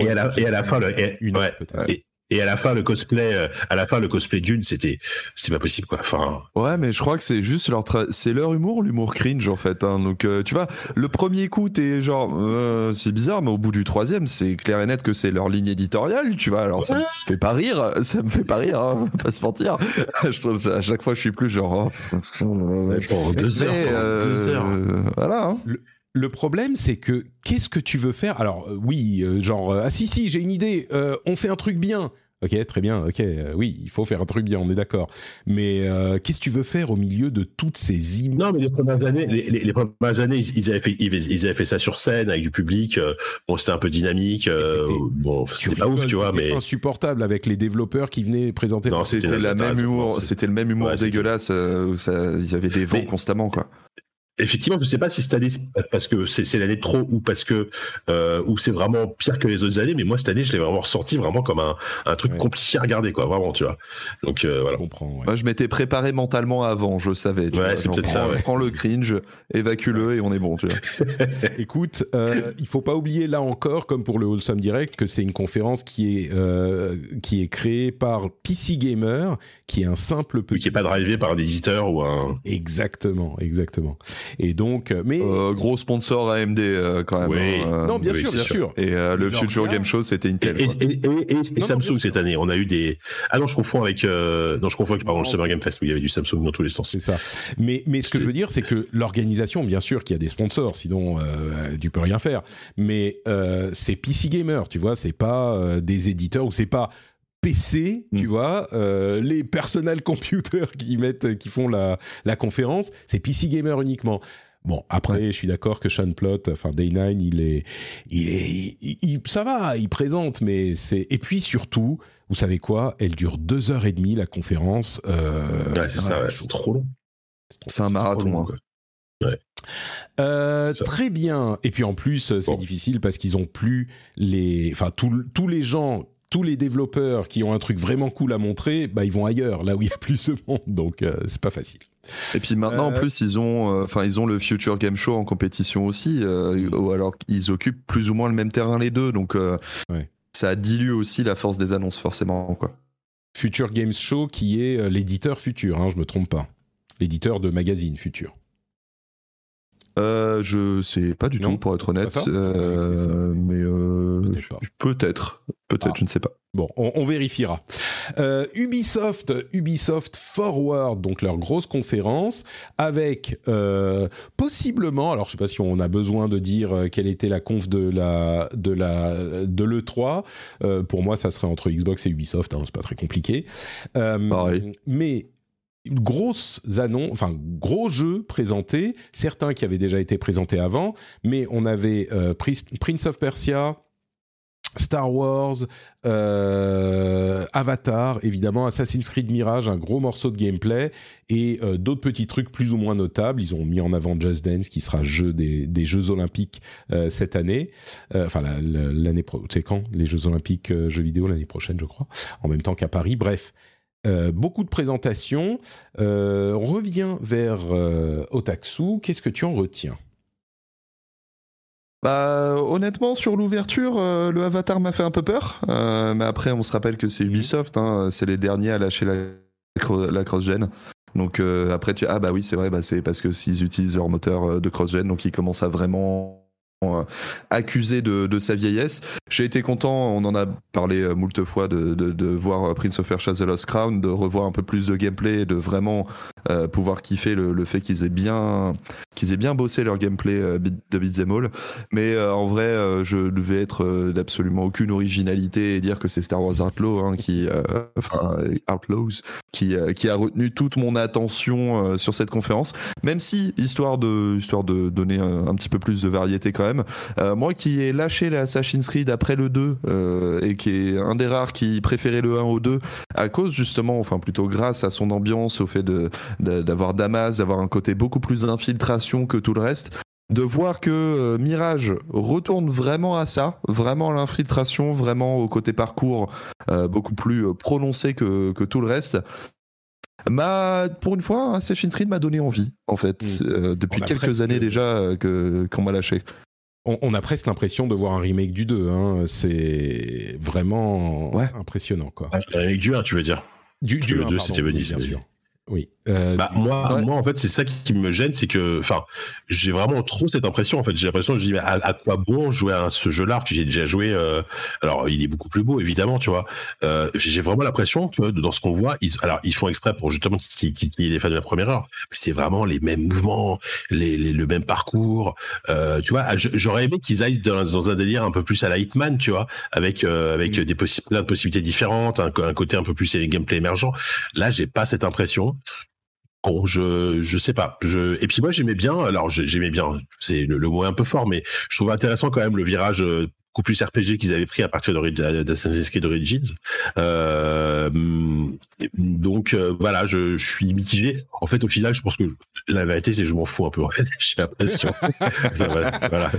et, à la, et à la fin, le, et, et à la fin le cosplay, euh, à la fin le cosplay d'une, c'était, c'était pas possible quoi. Enfin. Ouais, mais je crois que c'est juste leur, c'est leur humour, l'humour cringe en fait. Hein. Donc euh, tu vois, le premier coup t'es genre, euh, c'est bizarre, mais au bout du troisième, c'est clair et net que c'est leur ligne éditoriale, tu vois. Alors ça me fait pas rire, ça me fait pas rire, hein, pas se mentir. je trouve à chaque fois je suis plus genre. Oh, deux heures, deux heures. voilà. Hein. Le problème, c'est que qu'est-ce que tu veux faire? Alors euh, oui, euh, genre euh, ah si si, j'ai une idée. on fait un truc bien. Ok, très bien. Ok, oui, il faut faire un truc bien, on est d'accord. Mais qu'est-ce que tu veux faire au milieu de toutes ces images Non, mais les premières années, les, premières années, ils, avaient fait, ils, avaient fait ça sur scène avec du public. bon, c'était un peu dynamique. bon, c'était pas ouf, tu vois, mais insupportable avec les développeurs qui venaient présenter. Non, c'était la même humour. C'était le même humour dégueulasse. Où ça, il y avait des vents constamment, quoi. Effectivement, je ne sais pas si cette année, parce que c'est l'année de trop ou parce que euh, ou c'est vraiment pire que les autres années, mais moi cette année, je l'ai vraiment ressorti vraiment comme un, un truc compliqué à regarder, quoi, vraiment, tu vois. Donc euh, voilà. Je comprends. Moi, je m'étais préparé mentalement avant, je savais. Tu ouais, c'est peut-être ça. Ouais. Prends le cringe, évacue-le et on est bon, tu vois. Écoute, euh, il faut pas oublier là encore, comme pour le Wholesome Direct, que c'est une conférence qui est euh, qui est créée par PC Gamer, qui est un simple petit. qui est pas drivé par un éditeur ou un. Exactement, exactement. Et donc, euh, mais euh, gros sponsor AMD euh, quand même. Oui. Hein, non, bien sûr, bien sûr. Et le Future Game Show, c'était Intel. Et, et, Samsung cette année, on a eu des. Ah non, je confonds avec. non, je confonds avec pardon le Summer Game Fest où il y avait du Samsung dans tous les sens. C'est ça. Mais mais ce que je veux dire, c'est que l'organisation, bien sûr, qu'il y a des sponsors, sinon tu peux rien faire. Mais c'est PC Gamer, tu vois, c'est pas des éditeurs ou c'est pas PC, tu mm. vois, euh, les personal computers qui mettent, qui font la, la conférence, c'est PC gamer uniquement. Bon, après, je suis d'accord que Sean Plot, enfin Day9, il est, il est, il, ça va, il présente, mais c'est. Et puis surtout, vous savez quoi Elle dure deux heures et demie la conférence. Euh, ouais, c'est ça, c'est trop long. C'est un marathon. Hein. Ouais. Euh, très bien. Et puis en plus, c'est difficile parce qu'ils ont plus les, enfin tous les gens tous les développeurs qui ont un truc vraiment cool à montrer, bah, ils vont ailleurs, là où il y a plus de monde, donc euh, c'est pas facile. Et puis maintenant, en euh, plus, ils ont, euh, enfin, ils ont le Future Game Show en compétition aussi, alors qu'ils occupent plus ou moins le même terrain les deux, donc ça dilue aussi la force des annonces, forcément, quoi. Future Games Show, qui est l'éditeur Future, hein, je me trompe pas, l'éditeur de magazine Future. Euh, je sais pas du tout, pour être honnête. Euh, mais euh, peut-être, peut-être, ah. je ne sais pas. Bon, on, vérifiera. Euh, Ubisoft, Ubisoft Forward, donc leur grosse conférence, avec possiblement, alors je sais pas si on a besoin de dire quelle était la conf de la de la de le 3. pour moi, ça serait entre Xbox et Ubisoft, hein, c'est pas très compliqué. Pareil. Mais grosses annonces, enfin gros jeux présentés, certains qui avaient déjà été présentés avant, mais on avait euh, Prince of Persia, Star Wars, euh, Avatar, évidemment Assassin's Creed Mirage, un gros morceau de gameplay et euh, d'autres petits trucs plus ou moins notables. Ils ont mis en avant Just Dance qui sera jeu des, Jeux Olympiques cette année. enfin l'année prochaine, c'est quand? Les Jeux Olympiques jeux vidéo l'année prochaine, je crois, en même temps qu'à Paris. Bref, euh, beaucoup de présentations. Euh, on revient vers euh, Otaksu. Qu'est-ce que tu en retiens? Bah, honnêtement, sur l'ouverture, le Avatar m'a fait un peu peur. mais après, on se rappelle que c'est Ubisoft, hein, c'est les derniers à lâcher la, la cross-gen. Donc après, tu ah bah oui, c'est vrai, bah, c'est parce que s'ils utilisent leur moteur de cross-gen, donc ils commencent à vraiment accusé de, sa vieillesse. J'ai été content, on en a parlé euh, moult fois, de, voir euh, Prince of Persia The Lost Crown, de revoir un peu plus de gameplay, de vraiment pouvoir kiffer le, fait qu'ils aient bien qu'ils aient bien bossé leur gameplay de Beat'em All. Mais en vrai, je devais être d'absolument aucune originalité et dire que c'est Star Wars Outlaw hein, qui, enfin Outlaws, qui, qui a retenu toute mon attention sur cette conférence. Même si histoire de histoire de donner un petit peu plus de variété quand même euh, moi qui ai lâché l'Assassin's Creed après le 2 euh, et qui est un des rares qui préférait le 1 au 2 à cause justement, enfin plutôt grâce à son ambiance, au fait d'avoir Damas, d'avoir un côté beaucoup plus d'infiltration que tout le reste de voir que euh, Mirage retourne vraiment à ça, vraiment à l'infiltration, vraiment au côté parcours beaucoup plus prononcé que, tout le reste. pour une fois, Assassin's Creed m'a donné envie, en fait, mmh. depuis quelques années déjà que qu'on m'a lâché. on, a presque l'impression de voir un remake du 2. Hein. C'est vraiment impressionnant. Quoi. un remake du 1, tu veux dire? Du, du 2, c'était Venise. bien sûr. Oui. Euh, bah, moi, moi, en fait, c'est ça qui me gêne, c'est que, enfin, j'ai vraiment trop cette impression. En fait, j'ai l'impression, je dis, à, à, quoi bon jouer à ce jeu-là que j'ai déjà joué euh, Alors, il est beaucoup plus beau, évidemment, tu vois. Euh, j'ai vraiment l'impression que dans ce qu'on voit, ils, alors, ils font exprès pour justement titiller les fans de la première heure. Mais c'est vraiment les mêmes mouvements, les, les le même parcours. Euh, tu vois, j'aurais aimé qu'ils aillent dans, dans, un délire un peu plus à la Hitman, tu vois, avec euh, avec mm. des plein de possibilités différentes, un, un côté un peu plus gameplay émergent. Là, j'ai pas cette impression. Bon, je je sais pas. Je et puis moi j'aimais bien. Alors j'aimais bien. C'est le, mot est un peu fort, mais je trouve intéressant quand même le virage euh, beaucoup plus RPG qu'ils avaient pris à partir d'Assassin's Creed Origins. Euh, donc euh, voilà, je, je, suis mitigé. En fait, au final, je pense que la vérité, c'est que je m'en fous un peu. En fait, j'ai l'impression. voilà.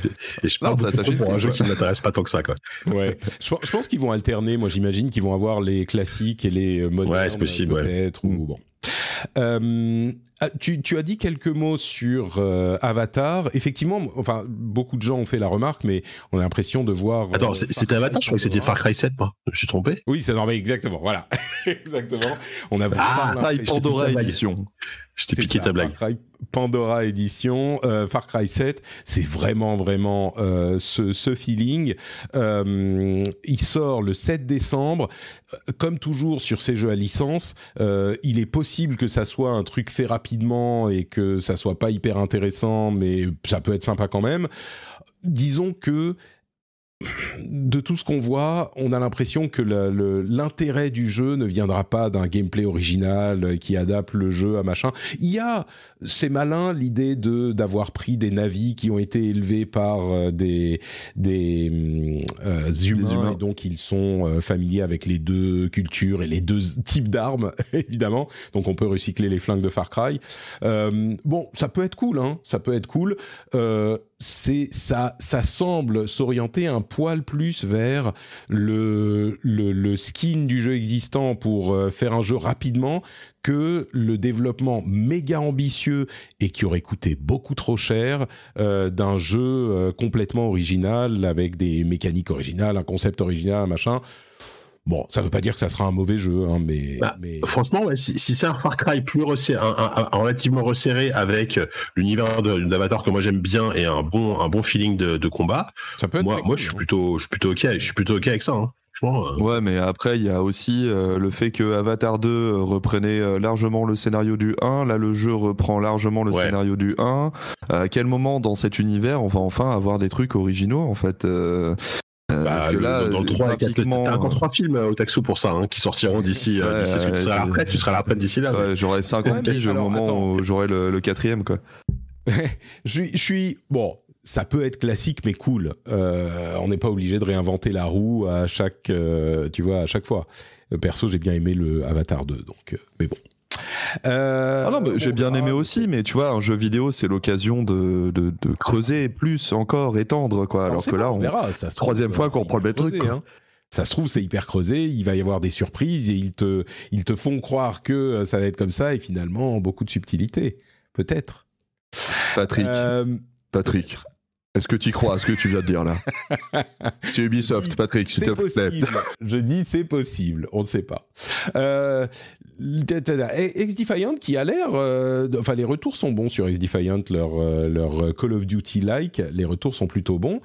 Et je pense ça, pour un jeu qui ne m'intéresse pas tant que ça, quoi. Ouais. Je, je pense qu'ils vont alterner. Moi, j'imagine qu'ils vont avoir les classiques et les modernes. Ouais, c'est possible. Peut-être ou bon. Euh, ah, tu, tu, as dit quelques mots sur euh, Avatar. Effectivement, enfin, beaucoup de gens ont fait la remarque, mais on a l'impression de voir. Attends, euh, c'était Avatar, je crois que c'était Far Cry 7, moi. Je me suis trompé. Oui, c'est normal, exactement. Voilà, exactement. On a ah, Pandora édition. Je t'ai piqué ta blague. Pandora édition, euh, Far Cry 7, c'est vraiment vraiment euh, ce, ce, feeling. Euh, il sort le 7 décembre. Comme toujours sur ces jeux à licence, il est possible que ça soit un truc fait rapidement et que ça soit pas hyper intéressant, mais ça peut être sympa quand même. Disons que de tout ce qu'on voit, on a l'impression que l'intérêt du jeu ne viendra pas d'un gameplay original qui adapte le jeu à machin. Il y a, c'est malin l'idée de d'avoir pris des navis qui ont été élevés par euh, des des, euh, humains, et donc ils sont euh, familiers avec les deux cultures et les deux types d'armes évidemment. Donc on peut recycler les flingues de Far Cry. bon, ça peut être cool, hein. Ça peut être cool c'est ça, ça semble s'orienter un poil plus vers le, le, skin du jeu existant pour euh, faire un jeu rapidement que le développement méga ambitieux et qui aurait coûté beaucoup trop cher euh, d'un jeu euh, complètement original avec des mécaniques originales, un concept original, un machin. Bon, ça veut pas dire que ça sera un mauvais jeu, hein, mais, bah, mais... franchement, si, c'est un Far Cry plus resserré, un, relativement resserré avec l'univers d'Avatar que moi j'aime bien et un bon un bon feeling de, combat, ça peut être moi, moi je suis hein. plutôt je suis plutôt ok, je suis plutôt ok avec ça. Hein. Euh. Ouais, mais après, il y a aussi euh, le fait que Avatar 2 euh, reprenait largement le scénario du 1. Là, le jeu reprend largement le scénario du 1. à quel moment dans cet univers on va enfin avoir des trucs originaux, en fait euh, bah, parce que là, dans, le 3 t'as encore 3 films au Taxo pour ça, hein, qui sortiront d'ici. Euh, tu seras à la retraite, tu seras à la retraite d'ici là. Ouais, j'aurai 50 piges au moment où j'aurai le, quatrième, quoi. je, je suis bon. Ça peut être classique mais cool. Euh, on n'est pas obligé de réinventer la roue à chaque, euh, tu vois, à chaque fois. Perso, j'ai bien aimé le Avatar 2, donc. mais bon. Euh, ah non, j'ai bien aimé aussi, mais tu vois, un jeu vidéo, c'est l'occasion de, de, creuser plus encore, étendre, quoi. Alors, que là, on, verra. Ça troisième fois qu'on reprend le même truc. Hein. Ça se trouve, c'est hyper creusé. Il va y avoir des surprises et ils te, ils te font croire que euh, ça va être comme ça et finalement beaucoup de subtilité, peut-être. Patrick. Euh, Patrick. Est-ce que tu crois à ce que tu viens de dire là? C'est Ubisoft, Patrick, s'il te plaît. Je dis c'est possible, on ne sait pas. Euh, X-Defiant qui a l'air... Euh, enfin, les retours sont bons sur X-Defiant, leur, euh, leur Call of Duty-like, les retours sont plutôt bons.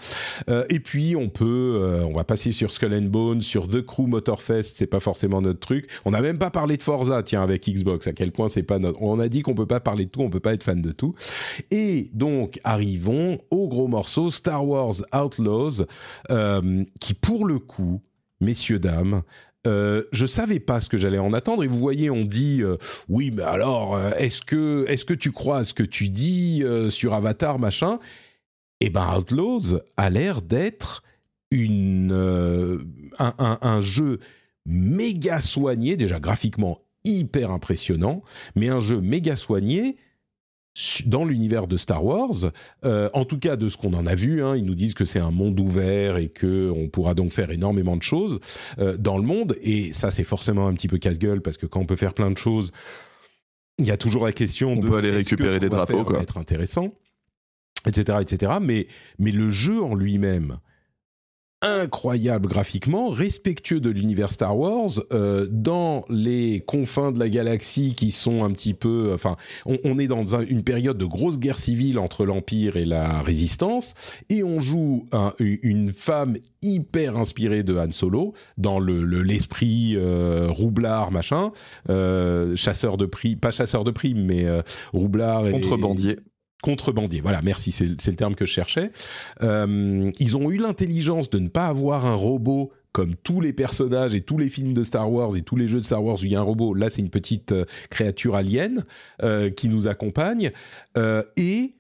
Euh, et puis, on peut... on va passer sur Skull and Bones, sur The Crew Motorfest, c'est pas forcément notre truc. On n'a même pas parlé de Forza, tiens, avec Xbox, à quel point c'est pas notre... On a dit qu'on peut pas parler de tout, on peut pas être fan de tout. Et donc, arrivons au gros morceau Star Wars Outlaws, euh, qui pour le coup, messieurs dames, euh, je savais pas ce que j'allais en attendre et vous voyez on dit euh, oui mais alors euh, est-ce que est-ce que tu crois à ce que tu dis sur Avatar machin? Eh ben Outlaws a l'air d'être une un, un, jeu méga soigné déjà graphiquement hyper impressionnant mais un jeu méga soigné dans l'univers de Star Wars, euh, en tout cas de ce qu'on en a vu, hein, ils nous disent que c'est un monde ouvert et que on pourra donc faire énormément de choses euh, dans le monde. Et ça, c'est forcément un petit peu casse-gueule parce que quand on peut faire plein de choses, il y a toujours la question on de peut aller récupérer des drapeaux, quoi. Être intéressant. etc., etc. Mais, mais le jeu en lui-même, incroyable graphiquement, respectueux de l'univers Star Wars, euh, dans les confins de la galaxie qui sont un petit peu... Enfin, on, est dans une période de grosse guerre civile entre l'Empire et la Résistance, et on joue une femme hyper inspirée de Han Solo, dans le l'esprit euh, roublard, machin, euh, chasseur de prix, pas chasseur de primes, mais roublard... Et, Contrebandier contrebandier. Voilà, merci, c'est le terme que je cherchais. Euh, ils ont eu l'intelligence de ne pas avoir un robot comme tous les personnages et tous les films de Star Wars et tous les jeux de Star Wars où il y a un robot. Là, c'est une petite euh, créature alien euh, qui nous accompagne. et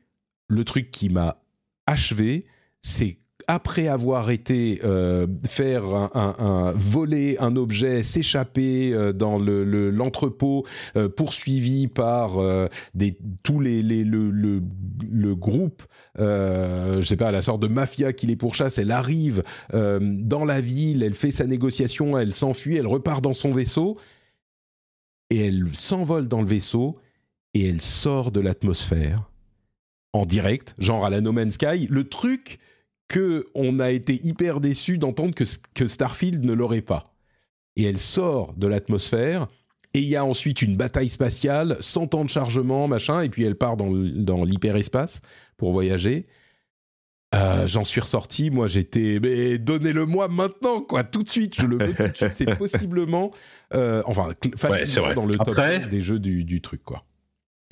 le truc qui m'a achevé, c'est après avoir été euh, faire un, voler un objet, s'échapper euh, dans le, l'entrepôt, euh, poursuivi par des tous les, les le, le, groupe, je sais pas, la sorte de mafia qui les pourchasse, elle arrive dans la ville, elle fait sa négociation, elle s'enfuit, elle repart dans son vaisseau et elle s'envole dans le vaisseau et elle sort de l'atmosphère en direct, genre à la No Man's Sky. Le truc que on a été hyper déçu d'entendre que, que Starfield ne l'aurait pas. Et elle sort de l'atmosphère, et il y a ensuite une bataille spatiale, 100 ans de chargement, machin, et puis elle part dans, dans l'hyperespace pour voyager. Euh, j'en suis ressorti, moi j'étais, mais donnez-le-moi maintenant, quoi, tout de suite, je le veux tout de suite. C'est possiblement, euh, enfin, facilement dans le top des jeux du, du truc, quoi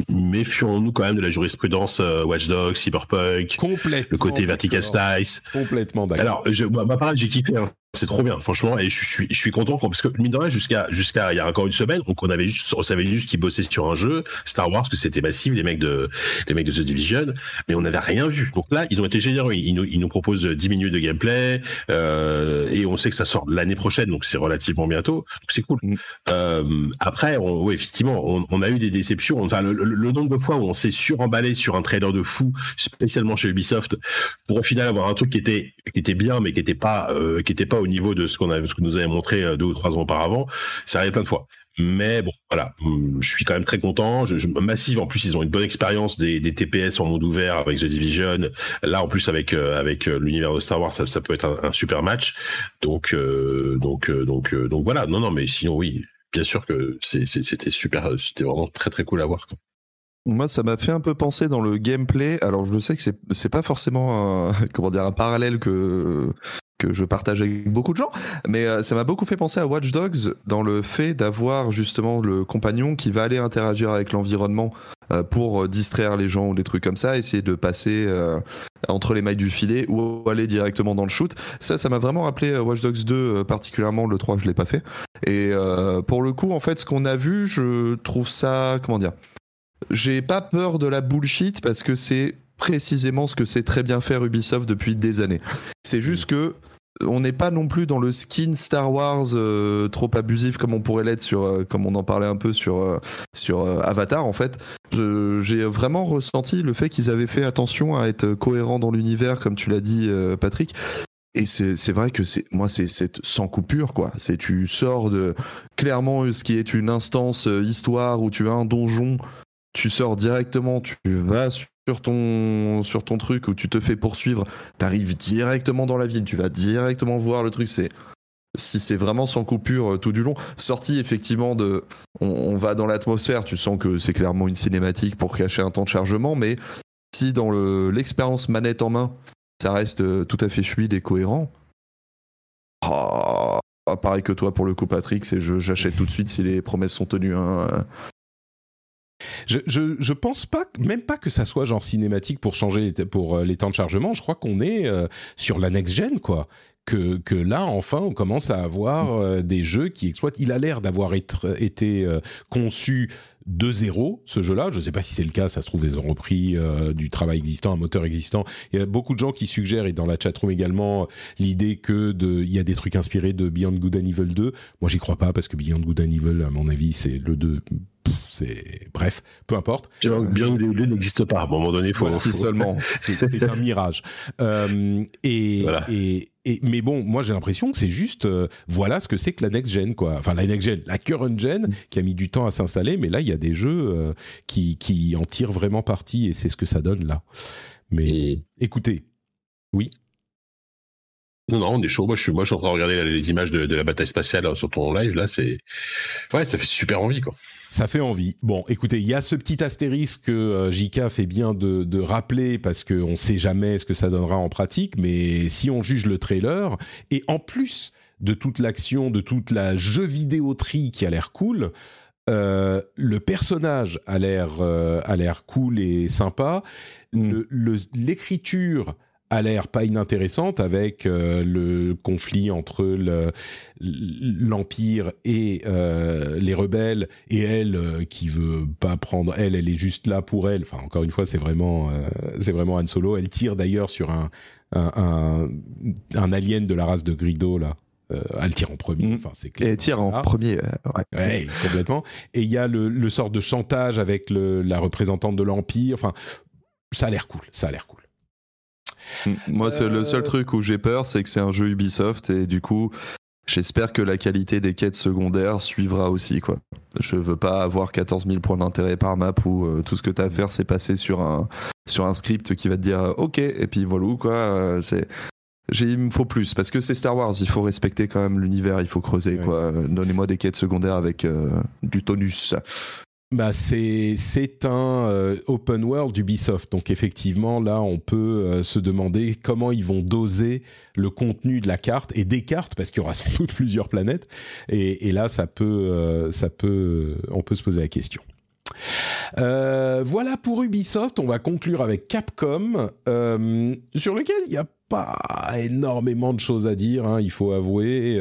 méfions-nous quand même de la jurisprudence euh, Watch Dogs, Cyberpunk, le côté vertical slice. Complètement d'accord. Alors, je, ma parole, j'ai kiffé. Hein c'est trop bien, franchement, et je suis, je suis content parce que mine de rien, jusqu'à jusqu'à il y a encore une semaine, donc on avait juste, on savait juste qu'ils bossaient sur un jeu Star Wars, que c'était massif, les mecs de les mecs de The Division, mais on n'avait rien vu. Donc là, ils ont été généreux, ils nous, ils nous proposent 10 minutes de gameplay, euh, et on sait que ça sort l'année prochaine, donc c'est relativement bientôt, donc c'est cool. Mm. Euh, après, on, effectivement, on, on, a eu des déceptions. Enfin, le, le, nombre de fois où on s'est suremballé sur un trailer de fou, spécialement chez Ubisoft, pour au final avoir un truc qui était qui était bien, mais qui était pas euh, qui était pas au niveau de ce qu'on avait, ce que nous avait montré euh, deux ou trois ans auparavant. Ça arrive plein de fois. Mais bon, voilà, hum, je suis quand même très content. Je, Massive, en plus, ils ont une bonne expérience des, TPS en monde ouvert avec The Division. Là, en plus, avec euh, avec euh, l'univers de Star Wars, ça, peut être un, super match. Donc, donc, donc, donc voilà. Non, non, mais sinon, oui, bien sûr que c'était super. C'était vraiment très, très cool à voir. Moi, ça m'a fait un peu penser dans le gameplay. Alors, je sais que c'est pas forcément comment dire un parallèle que que je partage avec beaucoup de gens, mais euh, ça m'a beaucoup fait penser à Watch Dogs dans le fait d'avoir justement le compagnon qui va aller interagir avec l'environnement euh, pour euh, distraire les gens ou des trucs comme ça, essayer de passer entre les mailles du filet ou aller directement dans le shoot. Ça, ça m'a vraiment rappelé Watch Dogs 2, particulièrement le 3, je l'ai pas fait. Et pour le coup, en fait, ce qu'on a vu, je trouve ça, comment dire, j'ai pas peur de la bullshit parce que c'est précisément ce que sait très bien faire Ubisoft depuis des années. C'est juste que on n'est pas non plus dans le skin Star Wars euh, trop abusif comme on pourrait l'être sur, euh, comme on en parlait un peu sur euh, sur Avatar en fait. J'ai vraiment ressenti le fait qu'ils avaient fait attention à être cohérents dans l'univers, comme tu l'as dit Patrick. Et c'est vrai que c'est moi c'est sans coupure quoi. C'est tu sors de clairement ce qui est une instance histoire où tu as un donjon tu sors directement, tu vas sur sur ton truc où tu te fais poursuivre, tu arrives directement dans la ville, tu vas directement voir le truc. C'est si c'est vraiment sans coupure euh, tout du long. Sorti effectivement de, on, va dans l'atmosphère, tu sens que c'est clairement une cinématique pour cacher un temps de chargement, mais si dans l'expérience manette en main, ça reste euh, tout à fait fluide et cohérent. Oh, pareil que toi pour le coup Patrick, c'est j'achète tout de suite si les promesses sont tenues. Hein. Je, je, pense pas, même pas que ça soit genre cinématique pour changer les, pour euh, les temps de chargement. Je crois qu'on est euh, sur la next gen, quoi. Que, que là, enfin, on commence à avoir euh, des jeux qui exploitent. Il a l'air d'avoir été conçu de zéro ce jeu-là. Je ne sais pas si c'est le cas, ça se trouve ils ont repris du travail existant, un moteur existant. Il y a beaucoup de gens qui suggèrent et dans la chatroom également l'idée que de y a des trucs inspirés de Beyond Good and Evil 2. Moi, j'y crois pas parce que Beyond Good and Evil à mon avis, c'est le 2 c'est bref, peu importe. Bien lieu n'existe pas. À un moment donné, faut, si seulement. c'est un mirage. Euh, et, et, et, mais bon, moi j'ai l'impression que c'est juste, euh, voilà ce que c'est que la next gen, quoi. Enfin la next gen, la current gen, qui a mis du temps à s'installer, mais là il y a des jeux euh, qui qui en tirent vraiment parti et c'est ce que ça donne là. Mais écoutez, oui. Non, non, on est chaud. Moi, je suis, moi, je suis en train de regarder les images de, la bataille spatiale sur ton live. Là, c'est, ouais, ça fait super envie, quoi. Ça fait envie. Bon, écoutez, il y a ce petit astérisque que euh, JK fait bien de, de rappeler parce qu'on ne sait jamais ce que ça donnera en pratique. Mais si on juge le trailer et en plus de toute l'action, de toute la jeu vidéoterie qui a l'air cool. Euh, le personnage a l'air euh, a l'air cool et sympa. Mm. L'écriture a l'air pas inintéressante avec euh, le conflit entre l'empire et euh, les rebelles et elle euh, qui veut pas prendre elle elle est juste là pour elle enfin encore une fois c'est vraiment c'est vraiment Han Solo elle tire d'ailleurs sur un un, un alien de la race de Grido là elle tire en premier. Mm. Enfin, c'est clair. Elle tire en premier. Ouais. complètement. Et il y a le, le, sort de chantage avec le, la représentante de l'Empire. Enfin, ça a l'air cool. Ça a l'air cool. Moi, c'est le seul euh. truc où j'ai peur, c'est que c'est un jeu Ubisoft et du coup, j'espère que la qualité des quêtes secondaires suivra aussi. Quoi. Je veux pas avoir 14 000 points d'intérêt par map où euh, tout ce que tu as à faire, c'est passer sur un, sur un script qui va te dire OK, et puis voilà, quoi. Euh, c'est. Il me faut plus parce que c'est Star Wars, il faut respecter quand même l'univers, il faut creuser quoi. Donnez-moi des quêtes secondaires avec du tonus bah c'est c'est un euh, open world Ubisoft donc effectivement là on peut euh, se demander comment ils vont doser le contenu de la carte et des cartes parce qu'il y aura sans doute plusieurs planètes et, et là ça peut euh, ça peut on peut se poser la question. voilà pour Ubisoft. On va conclure avec Capcom, sur lequel il n'y a pas énormément de choses à dire, hein, il faut avouer.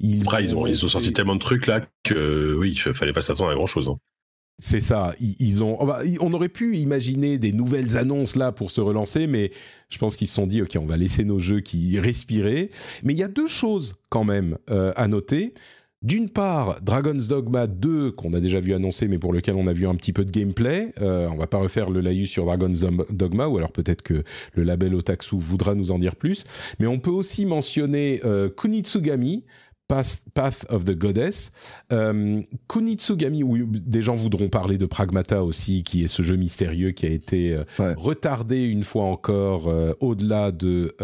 ils, ils, ont, ils ont sorti tellement de trucs là que oui, il fallait pas s'attendre à grand chose. Hein. C'est ça. Ils, ont. On aurait pu imaginer des nouvelles annonces là pour se relancer, mais je pense qu'ils se sont dit ok, on va laisser nos jeux qui respirer. Mais il y a deux choses quand même euh, à noter. D'une part, Dragon's Dogma 2, qu'on a déjà vu annoncer, mais pour lequel on a vu un petit peu de gameplay. Euh, on va pas refaire le laïus sur Dragon's Dogma, ou alors peut-être que le label Otaksu voudra nous en dire plus. Mais on peut aussi mentionner euh, Kunitsugami, Path, of the Goddess. Euh, Kunitsugami, où des gens voudront parler de Pragmata aussi, qui est ce jeu mystérieux qui a été euh, retardé une fois encore euh, au-delà de,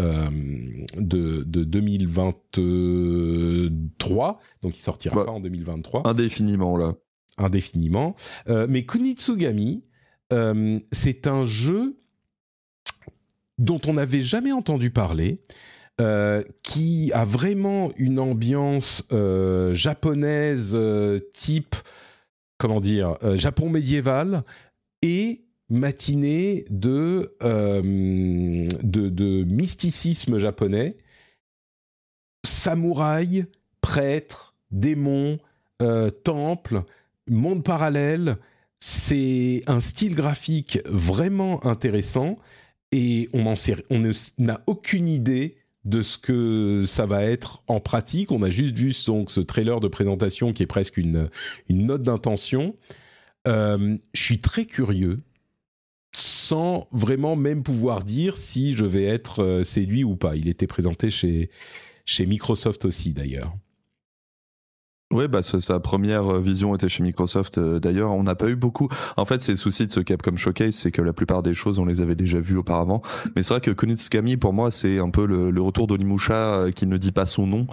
de, 2023. Donc il sortira bah, pas en 2023. Indéfiniment là. Indéfiniment. mais Kunitsugami, c'est un jeu dont on n'avait jamais entendu parler. Euh, qui a vraiment une ambiance euh, japonaise euh, type, comment dire, Japon médiéval et matinée de, de, de, mysticisme japonais, samouraï, prêtre, démon, temple, monde parallèle. C'est un style graphique vraiment intéressant et on n'a aucune idée de ce que ça va être en pratique. On a juste vu ce trailer de présentation qui est presque une, une note d'intention. Euh, je suis très curieux, sans vraiment même pouvoir dire si je vais être euh, séduit ou pas. Il était présenté chez, chez Microsoft aussi d'ailleurs. Oui, bah, sa première euh, vision était chez Microsoft. Euh, d'ailleurs, on n'a pas eu beaucoup. En fait, c'est le souci de ce Capcom Showcase, c'est que la plupart des choses, on les avait déjà vues auparavant. Mais c'est vrai que Kunitsukami, pour moi, c'est un peu le, retour d'Onimusha euh, qui ne dit pas son nom.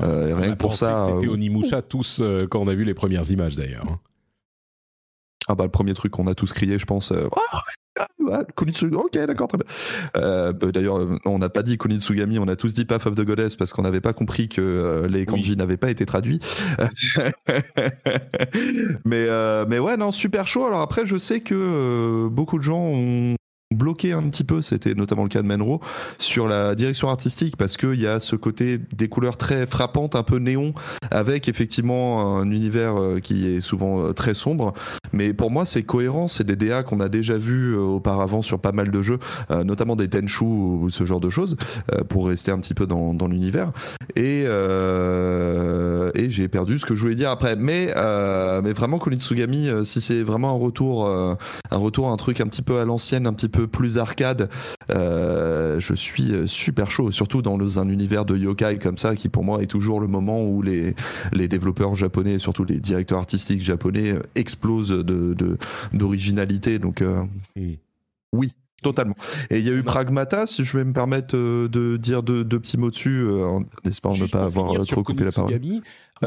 rien que pour ça. C'était Onimusha tous quand on a vu les premières images, d'ailleurs. Hein. Ah bah le premier truc qu'on a tous crié, je pense. Euh, ah, ok, d'accord, très bien. Euh, bah, d'ailleurs, euh, on n'a pas dit Kunitsugami, on a tous dit Path of the Goddess parce qu'on n'avait pas compris que les kanji n'avaient pas été traduits. mais, mais ouais, non, super chaud. Alors après, je sais que beaucoup de gens ont bloqué un petit peu, c'était notamment le cas de Menro, sur la direction artistique parce qu'il y a ce côté des couleurs très frappantes, un peu néon, avec effectivement un univers euh, qui est souvent euh, très sombre. Mais pour moi, c'est cohérent, c'est des DA qu'on a déjà vu euh, auparavant sur pas mal de jeux, notamment des Tenchu ou ce genre de choses, pour rester un petit peu dans, dans l'univers. Et, et j'ai perdu ce que je voulais dire après. Mais, mais vraiment, Kunitsugami, si c'est vraiment un retour, un retour, un truc un petit peu à l'ancienne, un petit peu plus arcade, euh, je suis super chaud, surtout dans un univers de yokai comme ça, qui pour moi est toujours le moment où les, les développeurs japonais, et surtout les directeurs artistiques japonais, explosent d'originalité. De, Donc, euh, oui. Totalement. Et il y a eu Pragmata, si je vais me permettre de dire deux, petits mots dessus, n'est-ce pas, ne pas avoir trop coupé la parole.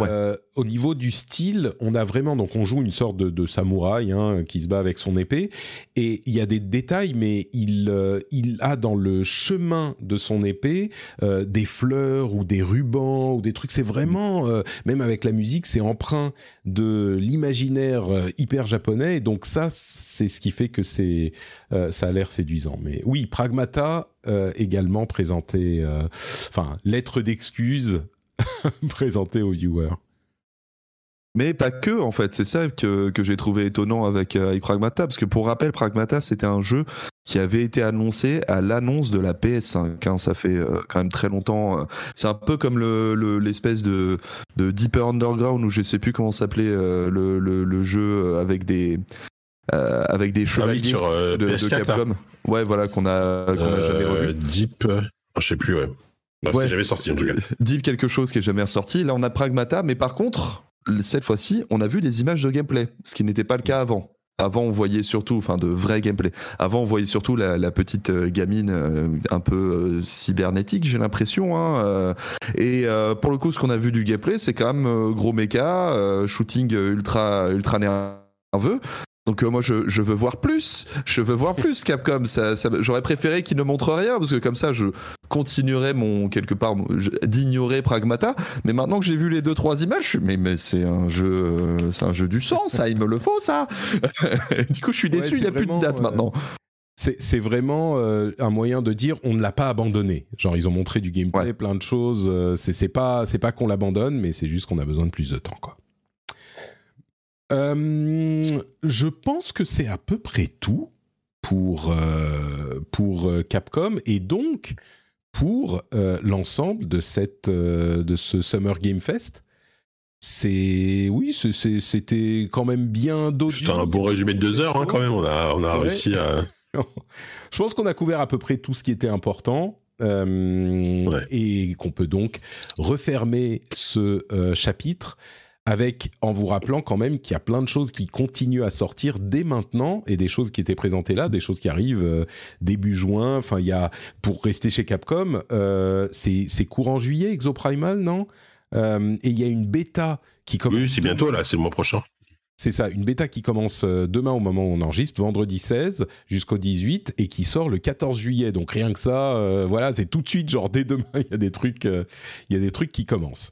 Euh, au niveau du style, on a vraiment donc on joue une sorte de, samouraï hein, qui se bat avec son épée et il y a des détails, mais il euh, il a dans le chemin de son épée euh, des fleurs ou des rubans ou des trucs. C'est vraiment même avec la musique, c'est emprunt de l'imaginaire hyper japonais. Donc ça, c'est ce qui fait que c'est ça a l'air séduisant. Mais oui, Pragmata également présenté, enfin lettre d'excuse présenté aux viewers. Mais pas que, en fait. C'est ça que, que j'ai trouvé étonnant avec, euh, avec, Pragmata. Parce que pour rappel, Pragmata, c'était un jeu qui avait été annoncé à l'annonce de la PS5. Hein. Ça fait euh, quand même très longtemps. Euh. C'est un peu comme l'espèce le, de, de Deeper Underground, ou je sais plus comment s'appelait le, le, jeu avec des. avec des ah chevaliers sur, de, de, Capcom. Ouais, voilà, qu'on a, jamais revu. Deep, je sais plus, ouais. Bah, c'est jamais sorti en tout cas. Deep quelque chose qui est jamais ressorti. Là, on a Pragmata, mais par contre, cette fois-ci, on a vu des images de gameplay, ce qui n'était pas le cas avant. Avant, on voyait surtout, enfin, de vrai gameplay. Avant, on voyait surtout la, petite euh, gamine euh, un peu euh, cybernétique, j'ai l'impression. Hein, et pour le coup, ce qu'on a vu du gameplay, c'est quand même gros méca, shooting ultra ultra nerveux. Donc moi je, je, veux voir plus, je veux voir plus Capcom. Ça, ça J'aurais préféré qu'ils ne montrent rien parce que comme ça je continuerais mon quelque part d'ignorer Pragmata. Mais maintenant que j'ai vu les deux trois images, je suis, mais, mais c'est un jeu, c'est un jeu du sang, ça, il me le faut ça. du coup je suis déçu, il n'y a plus de date maintenant. C'est vraiment euh, un moyen de dire on ne l'a pas abandonné. Genre ils ont montré du gameplay, plein de choses. Euh, c'est pas c'est pas qu'on l'abandonne, mais c'est juste qu'on a besoin de plus de temps quoi. Euh, je pense que c'est à peu près tout pour, euh, pour euh, Capcom et donc pour l'ensemble de, cette, de ce Summer Game Fest. C'est oui, c'était quand même bien d'audio. C'était un bon résumé de deux heures hein, quand même. On a, on a réussi à. Je pense qu'on a couvert à peu près tout ce qui était important. et qu'on peut donc refermer ce chapitre avec en vous rappelant quand même qu'il y a plein de choses qui continuent à sortir dès maintenant et des choses qui étaient présentées là, des choses qui arrivent euh, début juin. Enfin, il y a pour rester chez Capcom, euh, c'est courant juillet Exoprimal, non? Euh, Et il y a une bêta qui commence. Oui, c'est bientôt là, c'est le mois prochain. C'est ça, une bêta qui commence demain au moment où on enregistre, vendredi 16 jusqu'au 18 et qui sort le 14 juillet. Donc rien que ça, voilà, c'est tout de suite, genre dès demain, il y a des trucs, il y a des trucs qui commencent.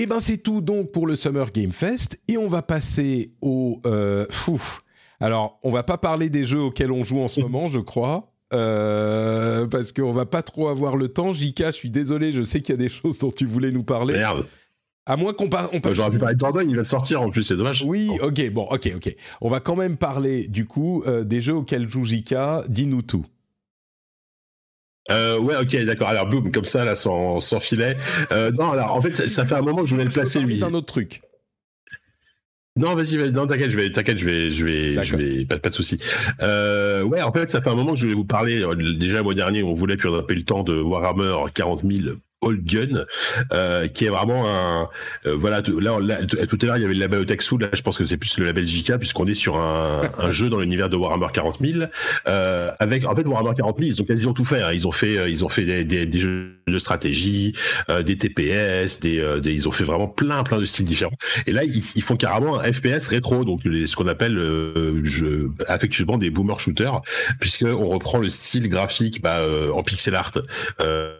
Et eh ben c'est tout donc pour le Summer Game Fest. Et on va passer au... Euh, Alors, on va pas parler des jeux auxquels on joue en ce moment, je crois. Euh, parce qu'on va pas trop avoir le temps. Jika, je suis désolé, je sais qu'il y a des choses dont tu voulais nous parler. Merde. À moins qu'on parle. J'aurais pu parler de Jordan, il va sortir en plus, c'est dommage. Oui, ok, bon, ok, ok. On va quand même parler du coup euh, des jeux auxquels joue Jika. Dis-nous tout. Euh, ouais, ok, d'accord. Alors, boum, comme ça, là, sans, sans filet. Euh, non, alors, en fait, ça, fait un moment que je voulais le placer, lui. un autre truc. Non, vas-y, vas non, t'inquiète, je vais, t'inquiète, je vais, je vais, je vais, pas, pas de souci. Euh, ouais, en fait, ça fait un moment que je voulais vous parler. Euh, déjà, le mois dernier, on voulait, puis on n'a pas eu le temps de Warhammer 40 000 Old Gun, euh, qui est vraiment un euh, voilà là, tout à l'heure il y avait le label Otaksu, là je pense que c'est plus le label JK puisqu'on est sur un, un jeu dans l'univers de Warhammer 40 000 euh, avec en fait Warhammer 40 000 ils ont quasiment tout fait hein. ils ont fait euh, ils ont fait des, des, des jeux de stratégie euh, des TPS des, des, ils ont fait vraiment plein plein de styles différents et là ils, ils font carrément un FPS rétro donc les, ce qu'on appelle affectueusement des boomer shooters puisque on reprend le style graphique bah, en pixel art euh, euh,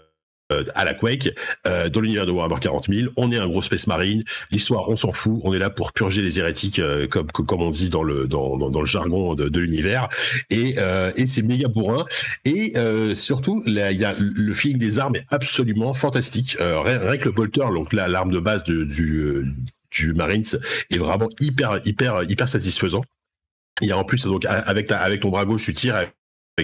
à la Quake, euh, dans l'univers de Warhammer 40 000. On est un gros Space Marine. L'histoire, on s'en fout. On est là pour purger les hérétiques, euh, comme, comme on dit dans le, dans, dans, le jargon de, de l'univers. Et, et c'est méga bourrin. Et surtout, là, y a le feeling des armes est absolument fantastique. rien, que le bolter, donc l'arme de base du, du Marines, est vraiment hyper, hyper, hyper satisfaisant. Il y a en plus donc avec ta, avec ton bras gauche tu tires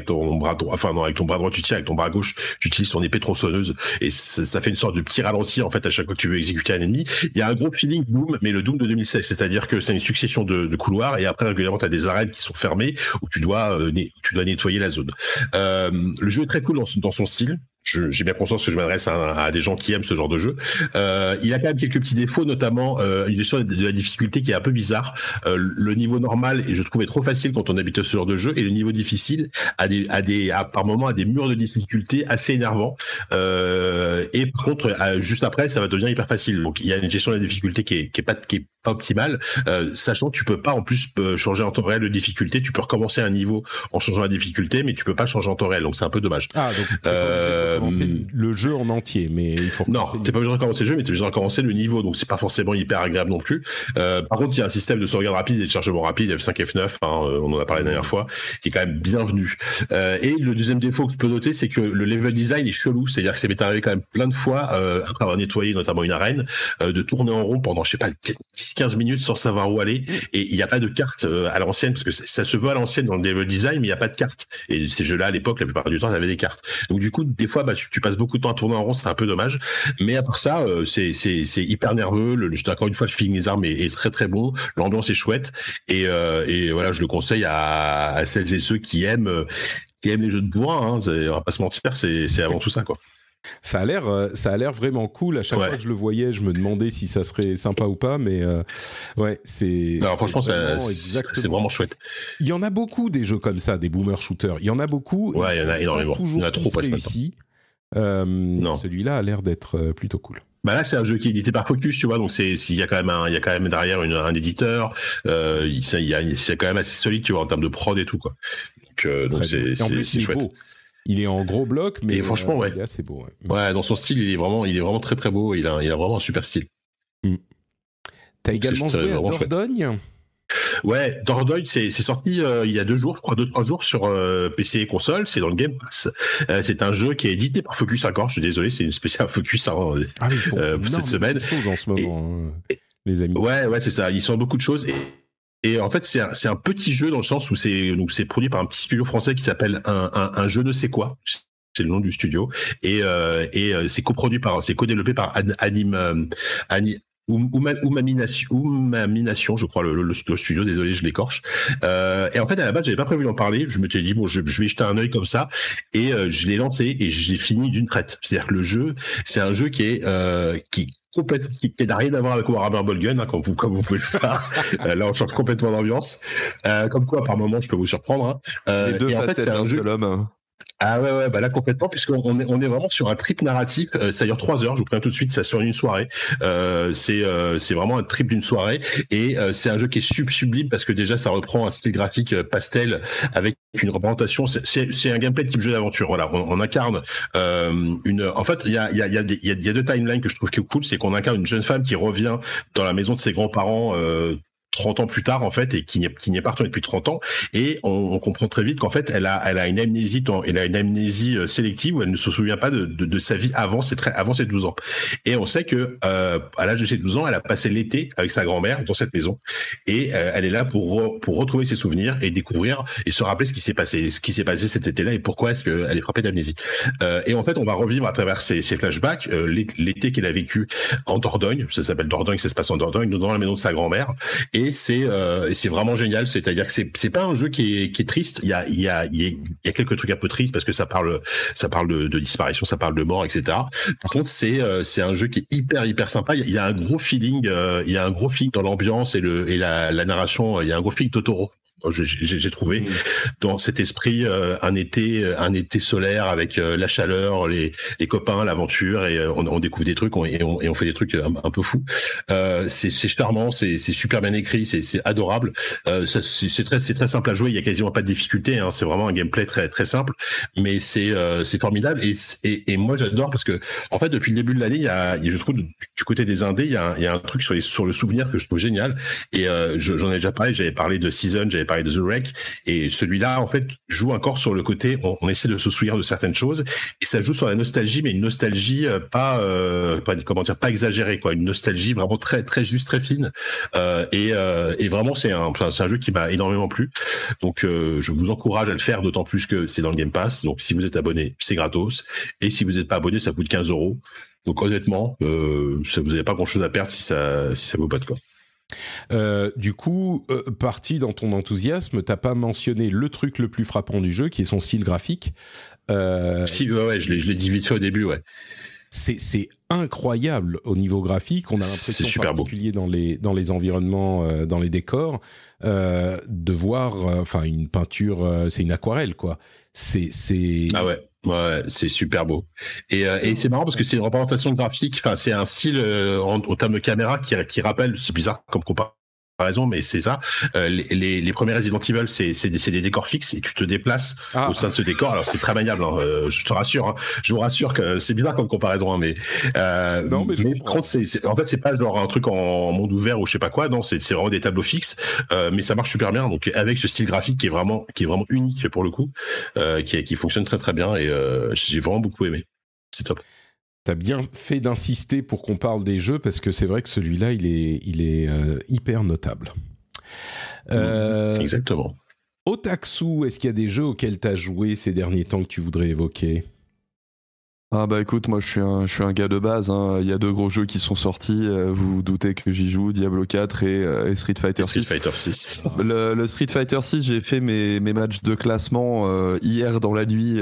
ton bras droit, enfin non, avec ton bras droit tu tires, avec ton bras gauche tu utilises ton épée tronçonneuse et ça fait une sorte de petit ralenti en fait à chaque fois que tu veux exécuter un ennemi. Il y a un gros feeling Doom, mais le Doom de 2016, c'est-à-dire que c'est une succession de, couloirs et après régulièrement tu as des arènes qui sont fermées où tu dois euh, tu dois nettoyer la zone. Euh, le jeu est très cool dans son style j'ai bien conscience que je m'adresse à, des gens qui aiment ce genre de jeu. Euh, il a quand même quelques petits défauts, notamment euh, une gestion de, la difficulté qui est un peu bizarre. Euh, le niveau normal, je trouvais trop facile quand on habite ce genre de jeu, et le niveau difficile a des, a des, a, par moment, a des murs de difficulté assez énervants. Euh, et par contre, juste après, ça va devenir hyper facile. Donc il y a une gestion de la difficulté qui est, qui est pas, qui est pas optimale, euh, sachant que tu peux pas en plus changer en temps réel de difficulté. Tu peux recommencer un niveau en changeant la difficulté, mais tu peux pas changer en temps réel. Donc c'est un peu dommage. Ah, donc, euh, le jeu en entier, mais il faut. Non, t'es pas obligé de recommencer le jeu, mais t'es obligé de recommencer le niveau, donc c'est pas forcément hyper agréable non plus. Euh, par contre, il y a un système de sauvegarde rapide et de chargement rapide, F5, F9, hein, euh, on en a parlé la dernière fois, qui est quand même bienvenu. Euh, et le deuxième défaut que je peux noter, c'est que le level design est chelou, c'est-à-dire que ça m'est arrivé quand même plein de fois, euh, après avoir nettoyé notamment une arène, euh, de tourner en rond pendant, je sais pas, 10-15 minutes sans savoir où aller, et il n'y a pas de carte à l'ancienne, parce que ça se veut à l'ancienne dans le level design, mais il n'y a pas de carte. Et ces jeux-là, à l'époque, la plupart du temps, ils avaient des cartes. Donc du coup, des fois, bah, tu, tu passes beaucoup de temps à tourner en rond, c'est un peu dommage. Mais à part ça, euh, c'est c'est hyper nerveux. Le, encore une fois, le feeling des armes est, très très bon. L'ambiance est chouette et, euh, et voilà, je le conseille à, à, celles et ceux qui aiment euh, qui aiment les jeux de bois. Hein, on va pas se mentir, c'est avant tout ça quoi. Ça a l'air, ça a l'air vraiment cool. À chaque fois que je le voyais, je me demandais si ça serait sympa ou pas, mais ouais, c'est. Non, franchement, c'est vraiment chouette. Il y en a beaucoup des jeux comme ça, des boomer shooters. Il y en a beaucoup. Ouais, il y en a énormément. Il y en a trop réussi. Euh, non. Celui-là a l'air d'être euh, plutôt cool. Bah là, c'est un jeu qui est édité par Focus, tu vois, donc c'est il y a quand même un, il y a quand même derrière une, un éditeur, euh, il, y a c'est quand même assez solide, tu vois, en termes de prod et tout quoi. Donc euh, donc c'est c'est chouette. Beau. Il est en gros bloc, mais franchement, ouais. il est assez beau. Ouais. ouais. dans son style, il est vraiment, il est vraiment très très beau. Il a, il a vraiment un super style. Mm. T'as également joué à Dordogne? Ouais, Dordogne, c'est sorti euh, il y a deux jours, je crois, deux trois jours sur euh, PC et console. C'est dans le Game Pass. Euh, c'est un jeu qui est édité par Focus encore. Je suis désolé, c'est une spéciale Focus hein, ah, pour cette semaine. en ce moment, hein, les amis. Ouais, ouais, c'est ça. Ils sont beaucoup de choses. Et, et en fait, c'est un, un, petit jeu dans le sens où c'est produit par un petit studio français qui s'appelle un, un, un, jeu ne sais quoi c'est le nom du studio et, euh, et c'est coproduit par c'est co-développé par Anime Oumamination, je crois, le, le, studio, désolé, je l'écorche. Euh, et en fait, à la base, j'avais pas prévu d'en parler. Je me suis dit, bon, je, je, vais jeter un œil comme ça. Et euh, je l'ai lancé et je l'ai fini d'une traite. C'est-à-dire que le jeu, c'est un jeu qui est, euh, qui complètement, qui, n'a rien à voir avec Warhammer Bolgun, hein, comme, vous, comme vous pouvez le faire. euh, là, on change complètement d'ambiance. Euh, comme quoi, par moment, je peux vous surprendre. Hein. Euh, Les deux facettes d'un seul homme. Ah ouais, ouais, bah là complètement, puisqu'on est, on est vraiment sur un trip narratif. Euh, ça dure trois heures, je vous préviens tout de suite, ça sur une soirée. Euh, c'est euh, c'est vraiment un trip d'une soirée. Et euh, c'est un jeu qui est sub sublime parce que déjà, ça reprend un style graphique euh, pastel avec une représentation. C'est un gameplay de type jeu d'aventure. Voilà, on, on incarne une. En fait, il y a, y, y, a y, a, y a deux timelines que je trouve qui est cool. C'est qu'on incarne une jeune femme qui revient dans la maison de ses grands-parents 30 ans plus tard en fait et qui n'est qui pas retourné depuis 30 ans. Et on, on comprend très vite qu'en fait elle a elle a une amnésie elle a une amnésie euh, sélective où elle ne se souvient pas de, de, de sa vie avant ses très avant ses 12 ans. Et on sait que euh, à l'âge de ses 12 ans elle a passé l'été avec sa grand-mère dans cette maison. Et euh, elle est là pour pour retrouver ses souvenirs et découvrir et se rappeler ce qui s'est passé ce qui s'est passé cet été-là et pourquoi est-ce qu'elle est frappée d'amnésie. Euh, et en fait on va revivre à travers ces, ces flashbacks euh, l'été qu'elle a vécu en Dordogne. Ça s'appelle Dordogne ça se passe en Dordogne dans la maison de sa grand-mère et c'est euh, c'est vraiment génial. C'est-à-dire que c'est c'est pas un jeu qui est qui est triste. Il y a il y a il y a quelques trucs un peu tristes parce que ça parle ça parle de, de disparition, ça parle de mort, etc. Par contre, c'est euh, c'est un jeu qui est hyper hyper sympa. Il y a un gros feeling, euh, il y a un gros feeling dans l'ambiance et le et la, la narration. Il y a un gros feeling Totoro j'ai trouvé. Mmh. dans cet esprit euh, un été un été solaire avec euh, la chaleur les, les copains l'aventure et euh, on, on, découvre des trucs et, on, et, on, fait des trucs un, peu fous. C'est charmant c'est super bien écrit c'est adorable. C'est très c'est très simple à jouer il y a quasiment pas de difficulté hein, c'est vraiment un gameplay très très simple. Mais c'est c'est formidable et, et, et moi j'adore parce que en fait depuis le début de l'année il y a je trouve du côté des indés il y a, il y a un truc sur les sur le souvenir que je trouve génial. Et j'en ai déjà parlé j'avais parlé de Season j'avais parlé de The Wreck, et celui-là, en fait, joue encore sur le côté, on, essaie de se souvenir de certaines choses, et ça joue sur la nostalgie, mais une nostalgie euh, pas, euh, pas comment dire, pas exagérée, quoi, une nostalgie vraiment très, très juste, très fine, euh, et, vraiment, c'est un, c'est un jeu qui m'a énormément plu, donc je vous encourage à le faire, d'autant plus que c'est dans le Game Pass, donc si vous êtes abonné, c'est gratos, et si vous n'êtes pas abonné, ça coûte 15 euros. Donc honnêtement, vous n'avez pas grand-chose à perdre si ça si ça pas de quoi. Euh, du coup, euh, parti dans ton enthousiasme, t'as pas mentionné le truc le plus frappant du jeu, qui est son style graphique. Euh, si, ouais, ouais, je l'ai dit vite fait au début, ouais. C'est incroyable au niveau graphique. On a l'impression, en particulier dans les dans les environnements, euh, dans les décors, euh, de voir, enfin, une peinture. c'est une aquarelle, quoi. C'est c'est. Ah ouais. Ouais, c'est super beau. Et, euh, et c'est marrant parce que c'est une représentation graphique, enfin c'est un style euh, en, en, de caméra qui, qui rappelle, c'est bizarre comme comparaison raison, mais c'est ça. Euh, les, les, premiers Resident Evil, c'est des, des, décors fixes et tu te déplaces ah. au sein de ce décor. Alors c'est très maniable. Hein, euh, je te rassure. Hein, je vous rassure que c'est bizarre comme comparaison, hein, mais euh, non, mais, mais par contre, en fait c'est pas genre un truc en monde ouvert ou je sais pas quoi. Non, c'est vraiment des tableaux fixes, mais ça marche super bien. Donc avec ce style graphique qui est vraiment qui est vraiment unique pour le coup, qui qui fonctionne très très bien et j'ai vraiment beaucoup aimé. C'est top. T'as bien fait d'insister pour qu'on parle des jeux parce que c'est vrai que celui-là, il est, il est euh, hyper notable. Euh, Exactement. Otaksu, est-ce qu'il y a des jeux auxquels tu as joué ces derniers temps que tu voudrais évoquer? Ah bah écoute, moi je suis un, je suis un gars de base. Hein. Il y a deux gros jeux qui sont sortis. Euh, vous vous doutez que j'y joue, Diablo 4 euh, et, Street Fighter 6. Street Fighter 6. Le, Street Fighter 6, j'ai fait mes, mes matchs de classement euh, hier dans la nuit.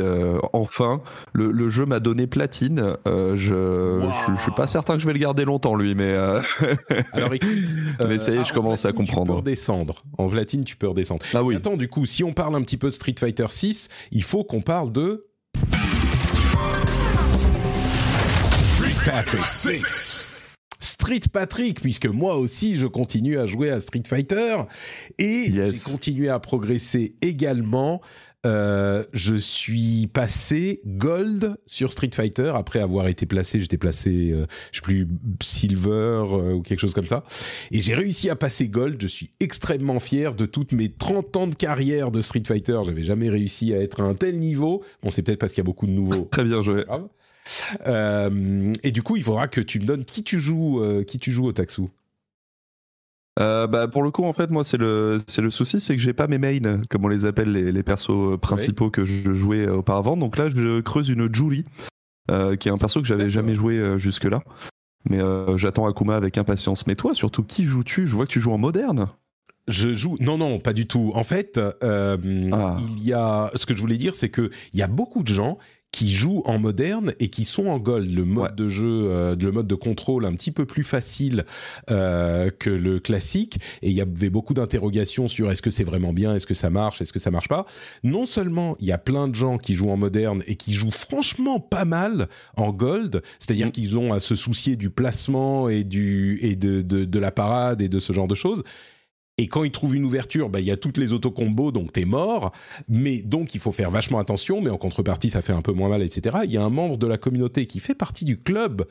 enfin, le, le jeu m'a donné platine. je, je, suis pas certain que je vais le garder longtemps lui, mais. Alors écoute, mais ça y est, je commence à comprendre. Tu peux redescendre. En platine, tu peux redescendre. Ah oui. Attends, du coup, si on parle un petit peu de Street Fighter 6, il faut qu'on parle de Patrick 6. Street Patrick, puisque moi aussi je continue à jouer à Street Fighter et j'ai continué à progresser également. Euh, je suis passé gold sur Street Fighter après avoir été placé, j'étais placé, euh, je sais plus silver euh, ou quelque chose comme ça, et j'ai réussi à passer gold. Je suis extrêmement fier de toutes mes 30 ans de carrière de Street Fighter. J'avais jamais réussi à être à un tel niveau. Bon, c'est peut-être parce qu'il y a beaucoup de nouveaux. Très bien joué. Euh, et du coup, il faudra que tu me donnes qui tu joues, euh, qui tu joues au Taxu. Euh, bah pour le coup en fait moi c'est le c'est le souci c'est que j'ai pas mes mains comme on les appelle les, les persos principaux que je jouais auparavant donc là je creuse une Julie qui est un perso que j'avais jamais joué jusque là mais j'attends Akuma avec impatience mais toi surtout qui joues-tu? Je vois que tu joues en moderne je joue. Non, non, pas du tout. En fait, ah. il y a. Ce que je voulais dire, c'est que il y a beaucoup de gens qui jouent en moderne et qui sont en gold. Le mode de jeu, euh, le mode de contrôle un petit peu plus facile euh, que le classique. Et il y avait beaucoup d'interrogations sur est-ce que c'est vraiment bien, est-ce que ça marche, est-ce que ça marche pas. Non seulement il y a plein de gens qui jouent en moderne et qui jouent franchement pas mal en gold, c'est-à-dire mm. qu'ils ont à se soucier du placement et du et de, de, de la parade et de ce genre de choses et quand il trouve une ouverture, bah, il y a toutes les autocombos, donc t'es mort. Mais donc il faut faire vachement attention, mais en contrepartie, ça fait un peu moins mal, etc. Il y a un membre de la communauté qui fait partie du club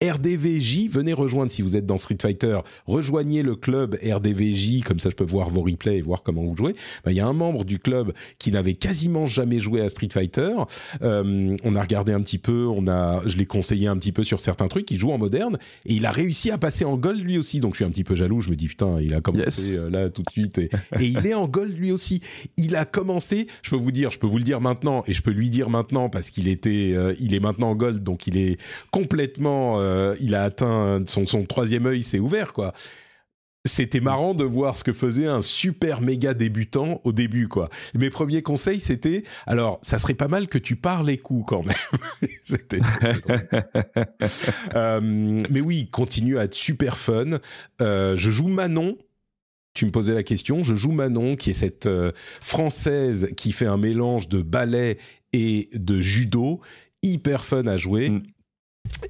RDVJ, venez rejoindre si vous êtes dans Street Fighter, rejoignez le club RDVJ, comme ça je peux voir vos replays et voir comment vous jouez. Ben, il y a un membre du club qui n'avait quasiment jamais joué à Street Fighter. Euh, on a regardé un petit peu, on a, je l'ai conseillé un petit peu sur certains trucs. Il joue en moderne et il a réussi à passer en gold lui aussi. Donc je suis un petit peu jaloux. Je me dis putain, il a commencé euh, là tout de suite et, et il est en gold lui aussi. Il a commencé. Je peux vous dire, je peux vous le dire maintenant et je peux lui dire maintenant parce qu'il était, euh, il est maintenant en gold, donc il est complètement euh, il a atteint son, son troisième œil, s'est ouvert quoi. c'était marrant de voir ce que faisait un super méga débutant au début, quoi. Mes premiers conseils, c'était, alors, ça serait pas mal que tu parles les coups quand même. c'était. euh, mais oui, continue à être super fun. Euh, je joue Manon. Tu me posais la question. Je joue Manon, qui est cette euh, française qui fait un mélange de ballet et de judo, hyper fun à jouer. Mm.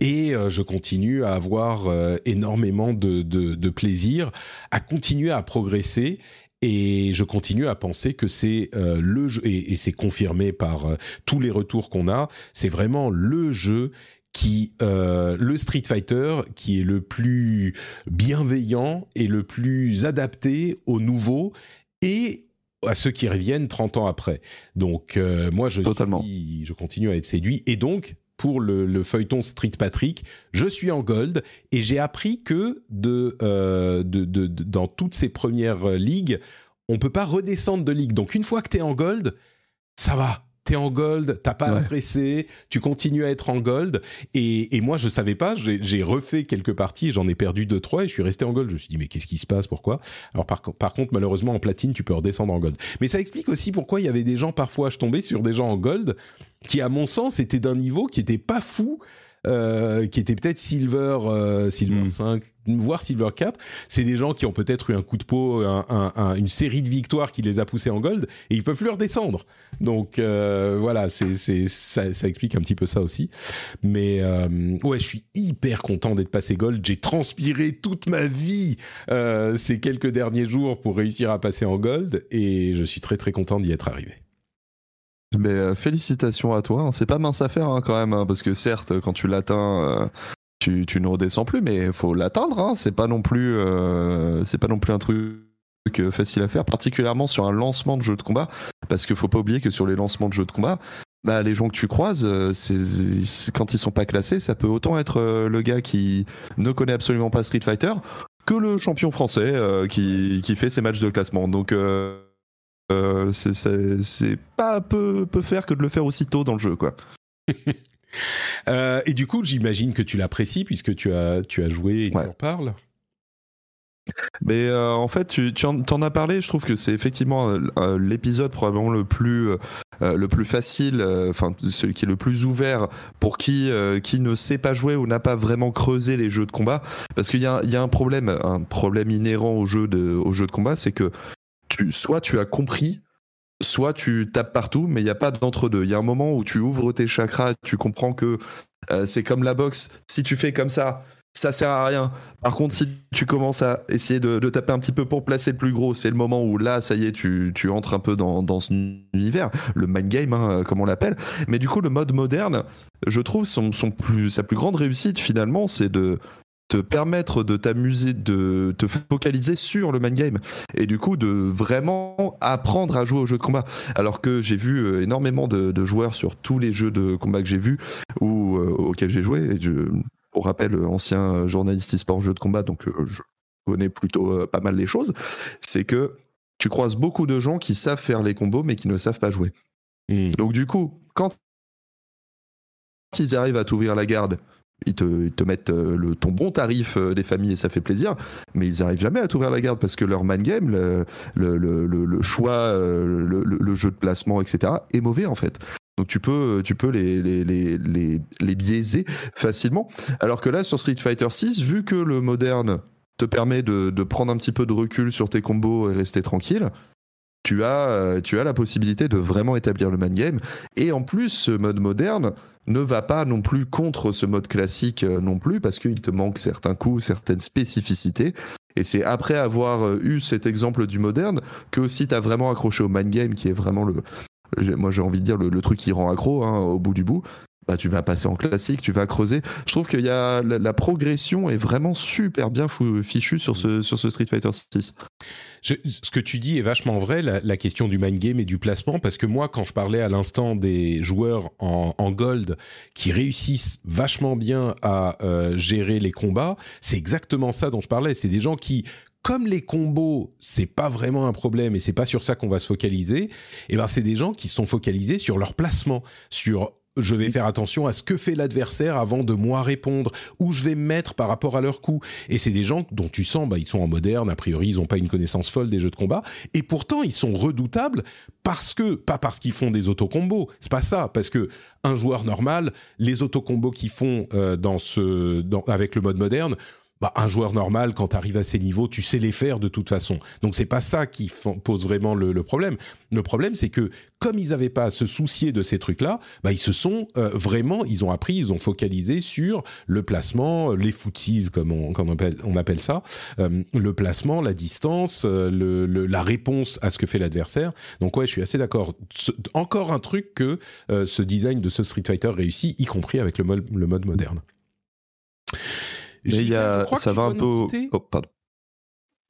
Et euh, je continue à avoir euh, énormément de, de, de, plaisir, à continuer à progresser. Et je continue à penser que c'est euh, le jeu, et, et c'est confirmé par euh, tous les retours qu'on a, c'est vraiment le jeu qui, euh, le Street Fighter, qui est le plus bienveillant et le plus adapté aux nouveaux et à ceux qui reviennent 30 ans après. Donc euh, moi, je, Totalement. Suis, je continue à être séduit. Et donc, pour le, le, feuilleton Street Patrick, je suis en gold et j'ai appris que de, euh, de, de, de, dans toutes ces premières ligues, on peut pas redescendre de ligue. Donc une fois que tu es en gold, ça va. T'es en gold, t'as pas ouais. à stresser, tu continues à être en gold. Et, et moi, je savais pas, j'ai refait quelques parties, j'en ai perdu deux trois et je suis resté en gold. Je me suis dit mais qu'est-ce qui se passe, pourquoi? Alors par, par contre, malheureusement en platine, tu peux redescendre en gold. Mais ça explique aussi pourquoi il y avait des gens parfois, je tombais sur des gens en gold qui, à mon sens, étaient d'un niveau qui était pas fou. Euh, qui était peut-être Silver, euh, Silver mm. 5, voire Silver 4. C'est des gens qui ont peut-être eu un coup de peau, un, un, un, une série de victoires qui les a poussés en gold, et ils peuvent plus redescendre. Donc euh, voilà, c'est, c'est, ça, ça, explique un petit peu ça aussi. Mais euh, ouais, je suis hyper content d'être passé gold. J'ai transpiré toute ma vie euh, ces quelques derniers jours pour réussir à passer en gold, et je suis très très content d'y être arrivé. Mais euh, félicitations à toi. C'est pas mince à faire hein, quand même, hein, parce que certes, quand tu l'atteins, euh, tu, tu, ne redescends plus, mais faut l'atteindre. Hein. C'est pas non plus, euh, c'est pas non plus un truc facile à faire, particulièrement sur un lancement de jeu de combat, parce qu'il faut pas oublier que sur les lancements de jeux de combat, bah, les gens que tu croises, euh, quand ils sont pas classés, ça peut autant être euh, le gars qui ne connaît absolument pas Street Fighter que le champion français euh, qui, qui fait ses matchs de classement. Donc euh, c'est pas peu, peu faire que de le faire aussitôt dans le jeu, quoi. euh, et du coup, j'imagine que tu l'apprécies puisque tu as, tu as joué et ouais. tu en parles. Mais euh, en fait, tu, tu en, en, as parlé. Je trouve que c'est effectivement euh, l'épisode probablement le plus euh, le plus facile, enfin celui qui est le plus ouvert pour qui qui ne sait pas jouer ou n'a pas vraiment creusé les jeux de combat. Parce qu'il y y a un problème, un problème inhérent au jeu de au jeu de combat, c'est que tu, soit tu as compris, soit tu tapes partout, mais il n'y a pas d'entre-deux. Il y a un moment où tu ouvres tes chakras, tu comprends que euh, c'est comme la boxe. Si tu fais comme ça, ça sert à rien. Par contre, si tu commences à essayer de, taper un petit peu pour placer le plus gros, c'est le moment où là, ça y est, tu, tu entres un peu dans, dans ce univers, le mind game, hein, comme on l'appelle. Mais du coup, le mode moderne, je trouve son, son plus, sa plus grande réussite finalement, c'est de te permettre de t'amuser, de te focaliser sur le man game et du coup de vraiment apprendre à jouer au jeu de combat. Alors que j'ai vu euh, énormément de, de, joueurs sur tous les jeux de combat que j'ai vus ou euh, auxquels j'ai joué. Et je, pour rappel, ancien journaliste e-sport jeu de combat, donc euh, je connais plutôt pas mal les choses. C'est que tu croises beaucoup de gens qui savent faire les combos mais qui ne savent pas jouer. Mmh. Donc du coup, quand ils arrivent à t'ouvrir la garde, ils te, ils te mettent euh, le, ton bon tarif euh, des familles et ça fait plaisir, mais ils n'arrivent jamais à t'ouvrir la garde parce que leur man game, le, le, le, choix, euh, le, jeu de placement, etc., est mauvais en fait. Donc tu peux, tu peux les, les, les, les, les biaiser facilement. Alors que là, sur Street Fighter 6, vu que le moderne te permet de, de prendre un petit peu de recul sur tes combos et rester tranquille, tu as, tu as la possibilité de vraiment établir le man game. Et en plus, ce mode moderne ne va pas non plus contre ce mode classique non plus, parce qu'il te manque certains coups, certaines spécificités. Et c'est après avoir eu cet exemple du moderne que aussi tu as vraiment accroché au man game, qui est vraiment le, moi j'ai envie de dire le, le, truc qui rend accro hein, au bout du bout. Bah, tu vas passer en classique, tu vas creuser. Je trouve qu'il y a la, progression est vraiment super bien fichue sur ce, sur ce Street Fighter 6. Je, ce que tu dis est vachement vrai, la, question du mind game et du placement, parce que moi, quand je parlais à l'instant des joueurs en, en, gold qui réussissent vachement bien à euh, gérer les combats, c'est exactement ça dont je parlais. C'est des gens qui comme les combos, c'est pas vraiment un problème et c'est pas sur ça qu'on va se focaliser, et eh ben c'est des gens qui sont focalisés sur leur placement, sur je vais faire attention à ce que fait l'adversaire avant de moi répondre, où je vais me mettre par rapport à leur coup. Et c'est des gens dont tu sens, bah, ils sont en moderne, a priori, ils n'ont pas une connaissance folle des jeux de combat, et pourtant ils sont redoutables parce que, pas parce qu'ils font des autocombos, c'est pas ça, parce que un joueur normal, les autocombos qu'ils font euh, dans ce, dans, avec le mode moderne, bah, un joueur normal, quand tu arrives à ces niveaux, tu sais les faire de toute façon. Donc c'est pas ça qui pose vraiment le, le, problème. Le problème, c'est que comme ils n'avaient pas à se soucier de ces trucs-là, bah, ils se sont euh, vraiment, ils ont appris, ils ont focalisé sur le placement, les footsies comme on, comme on, appelle, on appelle ça, euh, le placement, la distance, euh, le, le, la réponse à ce que fait l'adversaire. Donc ouais, je suis assez d'accord. Encore un truc que ce design de ce Street Fighter réussit, y compris avec le mode, le mode moderne. Mais il y a, ça va un peu. Oh, pardon.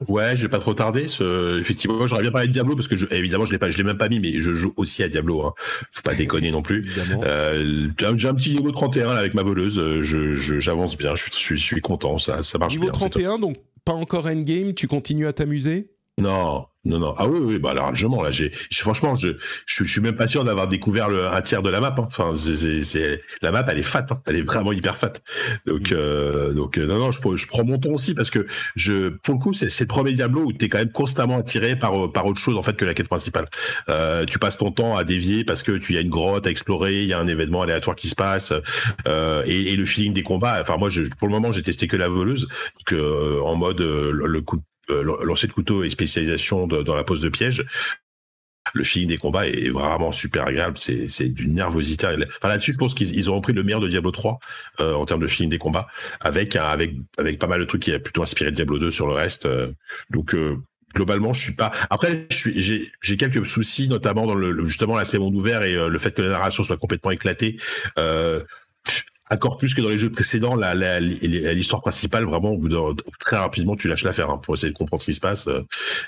Ouais, je vais pas trop tarder. Ce... Effectivement, j'aurais bien parlé de Diablo parce que je... évidemment, je l'ai pas, je l'ai même pas mis, mais je joue aussi à Diablo. Hein. Faut pas déconner non plus. Euh, j'ai un petit niveau 31 là, avec ma voleuse. Je, j'avance bien. Je suis, je suis, content. Ça, ça marche niveau bien. Niveau 31, donc pas encore endgame. Tu continues à t'amuser? Non, non, non. Ah oui, oui, bah largement. Là, j'ai, franchement, je, je, suis même pas sûr d'avoir découvert le, un tiers de la map. Hein. Enfin, c'est, la map, elle est fat. Hein. Elle est vraiment hyper fat. Donc, mm. euh, donc, euh, non, non, je, je prends mon ton aussi parce que je, pour le coup, c'est, le premier Diablo où t'es quand même constamment attiré par, par autre chose en fait que la quête principale. Euh, tu passes ton temps à dévier parce que tu y a une grotte à explorer, il y a un événement aléatoire qui se passe, euh, et, et, le feeling des combats. Enfin, moi, je, pour le moment, j'ai testé que la voleuse, que euh, en mode le coup euh, lancer de couteau et spécialisation dans la pose de piège, le feeling des combats est vraiment super agréable. C'est d'une nervosité. Là-dessus, je pense qu'ils ont repris le meilleur de Diablo 3 euh, en termes de feeling des combats, avec avec avec pas mal de trucs qui a plutôt inspiré Diablo 2 sur le reste. Euh, donc globalement, je suis pas. Après, j'ai quelques soucis, notamment dans le justement l'aspect monde ouvert et le fait que la narration soit complètement éclatée. Encore plus que dans les jeux précédents, l'histoire principale, vraiment, au bout de, très rapidement, tu lâches l'affaire hein, pour essayer de comprendre ce qui se passe. Euh,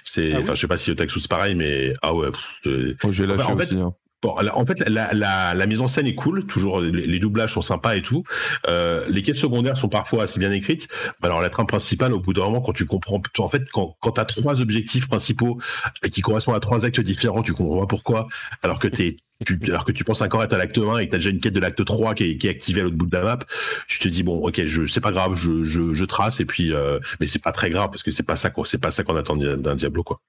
c'est, ah enfin, je sais pas si au Texas c'est pareil, mais ah ouais. Oh, j'ai lâché aussi. Hein. Bon, en fait, la, mise en scène est cool, toujours les, doublages sont sympas et tout. Euh, les quêtes secondaires sont parfois assez bien écrites. Alors la trame principale, au bout d'un moment, quand tu comprends, en fait, quand, quand tu as trois objectifs principaux qui correspondent à trois actes différents, tu comprends pas pourquoi. Alors que tu, alors que tu penses encore être à l'acte 1 et que tu as déjà une quête de l'acte 3 qui est, qui activée à l'autre bout de la map, tu te dis bon ok je c'est pas grave je, je, trace et puis euh, mais c'est pas très grave parce que c'est pas ça c'est pas ça qu'on attend d'un Diablo quoi.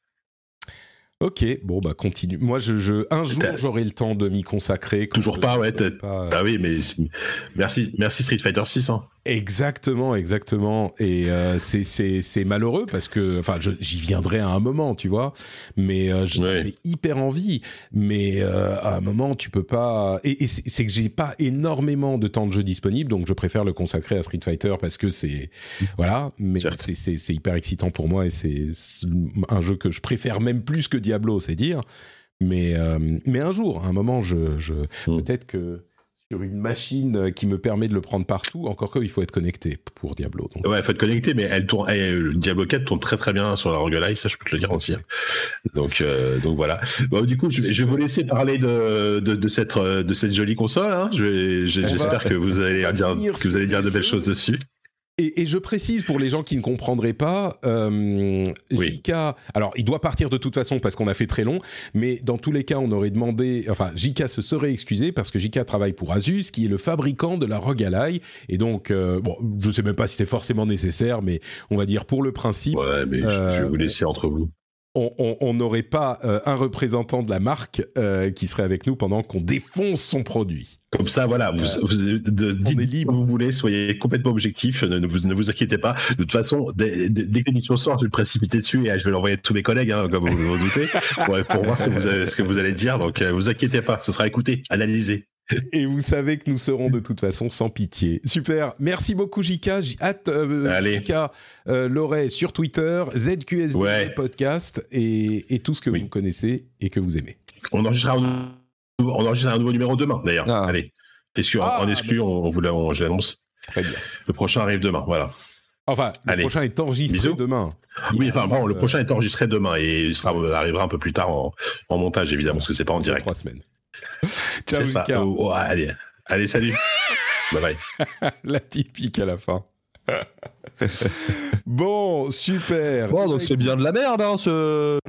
Ok, bon bah continue. Moi, je, je un jour j'aurai le temps de m'y consacrer. Toujours pas, ouais. Pas... Ah oui, mais merci, merci Street Fighter 6. Hein. Exactement, exactement. Et euh, c'est c'est malheureux parce que, enfin, j'y viendrai à un moment, tu vois. Mais euh, j'avais hyper envie. Mais euh, à un moment, tu peux pas. Et, et c'est que j'ai pas énormément de temps de jeu disponible, donc je préfère le consacrer à Street Fighter parce que c'est voilà. Mais c'est hyper excitant pour moi et c'est un jeu que je préfère même plus que Diablo, c'est dire. Mais euh, mais un jour, à un moment, je, je hmm. peut-être que sur une machine euh, qui me permet de le prendre partout. Encore que, il faut être connecté pour Diablo. Donc. Ouais, il faut être connecté, mais elle tourne, Diablo 4 tourne très très bien sur la Rogue ça je peux te le dire aussi. Donc, euh, donc voilà. Bon, du coup, je vais, je vais vous laisser parler de, de, de, cette, de cette jolie console. Hein. J'espère que vous allez dire, que vous allez dire de belles choses dessus. Et, je précise pour les gens qui ne comprendraient pas, euh, JK, alors il doit partir de toute façon parce qu'on a fait très long, mais dans tous les cas, on aurait demandé, enfin JK se serait excusé parce que JK travaille pour Asus, qui est le fabricant de la Rogue Ally, et donc, euh, bon, je sais même pas si c'est forcément nécessaire, mais on va dire pour le principe. Ouais, mais je vais euh, vous laisser entre vous on n'aurait pas euh, un représentant de la marque euh, qui serait avec nous pendant qu'on défonce son produit. Comme ça, voilà, vous, vous dites libre. vous voulez, soyez complètement objectif, ne, vous, ne vous inquiétez pas. De toute façon, dès, dès que l'émission sort, je vais le précipiter dessus et je vais l'envoyer à tous mes collègues, hein, comme vous vous doutez, pour, voir ce que, vous ce que vous allez dire. Donc, euh, vous inquiétez pas, ce sera écouté, analysé. Et vous savez que nous serons de toute façon sans pitié. Super. Merci beaucoup, Jika. Hâte, euh, Jika euh, sur Twitter, ZQSD podcast et, tout ce que vous connaissez et que vous aimez. On enregistrera un, on un nouveau numéro demain, d'ailleurs. Ah. Allez. Ah, en exclu, on, vous l'annonce. Très bien. Le prochain arrive demain, voilà. Enfin, le prochain est enregistré demain. oui, enfin, bon, le prochain est enregistré demain et il sera, arrivera un peu plus tard en, en montage, évidemment, parce que c'est pas en direct. Trois semaines. Ciao, ça. Oh, oh, allez, allez, salut. bye bye. La typique à la fin. bon, super. Bon, donc c'est bien de la merde, hein, ce.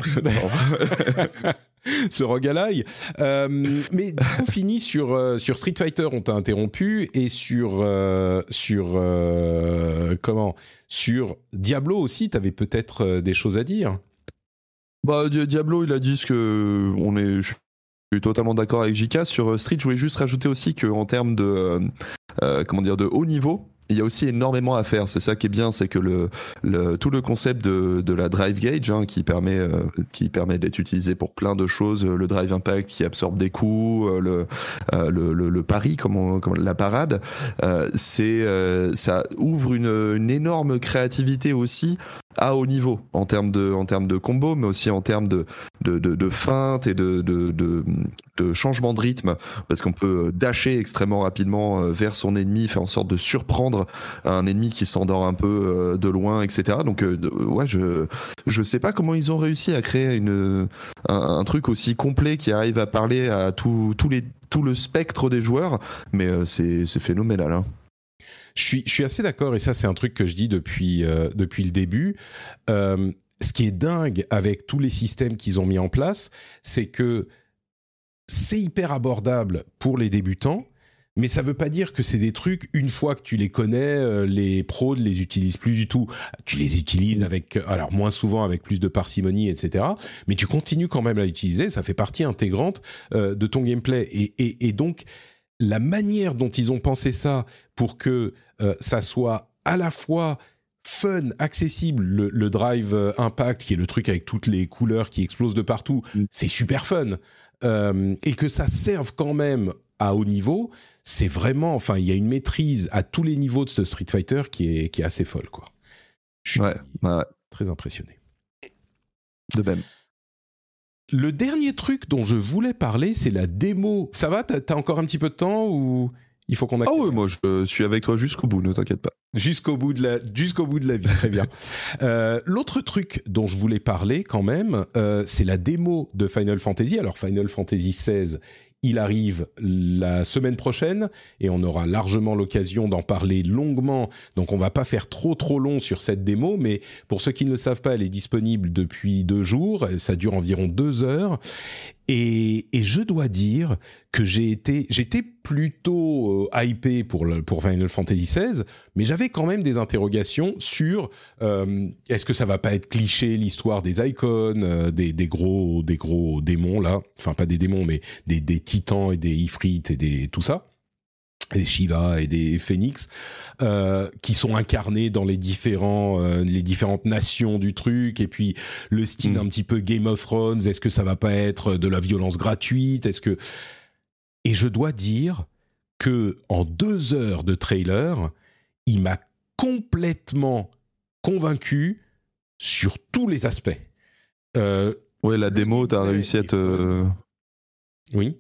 ce roguelike. Euh, mais on finit sur, euh, sur Street Fighter, on t'a interrompu, et sur, euh, sur euh, comment? Sur Diablo aussi, t'avais peut-être des choses à dire. Bah, Di- Diablo, il a dit ce que on est. Je suis totalement d'accord avec JK sur euh, Street. Je voulais juste rajouter aussi qu'en termes de euh, euh, comment dire de haut niveau. Il y a aussi énormément à faire. C'est ça qui est bien, c'est que le, le- tout le concept de, la drive gauge, hein, qui permet, qui permet d'être utilisé pour plein de choses, le drive impact qui absorbe des coups, le, le, le, pari, comme, la parade, c'est, ça ouvre une énorme créativité aussi à haut niveau en termes de, en termes de combo, mais aussi en termes de, de, de, feinte et de, de, de, changement de rythme, parce qu'on peut dasher extrêmement rapidement euh, vers son ennemi, faire en sorte de surprendre un ennemi qui s'endort un peu euh, de loin, etc. Donc, euh, ouais, je je sais pas comment ils ont réussi à créer une un, truc aussi complet qui arrive à parler à tout, les tout le spectre des joueurs, mais euh, c'est c'est phénoménal. Hein. Je suis, assez d'accord, et ça c'est un truc que je dis depuis, euh, depuis le début. Euh, ce qui est dingue avec tous les systèmes qu'ils ont mis en place, c'est que c'est hyper abordable pour les débutants, mais ça veut pas dire que c'est des trucs, une fois que tu les connais, euh, les pros ne les utilisent plus du tout. Tu les utilises avec, alors moins souvent avec plus de parcimonie, etc. Mais tu continues quand même à l'utiliser, ça fait partie intégrante de ton gameplay. Et donc, la manière dont ils ont pensé ça pour que euh, ça soit à la fois fun, accessible, le, le Drive euh, Impact, qui est le truc avec toutes les couleurs qui explosent de partout, Mm. c'est super fun. Euh, et que ça serve quand même à haut niveau, c'est vraiment, enfin, il y a une maîtrise à tous les niveaux de ce Street Fighter qui est, qui est assez folle, quoi. Je suis Ouais, ouais, très impressionné. de même. Le dernier truc dont je voulais parler, c'est la démo. Ça va? T'as t'as encore un petit peu de temps ou? Il faut qu'on Ah ouais, moi je suis avec toi jusqu'au bout, ne t'inquiète pas. Jusqu'au bout de la, jusqu'au bout de la vie, très bien. Euh, L'autre truc dont je voulais parler quand même, euh, c'est la démo de Final Fantasy. Alors Final Fantasy XVI, il arrive la semaine prochaine et on aura largement l'occasion d'en parler longuement. Donc on va pas faire trop trop long sur cette démo, mais pour ceux qui ne le savent pas, elle est disponible depuis deux jours. Ça dure environ deux heures. Et, et je dois dire que j'ai été, j'étais plutôt euh, hypé pour le, pour Final Fantasy XVI, mais j'avais quand même des interrogations sur euh, est-ce que ça va pas être cliché l'histoire des icônes, euh, des, des gros des gros démons là, enfin pas des démons mais des, des titans et des ifrites et des tout ça des Shiva et des Phénix euh, qui sont incarnés dans les différents euh, les différentes nations du truc et puis le style Mm. un petit peu Game of Thrones est-ce que ça va pas être de la violence gratuite est-ce que et je dois dire que en deux heures de trailer il m'a complètement convaincu sur tous les aspects euh, Ouais, la démo, t'as réussi à te. oui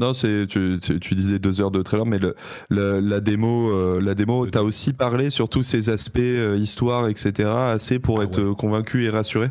Non, c'est tu, tu, disais deux heures de trailer, mais le, le- la démo, euh, la démo, t'as aussi parlé sur tous ces aspects euh, histoire, etc. Assez pour Ah être ouais. euh, convaincu et rassuré?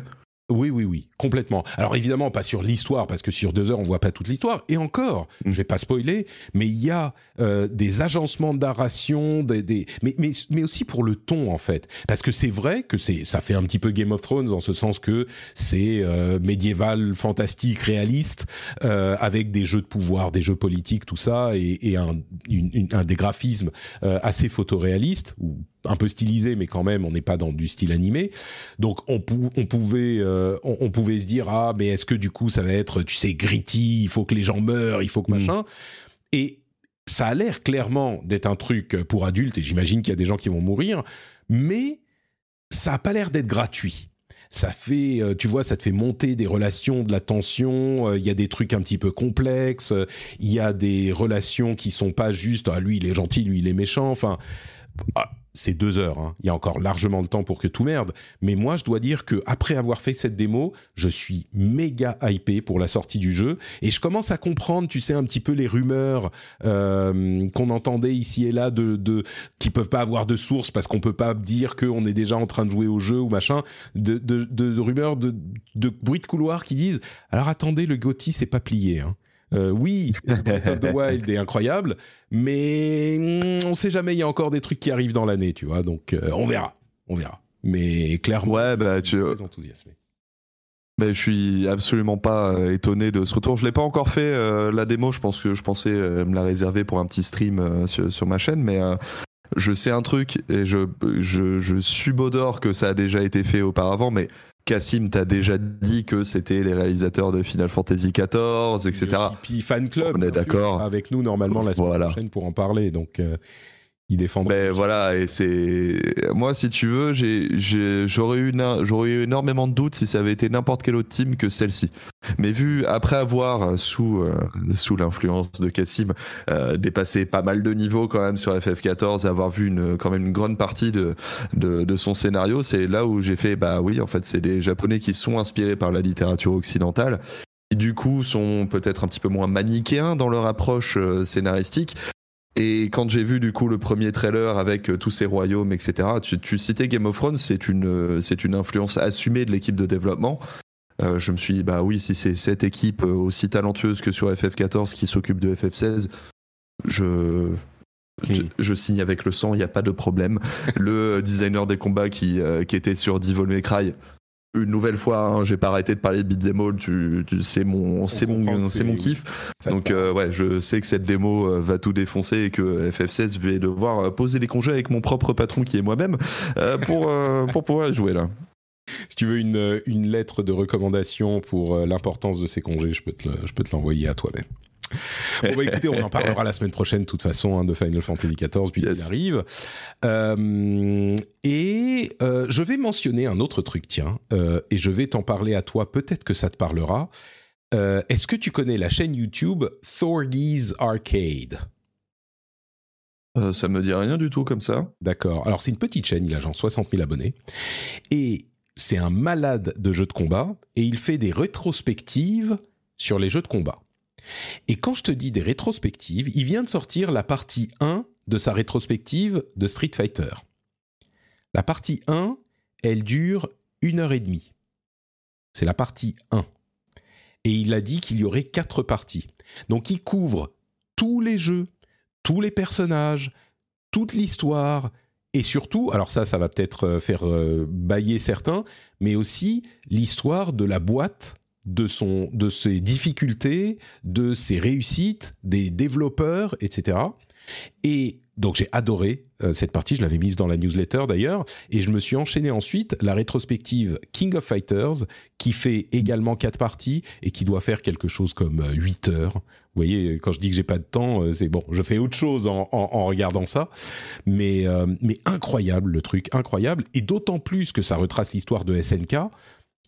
Oui, oui, oui, complètement. Alors évidemment, pas sur l'histoire, parce que sur deux heures, on voit pas toute l'histoire. Et encore, Mm. je vais pas spoiler, mais il y a euh, des agencements de narration, des, des... Mais, mais, mais aussi pour le ton, en fait. Parce que c'est vrai que c'est, ça fait un petit peu Game of Thrones, en ce sens que c'est euh, médiéval, fantastique, réaliste, euh, avec des jeux de pouvoir, des jeux politiques, tout ça, et, et un, une- une- un des graphismes euh, assez photoréalistes, ou un peu stylisé, mais quand même, on n'est pas dans du style animé. Donc on, pou- on pouvait euh, on, on pouvait se dire ah mais est-ce que du coup ça va être tu sais gritty, il faut que les gens meurent, il faut que Mm. machin? Et ça a l'air clairement d'être un truc pour adultes et j'imagine qu'il y a des gens qui vont mourir, mais ça a pas l'air d'être gratuit. Ça fait, euh, tu vois, ça te fait monter des relations, de la tension. euh, Il y a des trucs un petit peu complexes. Il y a des relations qui sont pas juste. Ah, lui, il est gentil, lui, il est méchant. Enfin, ah, c'est deux heures. hein. Il y a encore largement le temps pour que tout merde. Mais moi, je dois dire que après avoir fait cette démo, je suis méga hypé pour la sortie du jeu et je commence à comprendre, tu sais, un petit peu les rumeurs euh, qu'on entendait ici et là de, de qui peuvent pas avoir de source parce qu'on peut pas dire qu'on est déjà en train de jouer au jeu ou machin, de, de, de, rumeurs, de, de bruits de couloir qui disent alors attendez, le Gotti c'est pas plié. Hein. Euh, oui, Breath of the Wild est incroyable, mais mm, on sait jamais, il y a encore des trucs qui arrivent dans l'année, tu vois, donc euh, on verra, on verra. Mais clairement, Ouais, bah tu, très enthousiasmé. Mais je suis absolument pas euh, étonné de ce retour. Je l'ai pas encore fait euh, la démo. Je pense que je pensais euh, me la réserver pour un petit stream sur, sur, ma chaîne, mais je sais un truc et je, je, je subodore que ça a déjà été fait auparavant, mais Cassim t'a déjà dit que c'était les réalisateurs de Final Fantasy XIV, etc. Puis fan club, on est d'accord avec nous normalement la semaine prochaine pour en parler. Donc il. Ben voilà, et c'est moi si tu veux, j'aurais eu j'aurais eu énormément de doutes si ça avait été n'importe quel autre team que celle-ci. Mais vu après avoir sous euh, sous l'influence de Cassim euh, dépassé pas mal de niveaux quand même sur FF14 et avoir vu une quand même une grande partie de de, de son scénario, c'est là où j'ai fait bah oui en fait c'est des japonais qui sont inspirés par la littérature occidentale qui du coup sont peut-être un petit peu moins manichéens dans leur approche euh, scénaristique et quand j'ai vu du coup le premier trailer avec euh, tous ces royaumes, etc., tu, citais Game of Thrones, c'est une, euh, c'est une influence assumée de l'équipe de développement. Euh, je me suis dit, bah oui, si c'est cette équipe aussi talentueuse que sur FF14 qui s'occupe de FF16, je, je, signe avec le sang, il n'y a pas de problème. Le designer des combats qui, qui était sur Devil May Cry, une nouvelle fois, hein, j'ai pas arrêté de parler de beat'em all, tu, tu c'est mon, c'est mon, c'est mon kiff. Donc euh, ouais, je sais que cette démo euh, va tout défoncer et que FF16 vais devoir euh, poser des congés avec mon propre patron qui est moi-même pour pour pouvoir jouer là. Si tu veux une, une lettre de recommandation pour l'importance de ces congés, je peux te, je peux te l'envoyer à toi-même. Bon bah écoutez, on en parlera la semaine prochaine de toute façon hein, de Final Fantasy XIV puisqu'il arrive. Euh, et euh, je vais mentionner un autre truc, tiens, euh, et je vais t'en parler à toi. Peut-être que ça te parlera. Est-ce que tu connais la chaîne YouTube Thorgy's Arcade? Ça me dit rien du tout comme ça. D'accord. Alors c'est une petite chaîne, il a genre 60 000 abonnés et c'est un malade de jeux de combat et il fait des rétrospectives sur les jeux de combat. Et quand je te dis des rétrospectives, il vient de sortir la partie 1 de sa rétrospective de Street Fighter. La partie 1, elle dure une heure et demie. C'est la partie 1. Et il a dit qu'il y aurait quatre parties. Donc il couvre tous les jeux, tous les personnages, toute l'histoire, et surtout, alors ça, ça va peut-être euh, faire euh, bailler certains, mais aussi l'histoire de la boîte de, son, de ses difficultés, de ses réussites, des développeurs, etc. Et donc j'ai adoré euh, cette partie, je l'avais mise dans la newsletter d'ailleurs, et je me suis enchaîné ensuite la rétrospective King of Fighters, qui fait également quatre parties et qui doit faire quelque chose comme 8 euh, heures. Vous voyez, quand je dis que j'ai pas de temps, euh, c'est bon, je fais autre chose en, en, regardant ça, mais, mais incroyable le truc, incroyable, et d'autant plus que ça retrace l'histoire de SNK,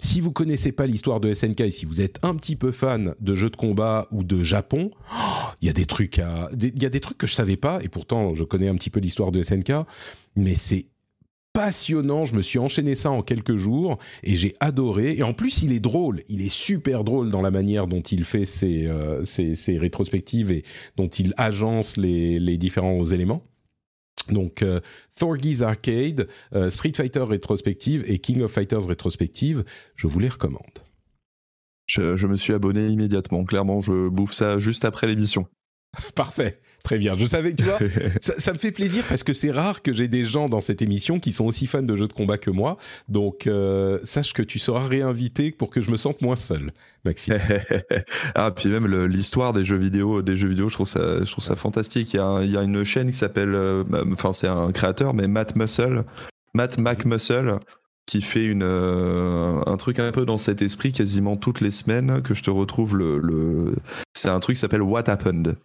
si vous connaissez pas l'histoire de SNK et si vous êtes un petit peu fan de jeux de combat ou de Japon, il y a des trucs à, il y a des trucs que je savais pas et pourtant je connais un petit peu l'histoire de SNK, mais c'est passionnant. Je me suis enchaîné ça en quelques jours et j'ai adoré. Et en plus, il est drôle. Il est super drôle dans la manière dont il fait ses, euh, rétrospectives et dont il agence les différents éléments. Donc euh, Thorgy's Arcade, euh, Street Fighter rétrospective et King of Fighters rétrospective, je vous les recommande. Je, me suis abonné immédiatement. Clairement, je bouffe ça juste après l'émission. Parfait. Très bien. Je savais, tu vois, ça, me fait plaisir parce que c'est rare que j'ai des gens dans cette émission qui sont aussi fans de jeux de combat que moi. Donc, euh, sache que tu seras réinvité pour que je me sente moins seul, Maxime. ah, puis même l'histoire des jeux vidéo, des jeux vidéo, je trouve ça, je trouve ça fantastique. Il y a, il y a une chaîne qui s'appelle, euh, enfin, c'est un créateur, mais Matt Muscle, Matt McMuscle qui fait une, euh, un truc un peu dans cet esprit quasiment toutes les semaines que je te retrouve le, le... c'est un truc qui s'appelle What Happened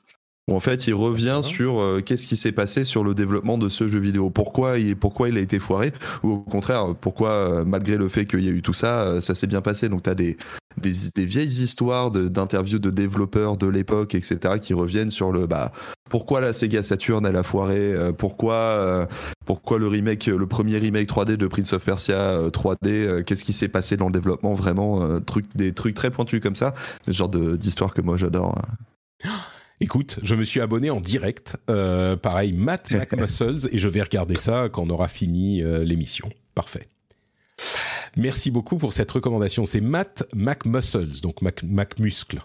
où en fait il revient sur euh, qu'est-ce qui s'est passé sur le développement de ce jeu vidéo, pourquoi il, pourquoi il a été foiré, ou au contraire pourquoi euh, malgré le fait qu'il y a eu tout ça, euh, ça s'est bien passé? Donc tu as des, des, des, vieilles histoires d'interviews de, développeurs de l'époque, etc., qui reviennent sur le bah pourquoi la Sega Saturn elle a foiré, pourquoi pourquoi le remake, le premier remake 3D de Prince of Persia 3D, qu'est-ce qui s'est passé dans le développement, vraiment truc, des trucs très pointus comme ça, ce genre d'histoire que moi j'adore. Écoute, je me suis abonné en direct, euh, pareil, Matt McMuscles, et je vais regarder ça quand on aura fini euh, l'émission. Parfait. Merci beaucoup pour cette recommandation. C'est Matt McMuscles, donc Mac, McMuscle.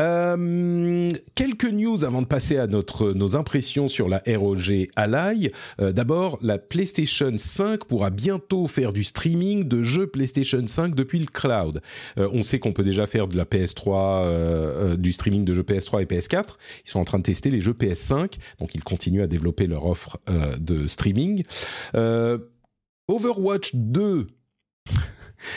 Euh, quelques news avant de passer à notre, nos impressions sur la ROG Ally. Euh, D'abord, la PlayStation 5 pourra bientôt faire du streaming de jeux PlayStation 5 depuis le cloud. Euh, on sait qu'on peut déjà faire de la PS3, euh, euh, du streaming de jeux PS3 et PS4. Ils sont en train de tester les jeux PS5, donc ils continuent à développer leur offre de streaming. Overwatch 2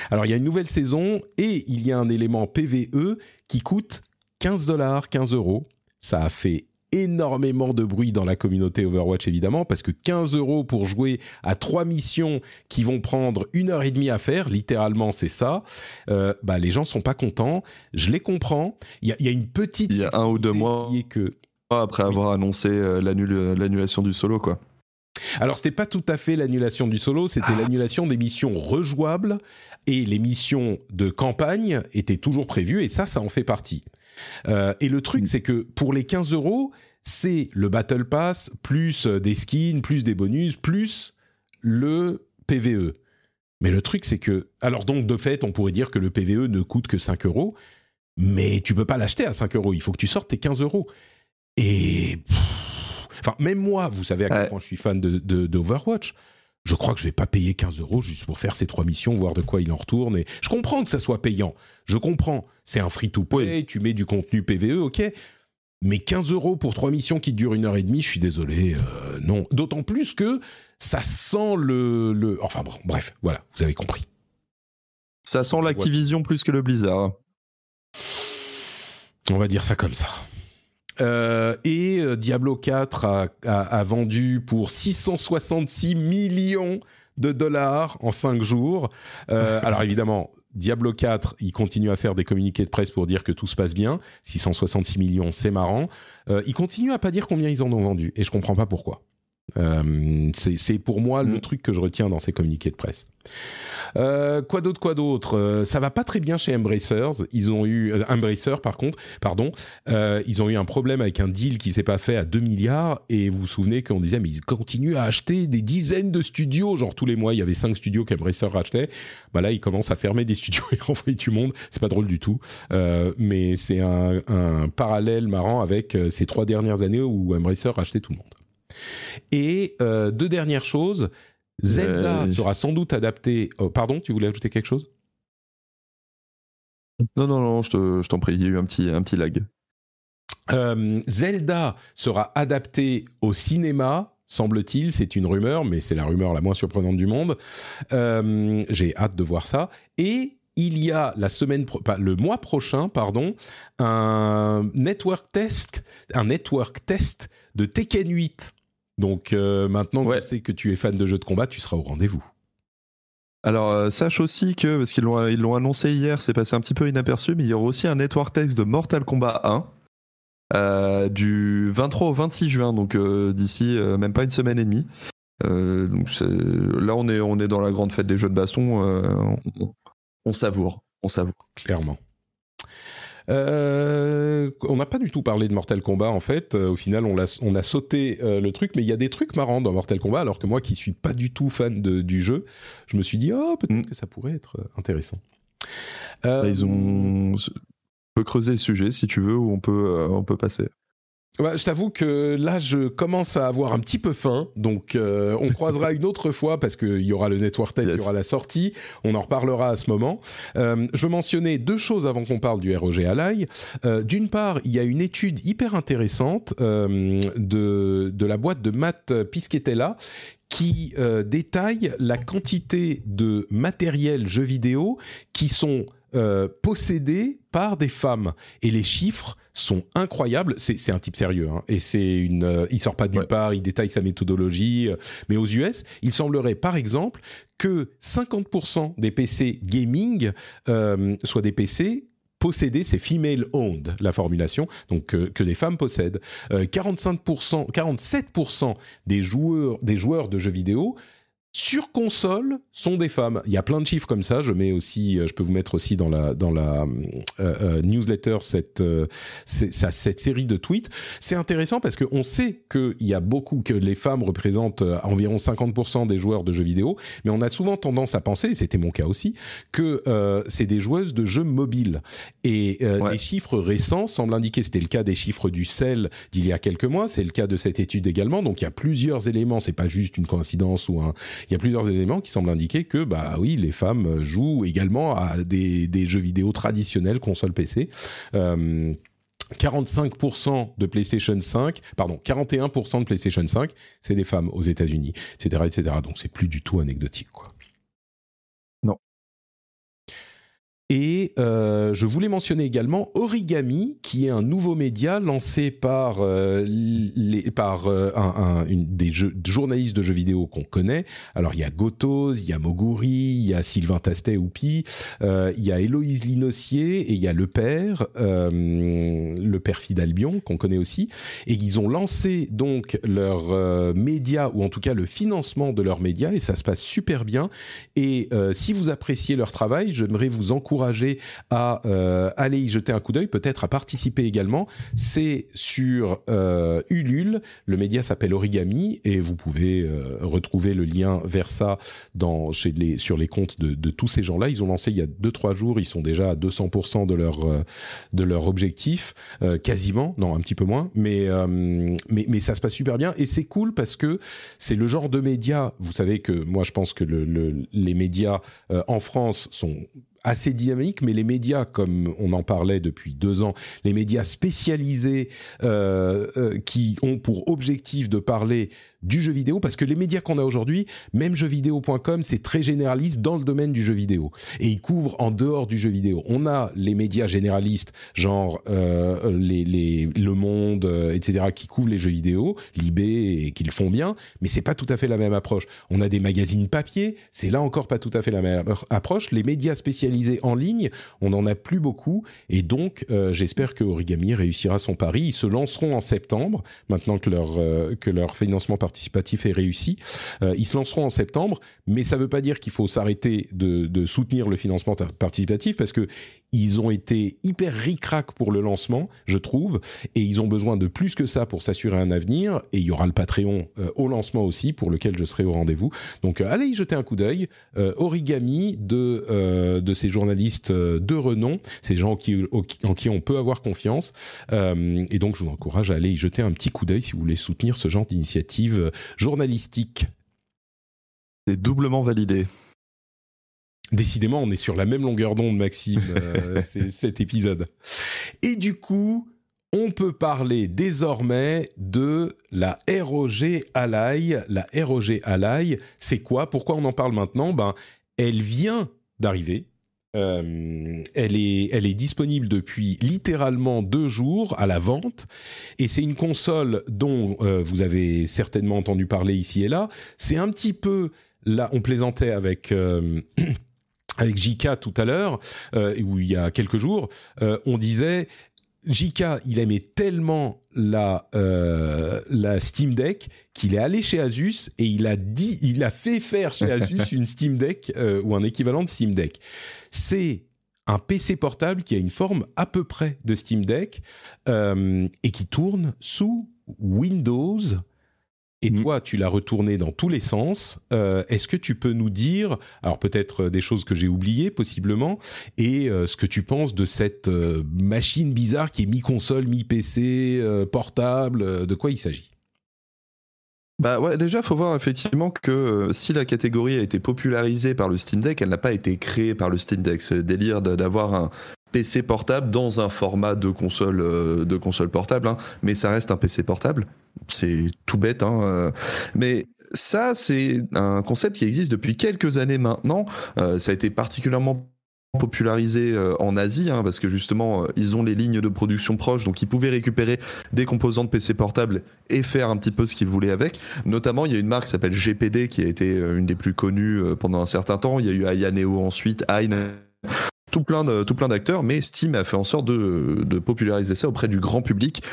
alors, il y a une nouvelle saison et il y a un élément PVE qui coûte 15 dollars, 15 euros. Ça a fait énormément de bruit dans la communauté Overwatch évidemment parce que 15 euros pour jouer à trois missions qui vont prendre une heure et demie à faire, littéralement c'est ça. Euh, bah les gens sont pas contents. Je les comprends. Il y a, il y a une petite. Il y a un ou deux mois. Qui est que Après avoir annoncé euh, l'annul- l'annulation du solo, quoi. Alors, c'était pas tout à fait l'annulation du solo, c'était Ah. l'annulation des missions rejouables et les missions de campagne étaient toujours prévues et ça, ça en fait partie. Euh, et le truc, c'est que pour les 15 euros, c'est le Battle Pass plus euh, des skins, plus des bonus, plus le PVE. Mais le truc, c'est que. Alors, donc, de fait, on pourrait dire que le PVE ne coûte que 5 euros, mais tu peux pas l'acheter à 5 euros. Il faut que tu sortes tes 15 euros. Et. pff, Enfin, même moi, vous savez à quel Ouais. point je suis fan de, de, d'Overwatch. Je crois que je vais pas payer 15 euros juste pour faire ces trois missions, voir de quoi il en retourne. Et je comprends que ça soit payant. Je comprends. C'est un free-to-play, tu mets du contenu PVE, ok. Mais 15 euros pour trois missions qui durent une heure et demie, je suis désolé, euh, non. D'autant plus que ça sent le, le... Enfin bon, bref, voilà, vous avez compris. Ça sent l'Activision plus que le Blizzard. On va dire ça comme ça. Euh, et euh, Diablo 4 a, a- a vendu pour 666 millions de dollars en 5 jours. Euh, alors évidemment, Diablo 4, il continue à faire des communiqués de presse pour dire que tout se passe bien. 666 millions, c'est marrant. Euh, il continue à pas dire combien ils en ont vendu et je comprends pas pourquoi. Euh, c'est pour moi le Mm. truc que je retiens dans ces communiqués de presse. Euh, quoi d'autre, quoi d'autre? Euh, Ça va pas très bien chez Embracers. Ils ont eu Embracer, par contre, pardon, ils ont eu un problème avec un deal qui s'est pas fait à 2 milliards. Et vous vous souvenez qu'on disait mais ils continuent à acheter des dizaines de studios, genre tous les mois il y avait 5 studios qu'Embracer rachetait. Bah là ils commencent à fermer des studios et renvoyer du monde. C'est pas drôle du tout, mais c'est un, un parallèle marrant avec ces trois dernières années où Embracer rachetait tout le monde. Et euh, deux dernières choses. Zelda Euh, sera sans doute adapté. oh, pardon, tu voulais ajouter quelque chose? Non, non, non, je te- je t'en prie, il y a eu un petit, un petit lag. Euh, Zelda sera adapté au cinéma, semble-t-il. C'est une rumeur, mais c'est la rumeur la moins surprenante du monde. Euh, J'ai hâte de voir ça. Et il y a la semaine, pro- pas, le mois prochain, pardon, un network test, un network test de Tekken 8. Donc euh, maintenant que je sais que tu es fan de jeux de combat, tu seras au rendez-vous. Alors, euh, sache aussi que, parce qu'ils l'ont ils l'ont annoncé hier, c'est passé un petit peu inaperçu, mais il y aura aussi un network text de Mortal Kombat 1 euh, du 23 au 26 juin, donc d'ici même pas une semaine et demie. Donc c'est- là, on est, on est dans la grande fête des jeux de baston. on, on savoure, on savoure. clairement. Euh, on n'a pas du tout parlé de Mortal Kombat en fait. Euh, au final, on, a sauté euh, le truc, mais il y a des trucs marrants dans Mortal Kombat. Alors que moi, qui suis pas du tout fan de- du jeu, je me suis dit oh peut-être Mm. que ça pourrait être intéressant. Euh, Là, ils ont. On peut creuser le sujet si tu veux, ou on peut, on peut passer. Ouais, je t'avoue que là, je commence à avoir un petit peu faim, donc euh, on croisera une autre fois parce qu'il y aura le network test, il Yes. y aura la sortie, on en reparlera à ce moment. Euh, je veux mentionner deux choses avant qu'on parle du ROG Ally. Euh, D'une part, il y a une étude hyper intéressante euh, de, de la boîte de Matt Piscatella qui euh, détaille la quantité de matériel jeux vidéo qui sont possédés par des femmes et les chiffres sont incroyables. C'est c'est un type sérieux hein, et c'est une. euh, il sort pas de nulle Ouais. part, il détaille sa méthodologie. euh, mais aux US, il semblerait par exemple que 50% des PC gaming euh, soient des PC possédés, c'est female owned la formulation, donc euh, que des femmes possèdent. Euh, 45%, 47% des joueurs, des joueurs de jeux vidéo sur console sont des femmes. Il y a plein de chiffres comme ça. Je mets aussi, euh, je peux vous mettre aussi dans la dans la euh, euh, newsletter cette cette série de tweets. C'est intéressant parce qu'on sait qu'il y a beaucoup que les femmes représentent environ 50% des joueurs de jeux vidéo, mais on a souvent tendance à penser, et c'était mon cas aussi, que c'est des joueuses de jeux mobiles. Et les chiffres récents semblent indiquer, c'était le cas des chiffres du CEL d'il y a quelques mois, c'est le cas de cette étude également. Donc il y a plusieurs éléments. C'est pas juste une coïncidence ou un il y a plusieurs éléments qui semblent indiquer que, bah oui, les femmes jouent également à des, jeux vidéo traditionnels, console PC. 45% euh, de PlayStation 5, pardon, 41% de PlayStation 5, c'est des femmes aux États-Unis, etc., etc. Donc c'est plus du tout anecdotique, quoi. Et euh, je voulais mentionner également Origami, qui est un nouveau média lancé par, euh, les, par euh, un, des journalistes de jeux vidéo qu'on connaît. Alors il y a Gotos, il y a Moguri, il y a Sylvain Tastet Oupi, il y a Héloïse Linossier et il y a le père, le père Fidalbion qu'on connaît aussi. Et ils ont lancé donc leur média, ou en tout cas le financement de leur média, et ça se passe super bien. Et si vous appréciez leur travail, j'aimerais vous encourager à euh, aller y jeter un coup d'œil, peut-être à participer également. C'est sur euh, Ulule, le média s'appelle Origami et vous pouvez euh, retrouver le lien vers ça dans, chez les, sur les comptes de, tous ces gens-là. Ils ont lancé il y a 2-3 jours, ils sont déjà à 200% de leur, de leur objectif, quasiment, non un petit peu moins, mais, mais, mais ça se passe super bien. Et c'est cool parce que c'est le genre de média, vous savez que moi je pense que le, le, les médias en France sont assez dynamique, mais les médias, comme on en parlait depuis deux ans, les médias spécialisés euh, euh, qui ont pour objectif de parler du jeu vidéo parce que les médias qu'on a aujourd'hui, même jeuxvideo.com, c'est très généraliste dans le domaine du jeu vidéo et ils couvrent en dehors du jeu vidéo. On a les médias généralistes, genre euh, les, les, Le Monde, euh, etc., qui couvrent les jeux vidéo, Libé et qui le font bien, mais c'est pas tout à fait la même approche. On a des magazines papier, c'est là encore pas tout à fait la même approche. Les médias spécialisés en ligne, on en a plus beaucoup et donc euh, j'espère que Origami réussira son pari. Ils se lanceront en septembre, maintenant que leur euh, que leur financement participatif participatif est réussi. Euh, ils se lanceront en septembre, mais ça ne veut pas dire qu'il faut s'arrêter de, de, soutenir le financement participatif parce que ils ont été hyper ric-rac pour le lancement, je trouve, et ils ont besoin de plus que ça pour s'assurer un avenir. Et il y aura le Patreon euh, au lancement aussi, pour lequel je serai au rendez-vous. Donc euh, allez y jeter un coup d'œil. origami de de ces journalistes de renom, ces gens en qui, en qui on peut avoir confiance. et donc je vous encourage à aller y jeter un petit coup d'œil si vous voulez soutenir ce genre d'initiative journalistique. C'est doublement validé. Décidément, on est sur la même longueur d'onde, Maxime, euh, cet épisode. Et du coup, on peut parler désormais de la ROG Ally. La ROG Ally, c'est quoi? Pourquoi on en parle maintenant? Ben, elle vient d'arriver. Euh, elle, est, elle est disponible depuis littéralement deux jours à la vente et c'est une console dont euh, vous avez certainement entendu parler ici et là. C'est un petit peu là, on plaisantait avec euh, avec Jika tout à l'heure, où il y a quelques jours, on disait JK, il aimait tellement la euh, la Steam Deck qu'il est allé chez Asus et il a dit, il a fait faire chez Asus une Steam Deck euh, ou un équivalent de Steam Deck. C'est un PC portable qui a une forme à peu près de Steam Deck euh, et qui tourne sous Windows et mm. toi, tu l'as retourné dans tous les sens. Euh, est-ce que tu peux nous dire, alors peut-être euh, des choses que j'ai oubliées possiblement, et euh, ce que tu penses de cette machine bizarre qui est mi-console, mi-PC, portable, de quoi il s'agit? Bah ouais, déjà, faut voir effectivement que si la catégorie a été popularisée par le Steam Deck, elle n'a pas été créée par le Steam Deck. C'est le délire d'avoir un, PC portable dans un format de console, euh, de console portable, hein. mais ça reste un PC portable. C'est tout bête, hein, euh. mais ça, c'est un concept qui existe depuis quelques années maintenant. Euh, ça a été particulièrement popularisé en Asie hein, parce que justement ils ont les lignes de production proches donc ils pouvaient récupérer des composants de PC portable et faire un petit peu ce qu'ils voulaient avec notamment il y a une marque qui s'appelle GPD qui a été une des plus connues pendant un certain temps il y a eu Ayaneo ensuite Aine tout plein de, tout plein d'acteurs, mais Steam a fait en sorte de, populariser ça auprès du grand public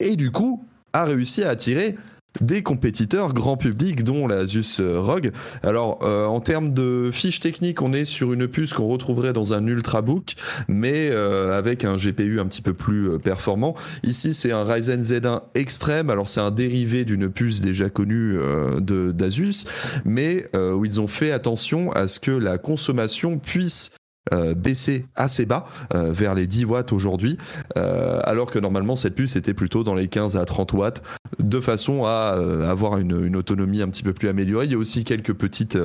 et du coup a réussi à attirer des compétiteurs grand public, dont la Asus ROG. Alors, euh, en termes de fiches techniques, on est sur une puce qu'on retrouverait dans un Ultrabook, mais euh, avec un GPU un petit peu plus euh, performant. Ici, c'est un Ryzen Z1 Extreme. Alors, c'est un dérivé d'une puce déjà connue de d'Asus, mais où ils ont fait attention à ce que la consommation puisse euh, baisser assez bas, euh, vers les 10 watts aujourd'hui, euh, alors que normalement cette puce était plutôt dans les 15 à 30 watts, de façon à avoir une, autonomie un petit peu plus améliorée. Il y a aussi quelques petites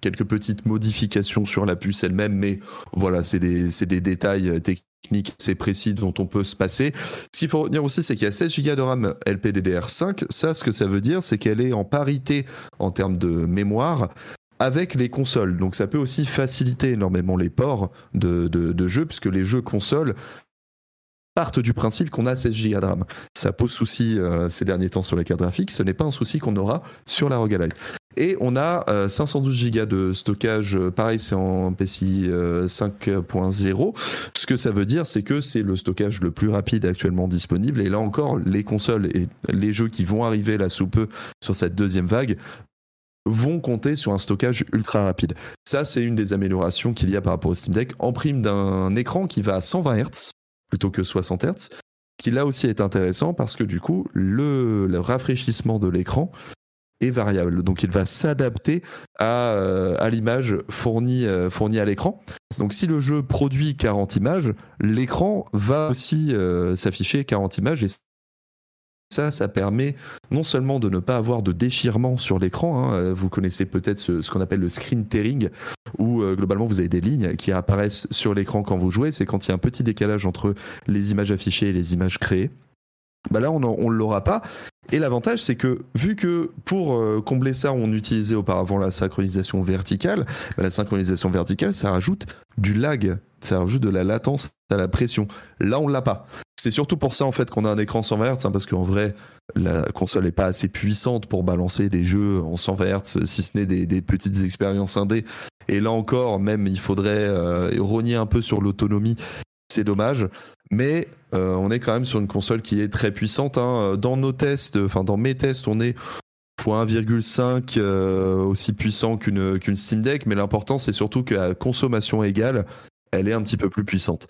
quelques petites modifications sur la puce elle-même, mais voilà, c'est des, des détails techniques assez précis dont on peut se passer. Ce qu'il faut retenir aussi, c'est qu'il y a 16 Go de RAM LPDDR5. Ça, ce que ça veut dire, c'est qu'elle est en parité en termes de mémoire avec les consoles. Donc ça peut aussi faciliter énormément les ports de, jeux, puisque les jeux consoles partent du principe qu'on a 16 Go de RAM. Ça pose souci euh, ces derniers temps sur les cartes graphiques, ce n'est pas un souci qu'on aura sur la ROG Ally. Et on a 512 euh, Go de stockage, euh, pareil c'est en PCI 5.0. Ce que ça veut dire, c'est que c'est le stockage le plus rapide actuellement disponible. Et là encore, les consoles et les jeux qui vont arriver là sous peu sur cette deuxième vague vont compter sur un stockage ultra rapide. Ça, c'est une des améliorations qu'il y a par rapport au Steam Deck, en prime d'un écran qui va à 120 Hz plutôt que 60 Hz, qui là aussi est intéressant parce que du coup, le, rafraîchissement de l'écran est variable. Donc il va s'adapter à, euh, l'image fournie, euh, fournie à l'écran. Donc si le jeu produit 40 images, l'écran va aussi euh, s'afficher 40 images ça, ça permet non seulement de ne pas avoir de déchirement sur l'écran, hein, euh, vous connaissez peut-être ce, qu'on appelle le screen tearing, où euh, globalement vous avez des lignes qui apparaissent sur l'écran quand vous jouez, c'est quand il y a un petit décalage entre les images affichées et les images créées. Bah là, on ne l'aura pas. Et l'avantage, c'est que vu que pour euh, combler ça, on utilisait auparavant la synchronisation verticale, bah, la synchronisation verticale, ça rajoute du lag, ça rajoute de la latence à la pression. Là, on l'a pas. C'est surtout pour ça en fait qu'on a un écran 120 Hz, hein, parce qu'en vrai, la console n'est pas assez puissante pour balancer des jeux en 120 Hz, si ce n'est des, petites expériences indées. Et là encore, même il faudrait euh, rogner un peu sur l'autonomie. C'est dommage, mais euh, on est quand même sur une console qui est très puissante. Hein. Dans nos tests, enfin dans mes tests, on est x1,5 euh, aussi puissant qu'une qu'une Steam Deck, mais l'important c'est surtout qu'à consommation égale, elle est un petit peu plus puissante.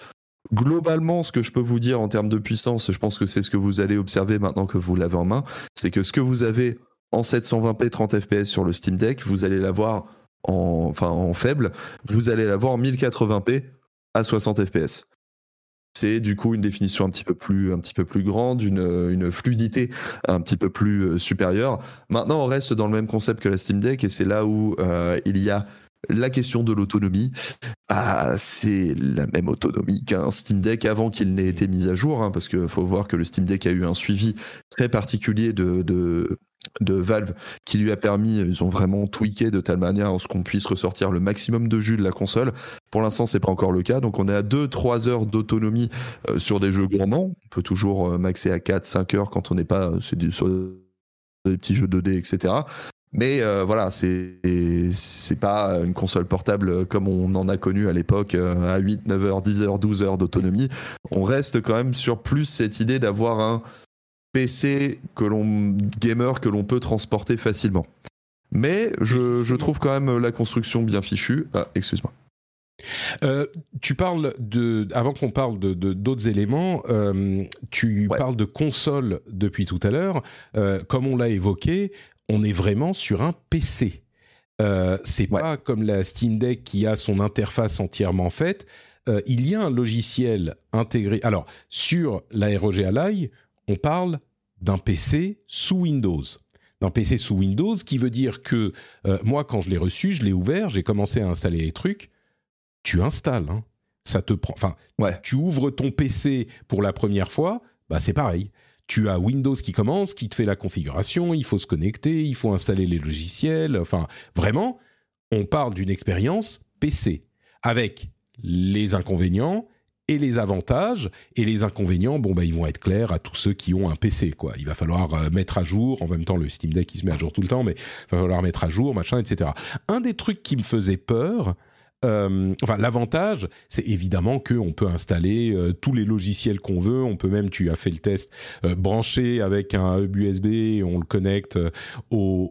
Globalement, ce que je peux vous dire en termes de puissance, je pense que c'est ce que vous allez observer maintenant que vous l'avez en main, c'est que ce que vous avez en 720p 30 fps sur le Steam Deck, vous allez l'avoir en, en faible, vous allez l'avoir en 1080p à 60 fps. C'est du coup une définition un petit peu plus, grande, une, une fluidité un petit peu plus euh, supérieure. Maintenant, on reste dans le même concept que la Steam Deck et c'est là où euh, il y a la question de l'autonomie, ah, c'est la même autonomie qu'un Steam Deck avant qu'il n'ait été mis à jour, hein, parce qu'il faut voir que le Steam Deck a eu un suivi très particulier de, Valve qui lui a permis, ils ont vraiment tweaké de telle manière à ce qu'on puisse ressortir le maximum de jus de la console. Pour l'instant, c'est pas encore le cas, donc on est à 2-3 heures d'autonomie euh, sur des jeux gourmands. On peut toujours euh, maxer à 4-5 heures quand on n'est pas euh, sur des petits jeux 2D, etc. Mais euh, voilà, c'est c'est pas une console portable comme on en a connu à l'époque euh, à 8, 9 heures, 10 heures, 12 heures d'autonomie. On reste quand même sur plus cette idée d'avoir un PC que l'on gamer que l'on peut transporter facilement. Mais je, je, trouve quand même la construction bien fichue. Ah, excuse-moi. Euh, tu parles de, avant qu'on parle de d'autres éléments, euh, tu parles de console depuis tout à l'heure. Euh, comme on l'a évoqué, on est vraiment sur un PC. Euh, c'est pas comme la Steam Deck qui a son interface entièrement faite. Euh, il y a un logiciel intégré. Alors, sur la ROG Ally, on parle d'un PC sous Windows. D'un PC sous Windows qui veut dire que euh, moi, quand je l'ai reçu, je l'ai ouvert, j'ai commencé à installer les trucs. Tu installes. Hein. Ça te prend. Enfin, tu ouvres ton PC pour la première fois, bah c'est pareil tu as Windows qui commence, qui te fait la configuration, il faut se connecter, il faut installer les logiciels. Enfin, vraiment, on parle d'une expérience PC avec les inconvénients et les avantages. Et les inconvénients, bon, bah, ils vont être clairs à tous ceux qui ont un PC, quoi. Il va falloir euh, mettre à jour, en même temps, le Steam Deck, il se met à jour tout le temps, mais il va falloir mettre à jour, machin, etc. Un des trucs qui me faisait peur, euh, enfin, l'avantage, c'est évidemment qu'on peut installer euh, tous les logiciels qu'on veut. On peut même, tu as fait le test, euh, brancher avec un hub USB, on le connecte au,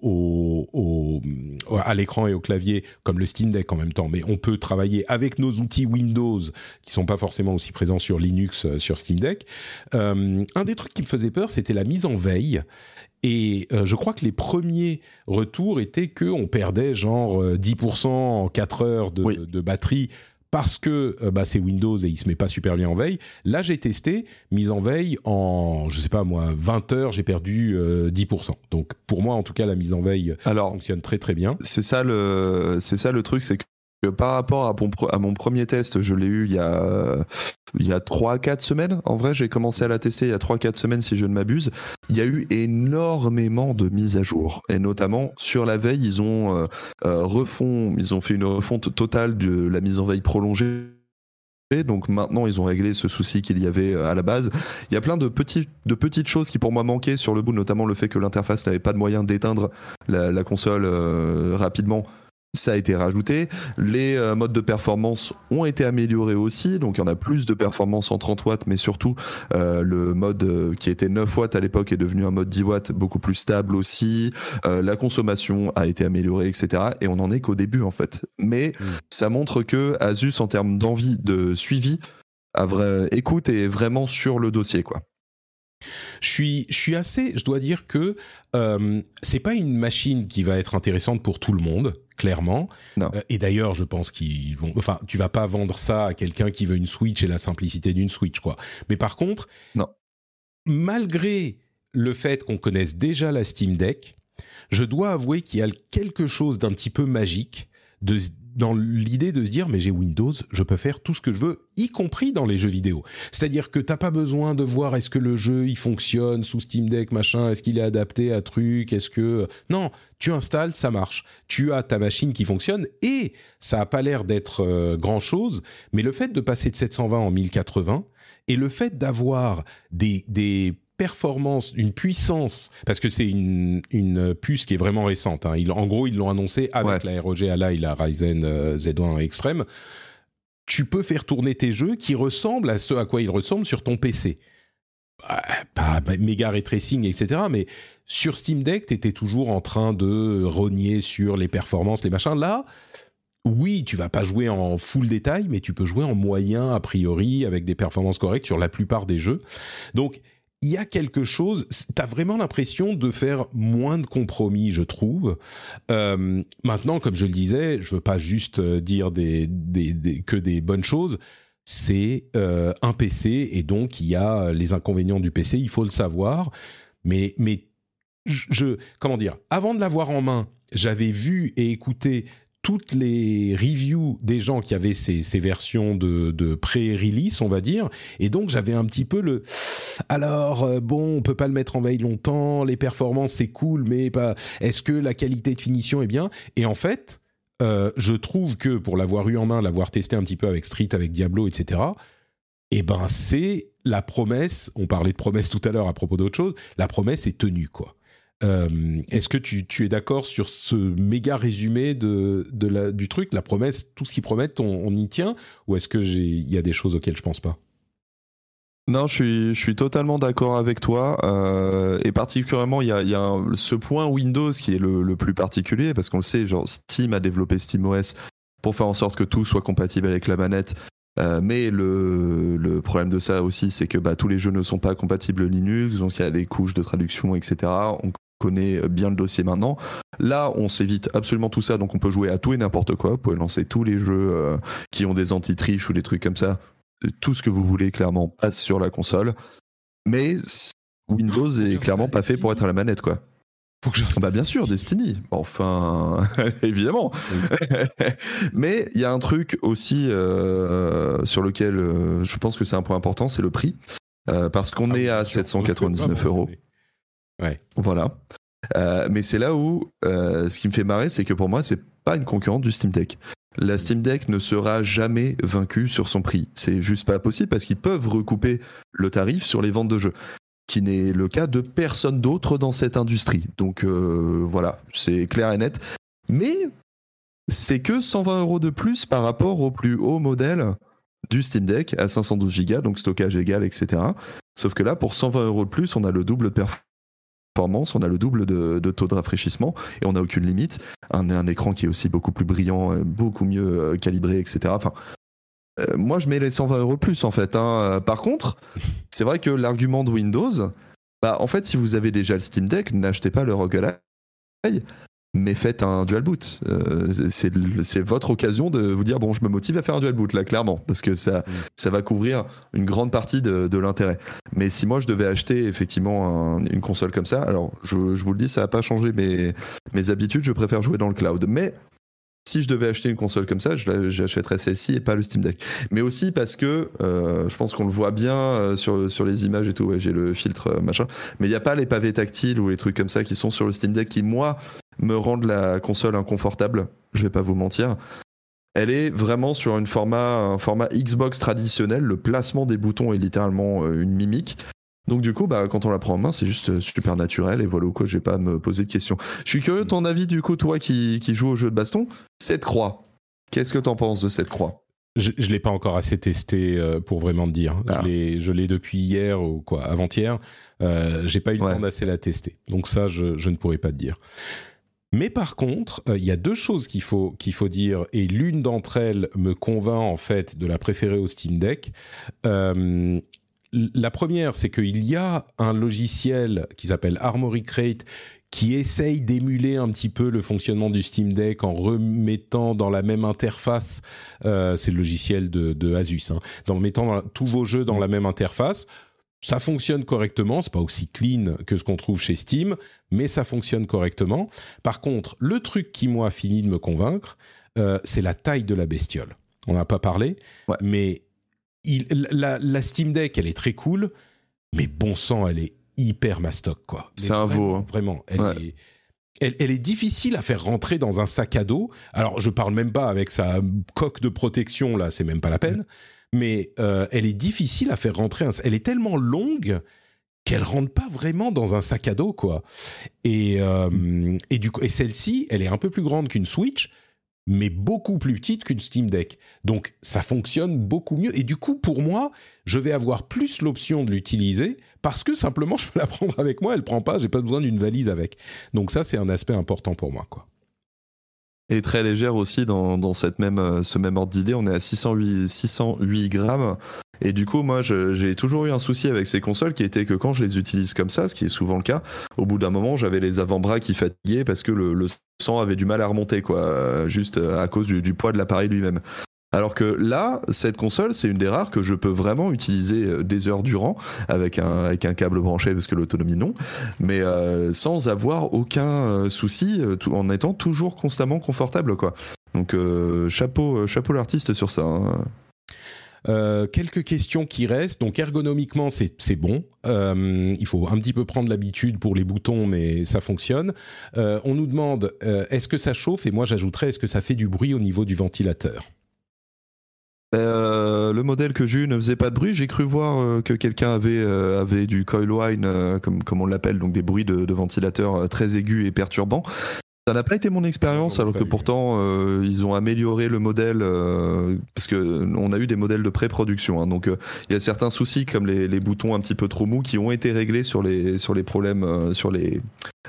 au, à l'écran et au clavier, comme le Steam Deck en même temps. Mais on peut travailler avec nos outils Windows, qui sont pas forcément aussi présents sur Linux, sur Steam Deck. un des trucs qui me faisait peur, c'était la mise en veille. Et euh, je crois que les premiers retours étaient qu'on perdait genre 10% euh, en 4 heures de, batterie parce que euh, bah, c'est Windows et il se met pas super bien en veille. Là, j'ai testé, mise en veille en, je sais pas moi, 20 heures, j'ai perdu 10%. Donc pour moi, en tout cas, la mise en veille fonctionne très très bien. C'est ça le, c'est ça le truc, c'est que par rapport à mon, premier test, je l'ai eu il y a, il y a 3-4 semaines. En vrai, j'ai commencé à la tester il y a 3-4 semaines si je ne m'abuse. Il y a eu énormément de mises à jour. Et notamment, sur la veille, ils ont, euh, euh, ils ont fait une refonte totale de la mise en veille prolongée. Donc maintenant, ils ont réglé ce souci qu'il y avait euh, à la base. Il y a plein de, petites choses qui pour moi manquaient sur le bout, notamment le fait que l'interface n'avait pas de moyen d'éteindre la, console rapidement ça a été rajouté. Les euh, modes de performance ont été améliorés aussi, donc il y en a plus de performance en 30 watts, mais surtout euh, le mode euh, qui était 9 watts à l'époque est devenu un mode 10 watts beaucoup plus stable aussi. la consommation a été améliorée, etc. Et on n'en est qu'au début en fait. Mais mm. ça montre que Asus, en termes d'envie de suivi, a vrai, écoute et est vraiment sur le dossier quoi. Je suis, je suis assez, je dois dire que c'est pas une machine qui va être intéressante pour tout le monde, clairement. Non. Euh, et d'ailleurs, je pense qu'ils vont, enfin, tu vas pas vendre ça à quelqu'un qui veut une Switch et la simplicité d'une Switch, quoi. Mais par contre, non. Malgré le fait qu'on connaisse déjà la Steam Deck, je dois avouer qu'il y a quelque chose d'un petit peu magique de dans l'idée de se dire mais j'ai Windows, je peux faire tout ce que je veux, y compris dans les jeux vidéo. C'est-à-dire que t'as pas besoin de voir est-ce que le jeu il fonctionne sous Steam Deck machin, est-ce qu'il est adapté à truc, est-ce que non, tu installes, ça marche. Tu as ta machine qui fonctionne et ça a pas l'air d'être euh, grand chose, mais le fait de passer de 720 en 1080 et le fait d'avoir des des performance, une puissance, parce que c'est une, une, puce qui est vraiment récente. Hein. en gros, ils l'ont annoncé avec la ROG Ally, la Ryzen euh, Z1 Extreme. Tu peux faire tourner tes jeux qui ressemblent à ce à quoi ils ressemblent sur ton PC. Bah, pas méga ray tracing, etc. Mais sur Steam Deck, tu étais toujours en train de rogner sur les performances, les machins. Là, oui, tu vas pas jouer en full détail, mais tu peux jouer en moyen a priori avec des performances correctes sur la plupart des jeux. Donc, il y a quelque chose, tu as vraiment l'impression de faire moins de compromis, je trouve. Euh, maintenant, comme je le disais, je veux pas juste euh, dire que des bonnes choses. C'est euh, un PC et donc il y a les inconvénients du PC, il faut le savoir. Mais, mais je, comment dire, avant de l'avoir en main, j'avais vu et écouté toutes les reviews des gens qui avaient ces, versions de, pré-release, on va dire, et donc j'avais un petit peu le alors euh, bon, on peut pas le mettre en veille longtemps, les performances c'est cool, mais pas. Est-ce que la qualité de finition est bien? Et en fait, euh, je trouve que pour l'avoir eu en main, l'avoir testé un petit peu avec Street, avec Diablo, etc. Eh ben c'est la promesse. On parlait de promesse tout à l'heure à propos d'autre chose. La promesse est tenue quoi. Euh, est-ce que tu, es d'accord sur ce méga résumé de, du truc, la promesse, tout ce qu'ils promettent, on, y tient, ou est-ce que il y a des choses auxquelles je pense pas? Non, je suis, totalement d'accord avec toi. Euh, et particulièrement, il y a, ce point Windows qui est le, plus particulier, parce qu'on le sait, genre Steam a développé SteamOS pour faire en sorte que tout soit compatible avec la manette. Euh, mais le, problème de ça aussi, c'est que bah, tous les jeux ne sont pas compatibles Linux, donc il y a des couches de traduction, etc. connaît bien le dossier maintenant. Là, on s'évite absolument tout ça, donc on peut jouer à tout et n'importe quoi. Vous pouvez lancer tous les jeux euh, qui ont des anti-triches ou des trucs comme ça tout ce que vous voulez clairement passe sur la console. Mais Windows est clairement pas fait pour être à la manette, quoi. Faut que bah bien sûr, Destiny. Enfin, évidemment. Mais il y a un truc aussi euh, sur lequel euh, je pense que c'est un point important, c'est le prix, euh, parce qu'on ah est à 799 euros. Ouais. Voilà. mais c'est là où ce qui me fait marrer, c'est que pour moi, c'est pas une concurrente du Steam Deck la Steam Deck ne sera jamais vaincue sur son prix. C'est juste pas possible parce qu'ils peuvent recouper le tarif sur les ventes de jeux, qui n'est le cas de personne d'autre dans cette industrie. Donc euh, voilà, c'est clair et net. Mais c'est que 120 euros de plus par rapport au plus haut modèle du Steam Deck à 512 Go, donc stockage égal, etc. Sauf que là, pour 120 euros de plus, on a le double de performance, on a le double de, taux de rafraîchissement et on n'a aucune limite. Un, un écran qui est aussi beaucoup plus brillant, euh, beaucoup mieux euh, calibré, etc. Enfin, euh, moi, je mets les 120 euros plus en fait. Hein. Par contre, c'est vrai que l'argument de Windows, bah, en fait, si vous avez déjà le Steam Deck, n'achetez pas le Rogue mais faites un dual boot. Euh, c'est votre occasion de vous dire bon, je me motive à faire un dual boot là, clairement, parce que ça, mm. ça va couvrir une grande partie de, l'intérêt. Mais si moi je devais acheter effectivement une console comme ça, alors je, vous le dis, ça va pas changer mes, mes habitudes. Je préfère jouer dans le cloud, mais si je devais acheter une console comme ça, j'achèterais celle-ci et pas le Steam Deck. Mais aussi parce que euh, je pense qu'on le voit bien euh, sur, sur les images et tout. J'ai le filtre machin, mais il n'y a pas les pavés tactiles ou les trucs comme ça qui sont sur le Steam Deck qui moi me rendent la console inconfortable. Je vais pas vous mentir. Elle est vraiment sur une format, un format Xbox traditionnel. Le placement des boutons est littéralement euh, une mimique. Donc du coup, bah, quand on la prend en main, c'est juste euh, super naturel et voilà quoi, je vais pas me poser de questions. Je suis curieux de ton avis du coup, toi qui, qui joue au jeu de baston. Cette croix, qu'est-ce que t'en penses de cette croix? Je ne l'ai pas encore assez testé euh, pour vraiment te dire. Ah. Je l'ai depuis hier ou quoi, avant-hier. Euh, j'ai pas eu le temps d'assez la tester. Donc ça, je, je, ne pourrais pas te dire. Mais par contre, euh, il y a deux choses qu'il faut faut dire, et l'une d'entre elles me convainc en fait de la préférer au Steam Deck. Euh, la première, c'est qu'il y a un logiciel qui s'appelle Armory Crate qui essaye d'émuler un petit peu le fonctionnement du Steam Deck en remettant dans la même interface, euh, c'est le logiciel de, Asus, hein, en mettant tous vos jeux dans la même interface ça fonctionne correctement, c'est pas aussi clean que ce qu'on trouve chez Steam, mais ça fonctionne correctement. Par contre, le truc qui moi a fini de me convaincre, euh, c'est la taille de la bestiole. On n'a pas parlé, mais la, Steam Deck, elle est très cool, mais bon sang, elle est hyper mastoc quoi. C'est un veau. Hein. Vraiment, elle est, difficile à faire rentrer dans un sac à dos. Alors, je parle même pas avec sa coque de protection là, c'est même pas la peine mais euh, elle est difficile à faire rentrer. Elle est tellement longue qu'elle rentre pas vraiment dans un sac à dos, quoi. Et, euh, et du coup, et celle-ci, elle est un peu plus grande qu'une Switch, mais beaucoup plus petite qu'une Steam Deck. Donc, ça fonctionne beaucoup mieux. Et du coup, pour moi, je vais avoir plus l'option de l'utiliser parce que simplement, je peux la prendre avec moi. Elle prend pas. J'ai pas besoin d'une valise avec. Donc ça, c'est un aspect important pour moi, quoi et très légère aussi dans, dans cette même, euh, ce même ordre d'idée. On est à 608, 608 grammes. Et du coup, moi, j'ai toujours eu un souci avec ces consoles qui était que quand je les utilise comme ça, ce qui est souvent le cas, au bout d'un moment, j'avais les avant-bras qui fatiguaient parce que le, sang avait du mal à remonter, quoi, juste à cause du poids de l'appareil lui-même. Alors que là, cette console, c'est une des rares que je peux vraiment utiliser euh, des heures durant avec un, câble branché parce que l'autonomie non, mais euh, sans avoir aucun euh, souci, en étant toujours constamment confortable quoi. Donc chapeau, chapeau l'artiste sur ça. Hein. quelques questions qui restent. Donc ergonomiquement, c'est bon. il faut un petit peu prendre l'habitude pour les boutons, mais ça fonctionne. on nous demande est-ce que ça chauffe? Et moi, j'ajouterais est-ce que ça fait du bruit au niveau du ventilateur? Euh, le modèle que j'ai eu ne faisait pas de bruit. J'ai cru voir euh, que quelqu'un avait, euh, avait du coil whine, comme, comme on l'appelle, donc des bruits de, de ventilateur très aigus et perturbants. Ça n'a pas été mon expérience, alors que pourtant ils ont amélioré le modèle parce que on a eu des modèles de pré-production. Hein. donc il y a certains soucis comme les, les, boutons un petit peu trop mous qui ont été réglés sur les sur les problèmes sur les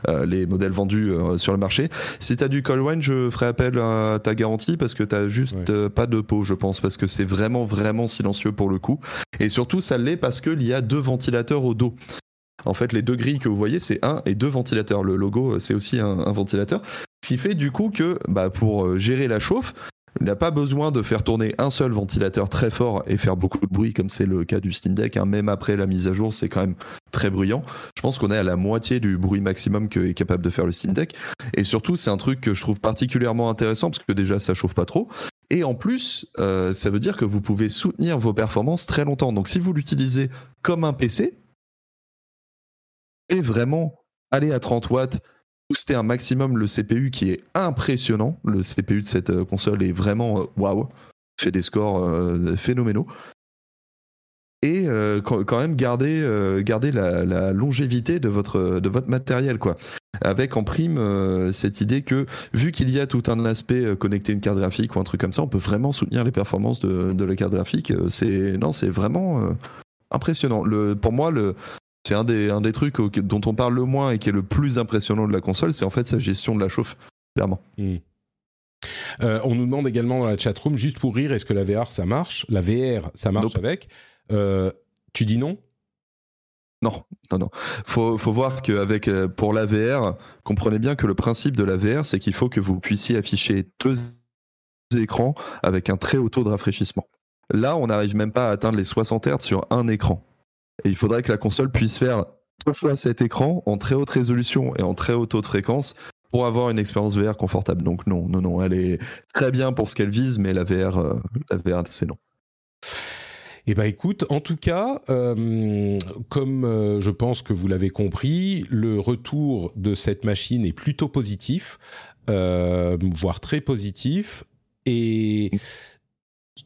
euh, les modèles vendus euh, sur le marché. Si tu as du Colwine, je ferai appel à ta garantie parce que tu as juste euh, pas de peau, je pense, parce que c'est vraiment, vraiment silencieux pour le coup. Et surtout, ça l'est parce qu'il y a deux ventilateurs au dos. En fait, les deux grilles que vous voyez, c'est un et deux ventilateurs. Le logo, c'est aussi un, ventilateur. Ce qui fait du coup que bah, pour gérer la chauffe, il n'a pas besoin de faire tourner un seul ventilateur très fort et faire beaucoup de bruit comme c'est le cas du Steam Deck. Hein. Même après la mise à jour, c'est quand même très bruyant. Je pense qu'on est à la moitié du bruit maximum que est capable de faire le Steam Deck. Et surtout, c'est un truc que je trouve particulièrement intéressant parce que déjà, ça chauffe pas trop. Et en plus, euh, ça veut dire que vous pouvez soutenir vos performances très longtemps. Donc si vous l'utilisez comme un PC, et vraiment aller à 30 watts, booster un maximum le CPU qui est impressionnant. Le CPU de cette euh, console est vraiment euh, waouh, fait des scores euh, phénoménaux. Et quand même garder, garder la, longévité de votre, de votre matériel. Quoi. avec en prime cette idée que vu qu'il y a tout un aspect connecter une carte graphique ou un truc comme ça, on peut vraiment soutenir les performances de, de la carte graphique. C'est non, c'est vraiment impressionnant. Le, pour moi, le, c'est un des, un des trucs dont on parle le moins et qui est le plus impressionnant de la console, c'est en fait sa gestion de la chauffe, clairement. Hmm. Euh, on nous demande également dans la chatroom, juste pour rire, est-ce que la VR ça marche? La VR ça marche avec? Euh, Tu dis non? Non, non, non. Faut, faut voir qu'avec euh, pour la VR, comprenez bien que le principe de la VR, c'est qu'il faut que vous puissiez afficher deux écrans avec un très haut taux de rafraîchissement. Là, on n'arrive même pas à atteindre les 60 Hz sur un écran. Il faudrait que la console puisse faire deux fois cet écran en très haute résolution et en très haut taux de fréquence pour avoir une expérience VR confortable. Donc non, non, non, elle est très bien pour ce qu'elle vise, mais la VR, euh, la VR c'est non. Eh ben écoute, en tout cas, euh, comme euh, je pense que vous l'avez compris, le retour de cette machine est plutôt positif, voire très positif, et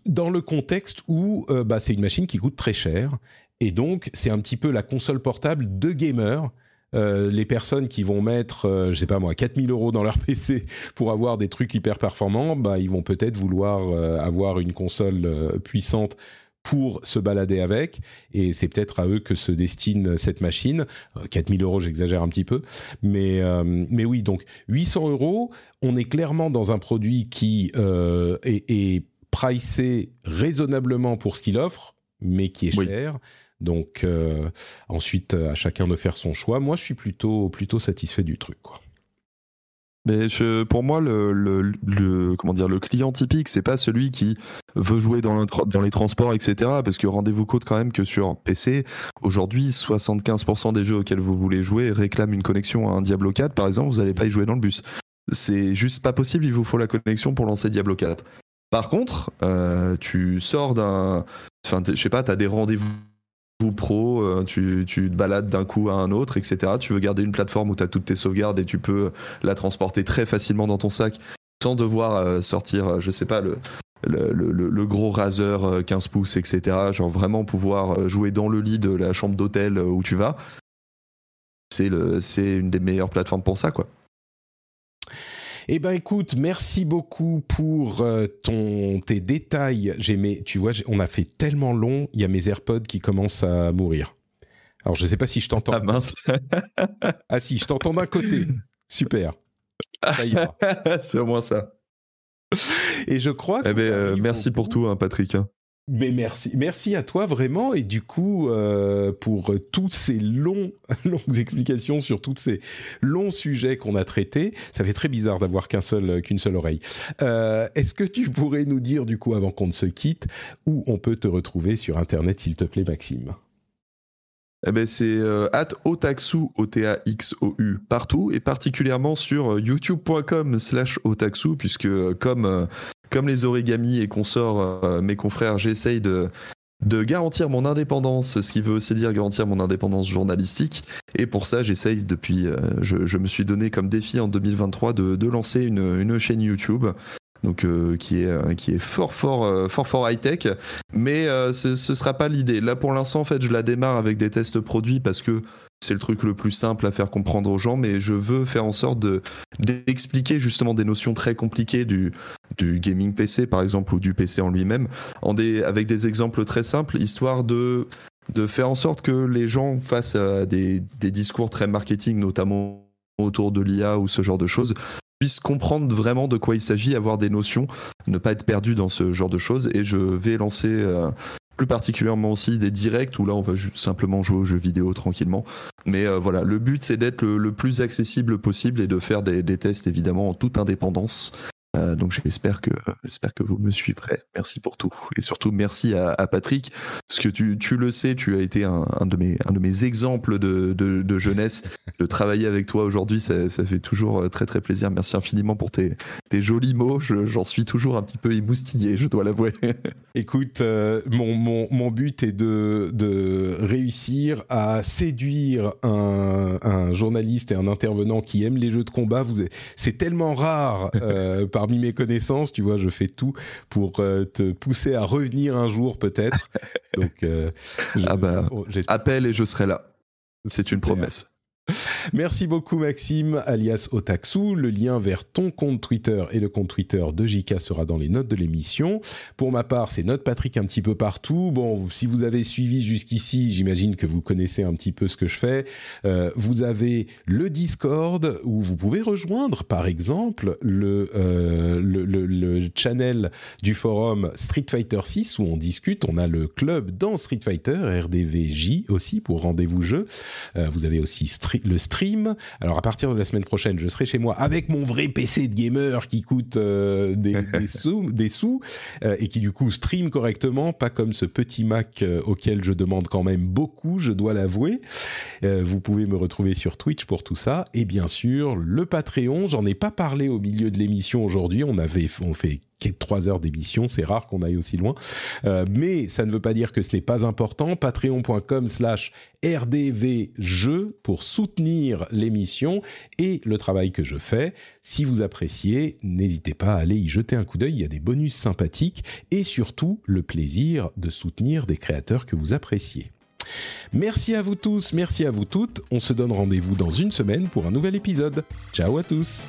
dans le contexte où bah, c'est une machine qui coûte très cher et donc, c'est un petit peu la console portable de gamers. Euh, les personnes qui vont mettre, euh, je sais pas moi, 4000 euros dans leur PC pour avoir des trucs hyper performants, bah, ils vont peut-être vouloir euh, avoir une console puissante pour se balader avec, et c'est peut-être à eux que se destine cette machine. 4000 euros, j'exagère un petit peu, mais mais oui, donc 800 euros, on est clairement dans un produit qui est, est pricé raisonnablement pour ce qu'il offre, mais qui est cher. Donc euh, ensuite, à chacun de faire son choix. Moi, je suis plutôt plutôt satisfait du truc, quoi. Mais pour moi, le, comment dire, le client typique, c'est pas celui qui veut jouer dans, les transports, etc. Parce que rendez-vous compte quand même que sur PC, aujourd'hui, 75% des jeux auxquels vous voulez jouer réclament une connexion à un Diablo 4, par exemple, vous n'allez pas y jouer dans le bus. C'est juste pas possible, il vous faut la connexion pour lancer Diablo 4. Par contre, euh, tu sors d'un. Enfin, je sais pas, tu as des rendez-vous pro, euh, tu, tu, te balades d'un coup à un autre, etc. Tu veux garder une plateforme où tu as toutes tes sauvegardes et tu peux la transporter très facilement dans ton sac sans devoir euh, sortir, euh, je sais pas, le, le, le, gros Razer 15 pouces, etc. Genre vraiment pouvoir jouer dans le lit de la chambre d'hôtel où tu vas. C'est une des meilleures plateformes pour ça, quoi. Eh ben écoute, merci beaucoup pour euh, ton tes détails. J'ai tu vois, on a fait tellement long, il y a mes AirPods qui commencent à mourir. Alors je sais pas si je t'entends. Ah mince. ah si, je t'entends d'un côté. Super. C'est au moins ça. Et je crois. Que eh ben, euh, merci pour tout, hein, Patrick. Hein. Mais merci, merci à toi vraiment et du coup euh, pour tous ces longs, longues explications sur tous ces longs sujets qu'on a traités. Ça fait très bizarre d'avoir qu'un seul, qu'une seule oreille. Euh, est-ce que tu pourrais nous dire du coup avant qu'on ne se quitte où on peut te retrouver sur internet s'il te plaît Maxime? Eh ben c'est euh, at otaxu, O-T-A-X-O-U, partout, et particulièrement sur youtube.com slash otaxu, puisque comme comme les origamis et consorts, euh, mes confrères, j'essaye de, garantir mon indépendance, ce qui veut aussi dire garantir mon indépendance journalistique. Et pour ça, j'essaye depuis, euh, je, me suis donné comme défi en 2023 de, lancer une, chaîne YouTube. Donc euh, qui est qui est fort fort fort fort high tech, mais ce, ce sera pas l'idée. Là pour l'instant en fait je la démarre avec des tests produits parce que c'est le truc le plus simple à faire comprendre aux gens, mais je veux faire en sorte de d'expliquer justement des notions très compliquées du, gaming PC par exemple ou du PC en lui-même, avec des exemples très simples, histoire de de faire en sorte que les gens à des, des discours très marketing, notamment autour de l'IA ou ce genre de choses, comprendre vraiment de quoi il s'agit, avoir des notions, ne pas être perdu dans ce genre de choses. Et je vais lancer euh, plus particulièrement aussi des directs où là on va simplement jouer aux jeux vidéo tranquillement. Mais euh, voilà, le but c'est d'être le, plus accessible possible et de faire des tests évidemment en toute indépendance euh, donc j'espère que j'espère que vous me suivrez. Merci pour tout et surtout merci à, Patrick parce que tu, tu, le sais, tu as été un, de mes un de mes exemples de, de, jeunesse. De travailler avec toi aujourd'hui, ça, ça, fait toujours euh, très très plaisir. Merci infiniment pour tes, tes jolis mots. J'en suis toujours un petit peu émoustillé, je dois l'avouer. Écoute, euh, mon, mon, mon, but est de, de réussir à séduire un, un, journaliste et un intervenant qui aime les jeux de combat. C'est tellement rare par parmi mes connaissances, tu vois, je fais tout pour euh, te pousser à revenir un jour peut-être. Donc, euh, ah bah, appelle et je serai là. C'est une promesse. Merci beaucoup Maxime, alias Otaxu. Le lien vers ton compte Twitter et le compte Twitter de JK sera dans les notes de l'émission. Pour ma part, c'est Note Patrick un petit peu partout. Bon, si vous avez suivi jusqu'ici, j'imagine que vous connaissez un petit peu ce que je fais. Euh, vous avez le Discord où vous pouvez rejoindre, par exemple, le, euh, le, le, le, channel du forum Street Fighter 6 où on discute. On a le club dans Street Fighter, RDVJ aussi pour rendez-vous jeu. Euh, vous avez aussi Street le stream. Alors à partir de la semaine prochaine, je serai chez moi avec mon vrai PC de gamer qui coûte euh, des, des, sous, des sous euh, et qui du coup stream correctement, pas comme ce petit Mac euh, auquel je demande quand même beaucoup, je dois l'avouer. Euh, vous pouvez me retrouver sur Twitch pour tout ça et bien sûr le Patreon. J'en ai pas parlé au milieu de l'émission aujourd'hui. On avait on fait trois heures d'émission, c'est rare qu'on aille aussi loin. Euh, mais ça ne veut pas dire que ce n'est pas important. Patreon.com slash rdvjeux pour soutenir l'émission et le travail que je fais. Si vous appréciez, n'hésitez pas à aller y jeter un coup d'œil. Il y a des bonus sympathiques et surtout le plaisir de soutenir des créateurs que vous appréciez. Merci à vous tous, merci à vous toutes. On se donne rendez-vous dans une semaine pour un nouvel épisode. Ciao à tous.